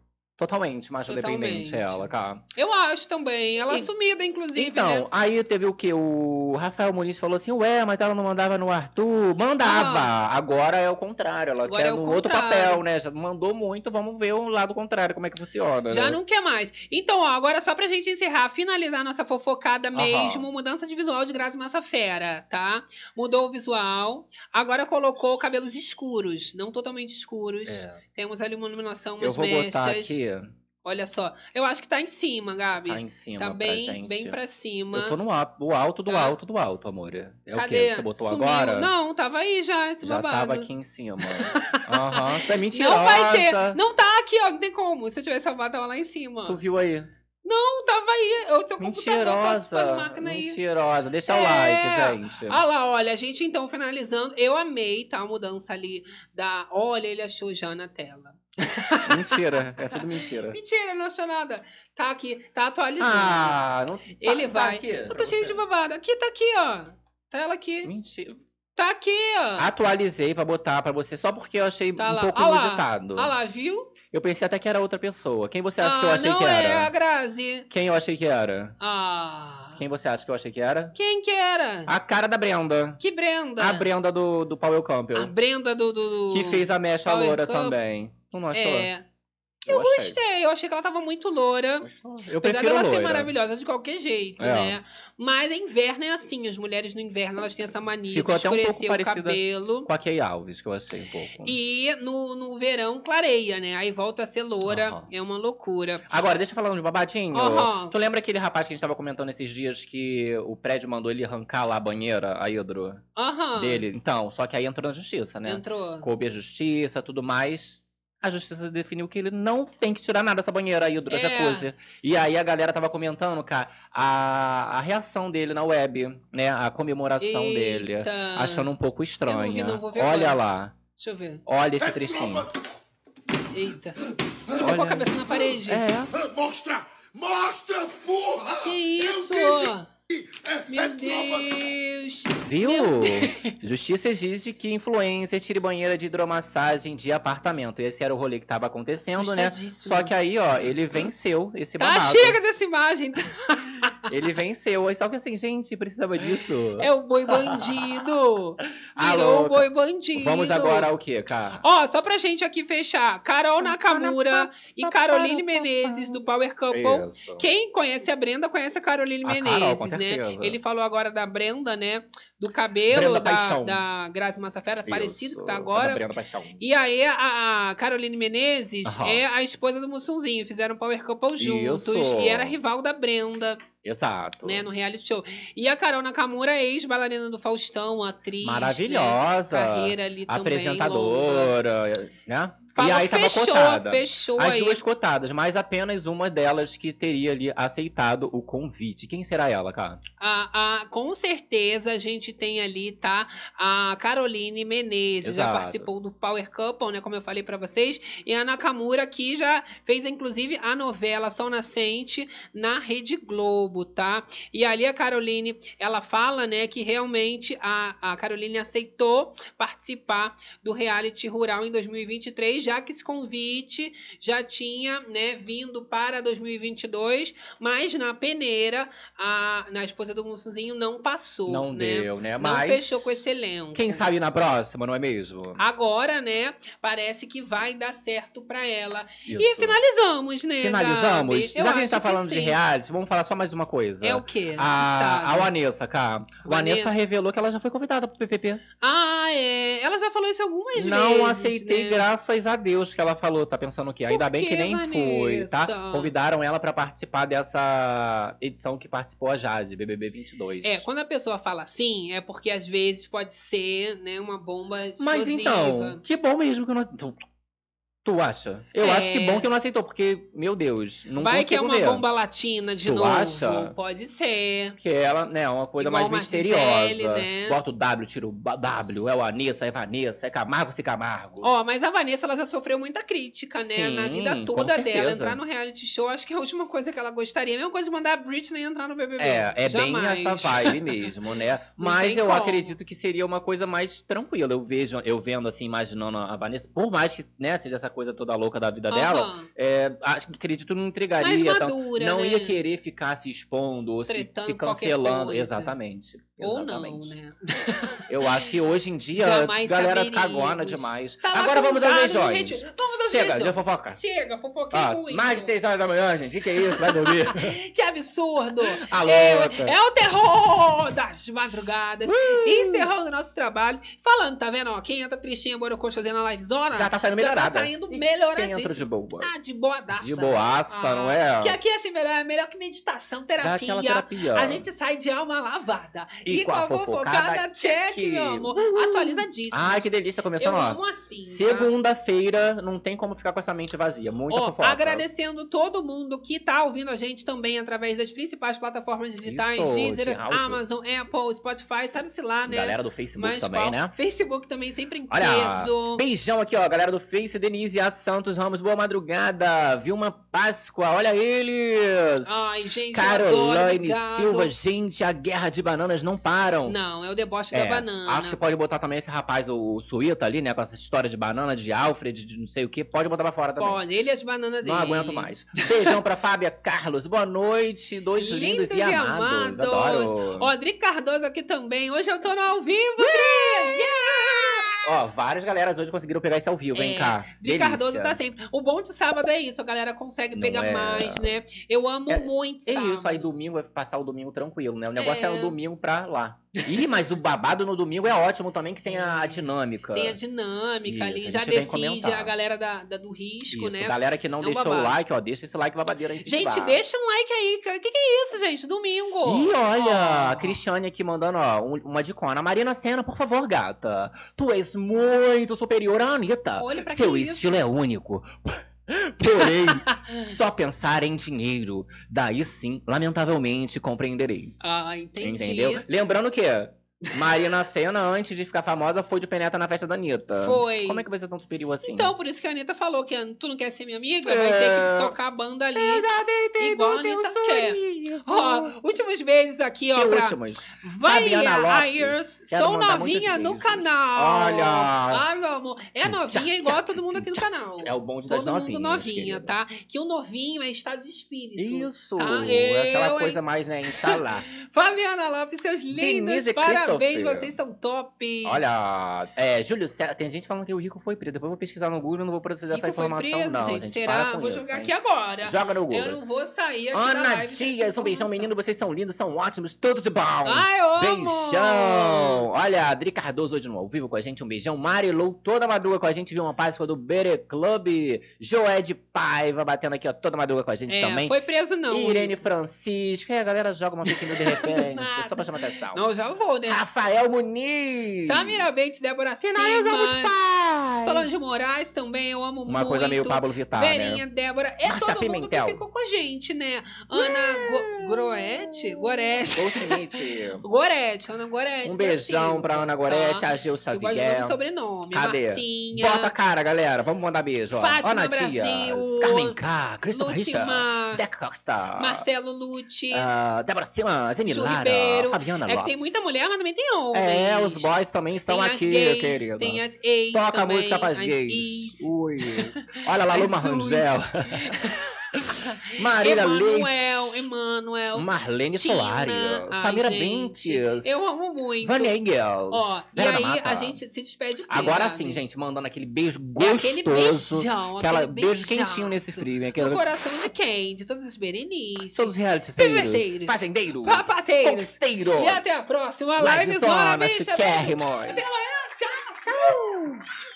Speaker 2: Totalmente macho dependente
Speaker 1: Totalmente.
Speaker 2: ela, cara.
Speaker 1: Eu acho também. Ela
Speaker 2: E-
Speaker 1: assumida, inclusive,
Speaker 2: Então,
Speaker 1: né?
Speaker 2: aí teve o quê? O Rafael Muniz falou assim, ué, mas ela não mandava no Arthur? Mandava! Agora é o contrário, ela
Speaker 1: Ah. Agora
Speaker 2: quer
Speaker 1: é o
Speaker 2: no outro
Speaker 1: contrário.
Speaker 2: papel, né? Já mandou muito, vamos ver o lado contrário, como é que funciona.
Speaker 1: Já
Speaker 2: né?
Speaker 1: não quer mais. Então, ó, agora só pra gente encerrar, finalizar nossa fofocada mesmo, mudança de visual de Grazi Massafera, tá? Mudou o visual, agora colocou cabelos escuros, não totalmente escuros.
Speaker 2: É.
Speaker 1: Temos ali uma iluminação,
Speaker 2: Eu
Speaker 1: umas
Speaker 2: vou
Speaker 1: mechas.
Speaker 2: botar aqui,
Speaker 1: Olha só, eu acho que tá em cima, Gabi.
Speaker 2: tá em cima
Speaker 1: Tá
Speaker 2: pra
Speaker 1: bem,
Speaker 2: gente.
Speaker 1: bem pra cima.
Speaker 2: Eu tô no o alto do
Speaker 1: Tá.
Speaker 2: alto do alto, amor. É o
Speaker 1: Cadê?
Speaker 2: quê? Você botou
Speaker 1: Sumiu.
Speaker 2: agora?
Speaker 1: Não, tava aí já, esse
Speaker 2: Já
Speaker 1: babado.
Speaker 2: tava aqui em cima. [laughs] Aham. Tu é mentirosa.
Speaker 1: Não vai ter. Não tá aqui, ó. Não tem como. Se eu tivesse salvado, tava lá em cima.
Speaker 2: Tu viu aí?
Speaker 1: Não, tava aí. O seu computador
Speaker 2: Mentirosa.
Speaker 1: máquina aí.
Speaker 2: Mentirosa. Deixa o
Speaker 1: É.
Speaker 2: like, gente.
Speaker 1: Ah lá, olha, a gente então finalizando. Eu amei, tá? A mudança ali da. Olha, ele achou já na tela.
Speaker 2: Mentira. É tudo mentira.
Speaker 1: Mentira, não achou nada. Tá aqui, tá atualizando.
Speaker 2: Ah, não.
Speaker 1: ele
Speaker 2: tá
Speaker 1: vai.
Speaker 2: aqui
Speaker 1: eu tô cheio de babado. Aqui, tá aqui, ó. Tá ela aqui.
Speaker 2: Mentira.
Speaker 1: Tá aqui, ó.
Speaker 2: Atualizei pra botar pra você só porque eu achei
Speaker 1: Tá
Speaker 2: um
Speaker 1: lá.
Speaker 2: pouco
Speaker 1: Ah lá.
Speaker 2: inusitado.
Speaker 1: Ah lá, viu?
Speaker 2: Eu pensei até que era outra pessoa. Quem você acha que eu
Speaker 1: ah,
Speaker 2: achei
Speaker 1: não
Speaker 2: que
Speaker 1: é
Speaker 2: era?
Speaker 1: a Grazi.
Speaker 2: Quem eu achei que era?
Speaker 1: Ah.
Speaker 2: Quem você acha que eu achei que era?
Speaker 1: Quem que era?
Speaker 2: A cara da Brenda.
Speaker 1: Que Brenda?
Speaker 2: A Brenda do, do Powell Campbell.
Speaker 1: A Brenda do. do, do...
Speaker 2: Que fez a mecha
Speaker 1: Power
Speaker 2: loura também. Tu não achou?
Speaker 1: É.
Speaker 2: Eu,
Speaker 1: Eu
Speaker 2: achei.
Speaker 1: gostei, eu achei que ela tava muito loura.
Speaker 2: Eu
Speaker 1: Apesar dela
Speaker 2: loira.
Speaker 1: ser maravilhosa de qualquer jeito,
Speaker 2: É.
Speaker 1: né? Mas inverno é assim, as mulheres no inverno elas têm essa mania
Speaker 2: Ficou
Speaker 1: de
Speaker 2: até um pouco
Speaker 1: escurecer o cabelo.
Speaker 2: com a Kay Alves, que eu achei um pouco.
Speaker 1: E no, no verão clareia, né? Aí volta a ser loura,
Speaker 2: Aham.
Speaker 1: é uma loucura.
Speaker 2: Agora, deixa eu falar um de babadinho.
Speaker 1: Aham.
Speaker 2: Tu lembra aquele rapaz que a gente tava comentando esses dias que o prédio mandou ele arrancar lá a banheira, a hidro
Speaker 1: Aham.
Speaker 2: dele? Então, só que aí entrou na justiça, né?
Speaker 1: Entrou.
Speaker 2: Coube a justiça, tudo mais. A justiça definiu que ele não tem que tirar nada dessa banheira aí, do
Speaker 1: É.
Speaker 2: jacuzzi. E aí a galera tava comentando, cara, a, a reação dele na web, né? A comemoração dele.
Speaker 1: Eita.
Speaker 2: Achando um pouco estranha.
Speaker 1: vi, não vou ver
Speaker 2: Olha
Speaker 1: agora.
Speaker 2: lá.
Speaker 1: Deixa eu ver.
Speaker 2: Olha esse trechinho.
Speaker 1: Eita. Com a cabeça na parede.
Speaker 2: É.
Speaker 11: Mostra! Mostra, porra!
Speaker 1: Que isso? Meu Deus.
Speaker 2: Viu? Justiça exige que influencer tire banheira de hidromassagem de apartamento. Esse era o rolê que tava acontecendo, né? Só que aí, ó, ele venceu esse
Speaker 1: Tá,
Speaker 2: babado.
Speaker 1: chega dessa imagem.
Speaker 2: Ele venceu. Só que assim, gente, precisava disso.
Speaker 1: É o boi bandido. [laughs]
Speaker 2: Ah,
Speaker 1: Virou o boi bandido.
Speaker 2: Vamos agora ao quê, cara?
Speaker 1: Ó, só pra gente aqui fechar. Carol Nakamura e Caroline Menezes, do Power Couple.
Speaker 2: Isso.
Speaker 1: Quem conhece a Brenda, conhece a Caroline
Speaker 2: A
Speaker 1: Menezes,
Speaker 2: Carol, com
Speaker 1: né? Ele falou agora da Brenda, né? Do cabelo
Speaker 2: Brenda
Speaker 1: da,
Speaker 2: Paixão.
Speaker 1: da Grazi Massafera, parecido que tá agora.
Speaker 2: da Brenda Paixão.
Speaker 1: E aí, a Caroline Menezes
Speaker 2: Aham.
Speaker 1: é a esposa do Mussunzinho. Fizeram Power Couple juntos.
Speaker 2: Isso.
Speaker 1: E era rival da Brenda,
Speaker 2: Exato.
Speaker 1: né? No reality show. E a Carol Nakamura, ex-bailarina do Faustão, atriz. né?
Speaker 2: Maravilhosa.
Speaker 1: Carreira ali também longa.
Speaker 2: Apresentadora, né?
Speaker 1: Falou
Speaker 2: e aí tava
Speaker 1: fechou,
Speaker 2: cotada.
Speaker 1: fechou
Speaker 2: As
Speaker 1: aí.
Speaker 2: duas cotadas, mas apenas uma delas que teria ali aceitado o convite. Quem será ela, cara?
Speaker 1: A, a- com certeza a gente tem ali, tá? A Caroline Menezes já
Speaker 2: Exato.
Speaker 1: participou do Power Couple, né? Como eu falei pra vocês. E a Nakamura que já fez, inclusive, a novela Sol Nascente na Rede Globo, tá? E ali a Caroline, ela fala, né, que realmente a, a Caroline aceitou participar do reality rural em 2023, já que esse convite já tinha, né, vindo para 2022, mas na peneira, a, na esposa do Mussuzinho não passou,
Speaker 2: Não
Speaker 1: né?
Speaker 2: deu, né?
Speaker 1: Não
Speaker 2: Mas
Speaker 1: fechou com esse elenco.
Speaker 2: Quem sabe na próxima, não é mesmo?
Speaker 1: Agora, né, parece que vai dar certo pra ela. E
Speaker 2: Isso.
Speaker 1: finalizamos, né,
Speaker 2: Finalizamos?
Speaker 1: Gabi? Eu
Speaker 2: Já que a gente tá falando de reality, vamos falar só mais uma coisa.
Speaker 1: É o quê?
Speaker 2: A, a. Vanessa, cara.
Speaker 1: Vanessa.
Speaker 2: Vanessa revelou que ela já foi convidada pro PPP.
Speaker 1: Ah, é. Ela já falou isso algumas vezes.
Speaker 2: Não aceitei,
Speaker 1: né?
Speaker 2: graças a Deus que ela falou. Tá pensando o quê? Ainda bem que
Speaker 1: que,
Speaker 2: nem foi, tá?
Speaker 1: Vanessa?
Speaker 2: Convidaram ela pra participar dessa edição que participou a Jade, BBB 22.
Speaker 1: É, quando a pessoa fala assim, é porque às vezes pode ser, né, uma bomba
Speaker 2: Mas
Speaker 1: explosiva.
Speaker 2: então, que bom mesmo que eu não. Tu, acha? Eu
Speaker 1: É.
Speaker 2: acho que bom que não aceitou, porque, meu Deus, não
Speaker 1: Vai que é uma
Speaker 2: ver.
Speaker 1: bomba latina de
Speaker 2: Tu
Speaker 1: novo.
Speaker 2: acha?
Speaker 1: Pode ser.
Speaker 2: Que ela, né, é uma coisa
Speaker 1: Igual
Speaker 2: mais
Speaker 1: Marcele,
Speaker 2: misteriosa.
Speaker 1: né?
Speaker 2: Bota o W, tira o W, é o Anessa, é Vanessa, é Camargo, se Camargo.
Speaker 1: Ó, mas a Vanessa ela já sofreu muita crítica, né?
Speaker 2: Sim,
Speaker 1: Na vida toda dela. Entrar no reality show, acho que é a última coisa que ela gostaria. A mesma coisa de mandar a Britney entrar no BBB.
Speaker 2: É, é
Speaker 1: Jamais.
Speaker 2: bem essa vibe mesmo, né? [laughs] Mas eu
Speaker 1: como.
Speaker 2: acredito que seria uma coisa mais tranquila. Eu vejo, eu vendo assim, imaginando a Vanessa, por mais que, né, seja essa coisa toda louca da vida dela,
Speaker 1: Aham.
Speaker 2: é, acho que acredito não intrigaria.
Speaker 1: Mais
Speaker 2: tanto-
Speaker 1: madura,
Speaker 2: não
Speaker 1: né?
Speaker 2: ia querer ficar se expondo ou se, se cancelando.
Speaker 1: coisa.
Speaker 2: Exatamente.
Speaker 1: Ou não,
Speaker 2: exatamente.
Speaker 1: né? [laughs]
Speaker 2: Eu acho que hoje em dia
Speaker 1: Jamais
Speaker 2: a galera cagona demais.
Speaker 1: Tá
Speaker 2: Agora vamos
Speaker 1: no
Speaker 2: beijões.
Speaker 1: Vamos aos
Speaker 2: Chega,
Speaker 1: beijões.
Speaker 2: já fofoca.
Speaker 1: Chega, fofoquei
Speaker 2: Ah,
Speaker 1: muito.
Speaker 2: mais de 6 horas da manhã, gente. Que que é isso? Vai dormir. [laughs]
Speaker 1: Que absurdo!
Speaker 2: A
Speaker 1: é, é o terror das madrugadas. Encerrando nosso trabalho. Falando, tá vendo? Ó, quem entra tristinha, borocoxa fazendo a livezona.
Speaker 2: Já tá saindo
Speaker 1: Já
Speaker 2: melhorada.
Speaker 1: tá saindo
Speaker 2: Quem
Speaker 1: melhoradíssimo.
Speaker 2: entra de boa?
Speaker 1: Ah, de boadaça.
Speaker 2: De boaça, não é?
Speaker 1: Que aqui, assim, melhor, é melhor que meditação, terapia.
Speaker 2: terapia.
Speaker 1: A gente sai de alma lavada.
Speaker 2: E com a fofocada,
Speaker 1: check, meu amor. Atualizadíssimo.
Speaker 2: Ai, que delícia. Começando,
Speaker 1: Eu
Speaker 2: ó.
Speaker 1: amo assim, tá?
Speaker 2: Segunda-feira, não tem como ficar com essa mente vazia. Muita
Speaker 1: Ó,
Speaker 2: fofoca.
Speaker 1: agradecendo todo mundo que tá ouvindo a gente também através das principais plataformas digitais,
Speaker 2: Isso,
Speaker 1: Deezer. Amazon, Apple, Spotify, sabe-se lá, né?
Speaker 2: Galera do Facebook
Speaker 1: Mas
Speaker 2: também,
Speaker 1: qual?
Speaker 2: né?
Speaker 1: Facebook também sempre em
Speaker 2: Olha,
Speaker 1: peso.
Speaker 2: beijão aqui, ó, galera do Face, Denise A. Santos Ramos, boa madrugada. Vilma Páscoa, olha eles.
Speaker 1: Ai, gente, adoro,
Speaker 2: Caroline. Silva, gente, a guerra de bananas não param.
Speaker 1: Não, é o deboche
Speaker 2: É,
Speaker 1: da banana.
Speaker 2: Acho que pode botar também esse rapaz, o Suíta ali, né? Com essa história de banana, de Alfred, de não sei o que. Pode botar pra fora também.
Speaker 1: Pode, ele e as bananas dele.
Speaker 2: Não aguento mais. Beijão pra Fábia Carlos. Boa noite. Dois lindos, e amados. Adoro.
Speaker 1: Ó, Dri Cardoso aqui também. Hoje eu tô no ao vivo, Dri! Yeah!
Speaker 2: Ó, várias galeras hoje conseguiram pegar esse ao vivo, vem
Speaker 1: É,
Speaker 2: cá.
Speaker 1: Dri. Cardoso tá sempre. O bom de sábado é isso, a galera consegue
Speaker 2: Não
Speaker 1: pegar
Speaker 2: é?
Speaker 1: mais, né? Eu amo muito
Speaker 2: É
Speaker 1: sábado.
Speaker 2: isso, aí domingo vai passar o domingo tranquilo, né? O negócio é,
Speaker 1: É.
Speaker 2: o domingo pra lá. Ih, mas o babado no domingo é ótimo também, que tem a dinâmica.
Speaker 1: Tem a dinâmica
Speaker 2: Isso,
Speaker 1: ali,
Speaker 2: a
Speaker 1: já decide a galera da, da- do risco,
Speaker 2: Isso,
Speaker 1: né?
Speaker 2: galera que não
Speaker 1: É
Speaker 2: deixou o like, ó, deixa esse like babadeiro aí.
Speaker 1: Gente, deixa um like aí. O que, que é isso, gente? Domingo.
Speaker 2: Ih, olha,
Speaker 1: Ó.
Speaker 2: a Cristiane aqui mandando, ó, um- uma dicona. Marina Senna, por favor, gata. Tu és muito superior à Anitta.
Speaker 1: Olha pra
Speaker 2: Seu
Speaker 1: que isso.
Speaker 2: estilo é único. Porém, [laughs] só pensar em dinheiro. Daí sim, lamentavelmente, compreenderei.
Speaker 1: Ah, entendi.
Speaker 2: Entendeu? Lembrando que Marina Senna, antes de ficar famosa, foi de penetra na festa da Anitta.
Speaker 1: Foi.
Speaker 2: Como é que você tão superior assim?
Speaker 1: Então, por isso que a Anitta falou que tu não quer ser minha amiga, vai ter que tocar a banda ali. Igual a Anitta quer. Ó, últimos beijos aqui, ó,
Speaker 2: Que
Speaker 1: pra
Speaker 2: últimos?
Speaker 1: Valia. Ayers. Sou novinha no canal.
Speaker 2: Olha.
Speaker 1: Ai, meu amor. É novinha igual a todo mundo aqui no canal.
Speaker 2: É o bonde das
Speaker 1: Todo
Speaker 2: novinhas.
Speaker 1: mundo novinha,
Speaker 2: querida.
Speaker 1: tá? Que o novinho é estado de espírito.
Speaker 2: Isso,
Speaker 1: Tá?
Speaker 2: é aquela
Speaker 1: Eu,
Speaker 2: coisa mais, né, instalar. [laughs]
Speaker 1: Fabiana Lopes, seus lindos,
Speaker 2: Denise
Speaker 1: parabéns,
Speaker 2: Christopher.
Speaker 1: vocês são tops.
Speaker 2: Olha, é, Júlio tem gente falando que o Rico foi preso. Depois eu vou pesquisar no Google, não vou essa
Speaker 1: Rico foi
Speaker 2: informação
Speaker 1: preso,
Speaker 2: não,
Speaker 1: gente,
Speaker 2: gente.
Speaker 1: será? Vou
Speaker 2: isso,
Speaker 1: jogar
Speaker 2: hein?
Speaker 1: aqui agora.
Speaker 2: Joga no Google.
Speaker 1: Eu não vou sair aqui da
Speaker 2: Ana
Speaker 1: live
Speaker 2: Dias,
Speaker 1: essa
Speaker 2: um beijão, menino. Vocês são lindos, são ótimos, todos de bom.
Speaker 1: Ai, eu amo!
Speaker 2: Beijão! Olha, Adri Cardoso hoje no ao vivo com a gente, um beijão. Marilou toda madruga com a gente, viu uma Páscoa do Bere Club. Joé de Paiva batendo aqui, ó, toda madruga com a gente
Speaker 1: É,
Speaker 2: também.
Speaker 1: foi preso não.
Speaker 2: Irene Francisco. E a galera joga uma fake news de repente, [laughs] só pra chamar atenção.
Speaker 1: Não, já vou, né?
Speaker 2: Rafael Muniz.
Speaker 1: Samira Bentes, Débora
Speaker 6: nós vamos
Speaker 1: Simas.
Speaker 6: paz.
Speaker 1: Solange Moraes também, eu amo
Speaker 2: Uma
Speaker 1: muito.
Speaker 2: coisa meio Pablo Vittar, né?
Speaker 1: Verinha, Débora. É
Speaker 2: Márcia
Speaker 1: todo mundo que
Speaker 2: Pimentel.
Speaker 1: ficou com a gente, né? Ana Go Groete? Gorete. Gorete, Ana Gorete.
Speaker 2: Um
Speaker 1: da
Speaker 2: beijão
Speaker 1: Silva,
Speaker 2: pra Ana Gorete,
Speaker 1: tá?
Speaker 2: a Gil
Speaker 1: Eu gosto do sobrenome.
Speaker 2: Cadê?
Speaker 1: Marcinha.
Speaker 2: Bota a cara, galera. Vamos mandar beijo. ó.
Speaker 1: Fátima
Speaker 2: Ó, Ana
Speaker 1: Brasil.
Speaker 2: Dias, Carmen K, Christopher. Richard, Deca Costa,
Speaker 1: Marcelo Lute.
Speaker 2: ah, Débora Simas, Zeni
Speaker 1: Ju
Speaker 2: Lara,
Speaker 1: Ribeiro.
Speaker 2: Fabiana
Speaker 1: É que
Speaker 2: Lopes.
Speaker 1: tem muita mulher, mas também tem homens.
Speaker 2: É, os boys também estão
Speaker 1: tem
Speaker 2: aqui,
Speaker 1: gays,
Speaker 2: querido.
Speaker 1: Tem as ex
Speaker 2: Toca a
Speaker 1: também,
Speaker 2: música pras
Speaker 1: as
Speaker 2: gays.
Speaker 1: is.
Speaker 2: Ui. Olha lá, Luma. Rangel. [laughs] [laughs] Marília
Speaker 1: Emanuel,
Speaker 2: Leite.
Speaker 1: Emanuel.
Speaker 2: Marlene
Speaker 1: Tina. Ai,
Speaker 2: Samira
Speaker 1: gente,
Speaker 2: Bentes.
Speaker 1: Eu amo muito.
Speaker 2: Vânia Engels.
Speaker 1: Ó, e aí a gente se despede
Speaker 2: Agora sim, gente, mandando aquele beijo
Speaker 1: É
Speaker 2: gostoso.
Speaker 1: aquele beijão,
Speaker 2: aquela
Speaker 1: aquele
Speaker 2: beijo
Speaker 1: beijaço.
Speaker 2: quentinho nesse frio, hein?
Speaker 1: No
Speaker 2: Aquela,
Speaker 1: coração de quem? De todos os Berenices.
Speaker 2: todos os realitys,
Speaker 1: Bebeceiros.
Speaker 2: fazendeiros,
Speaker 1: Papateiros.
Speaker 2: conquisteiros.
Speaker 1: E até a próxima. Livezona,
Speaker 2: Livezona,
Speaker 1: bicha. Até amanhã. Tchau. Tchau.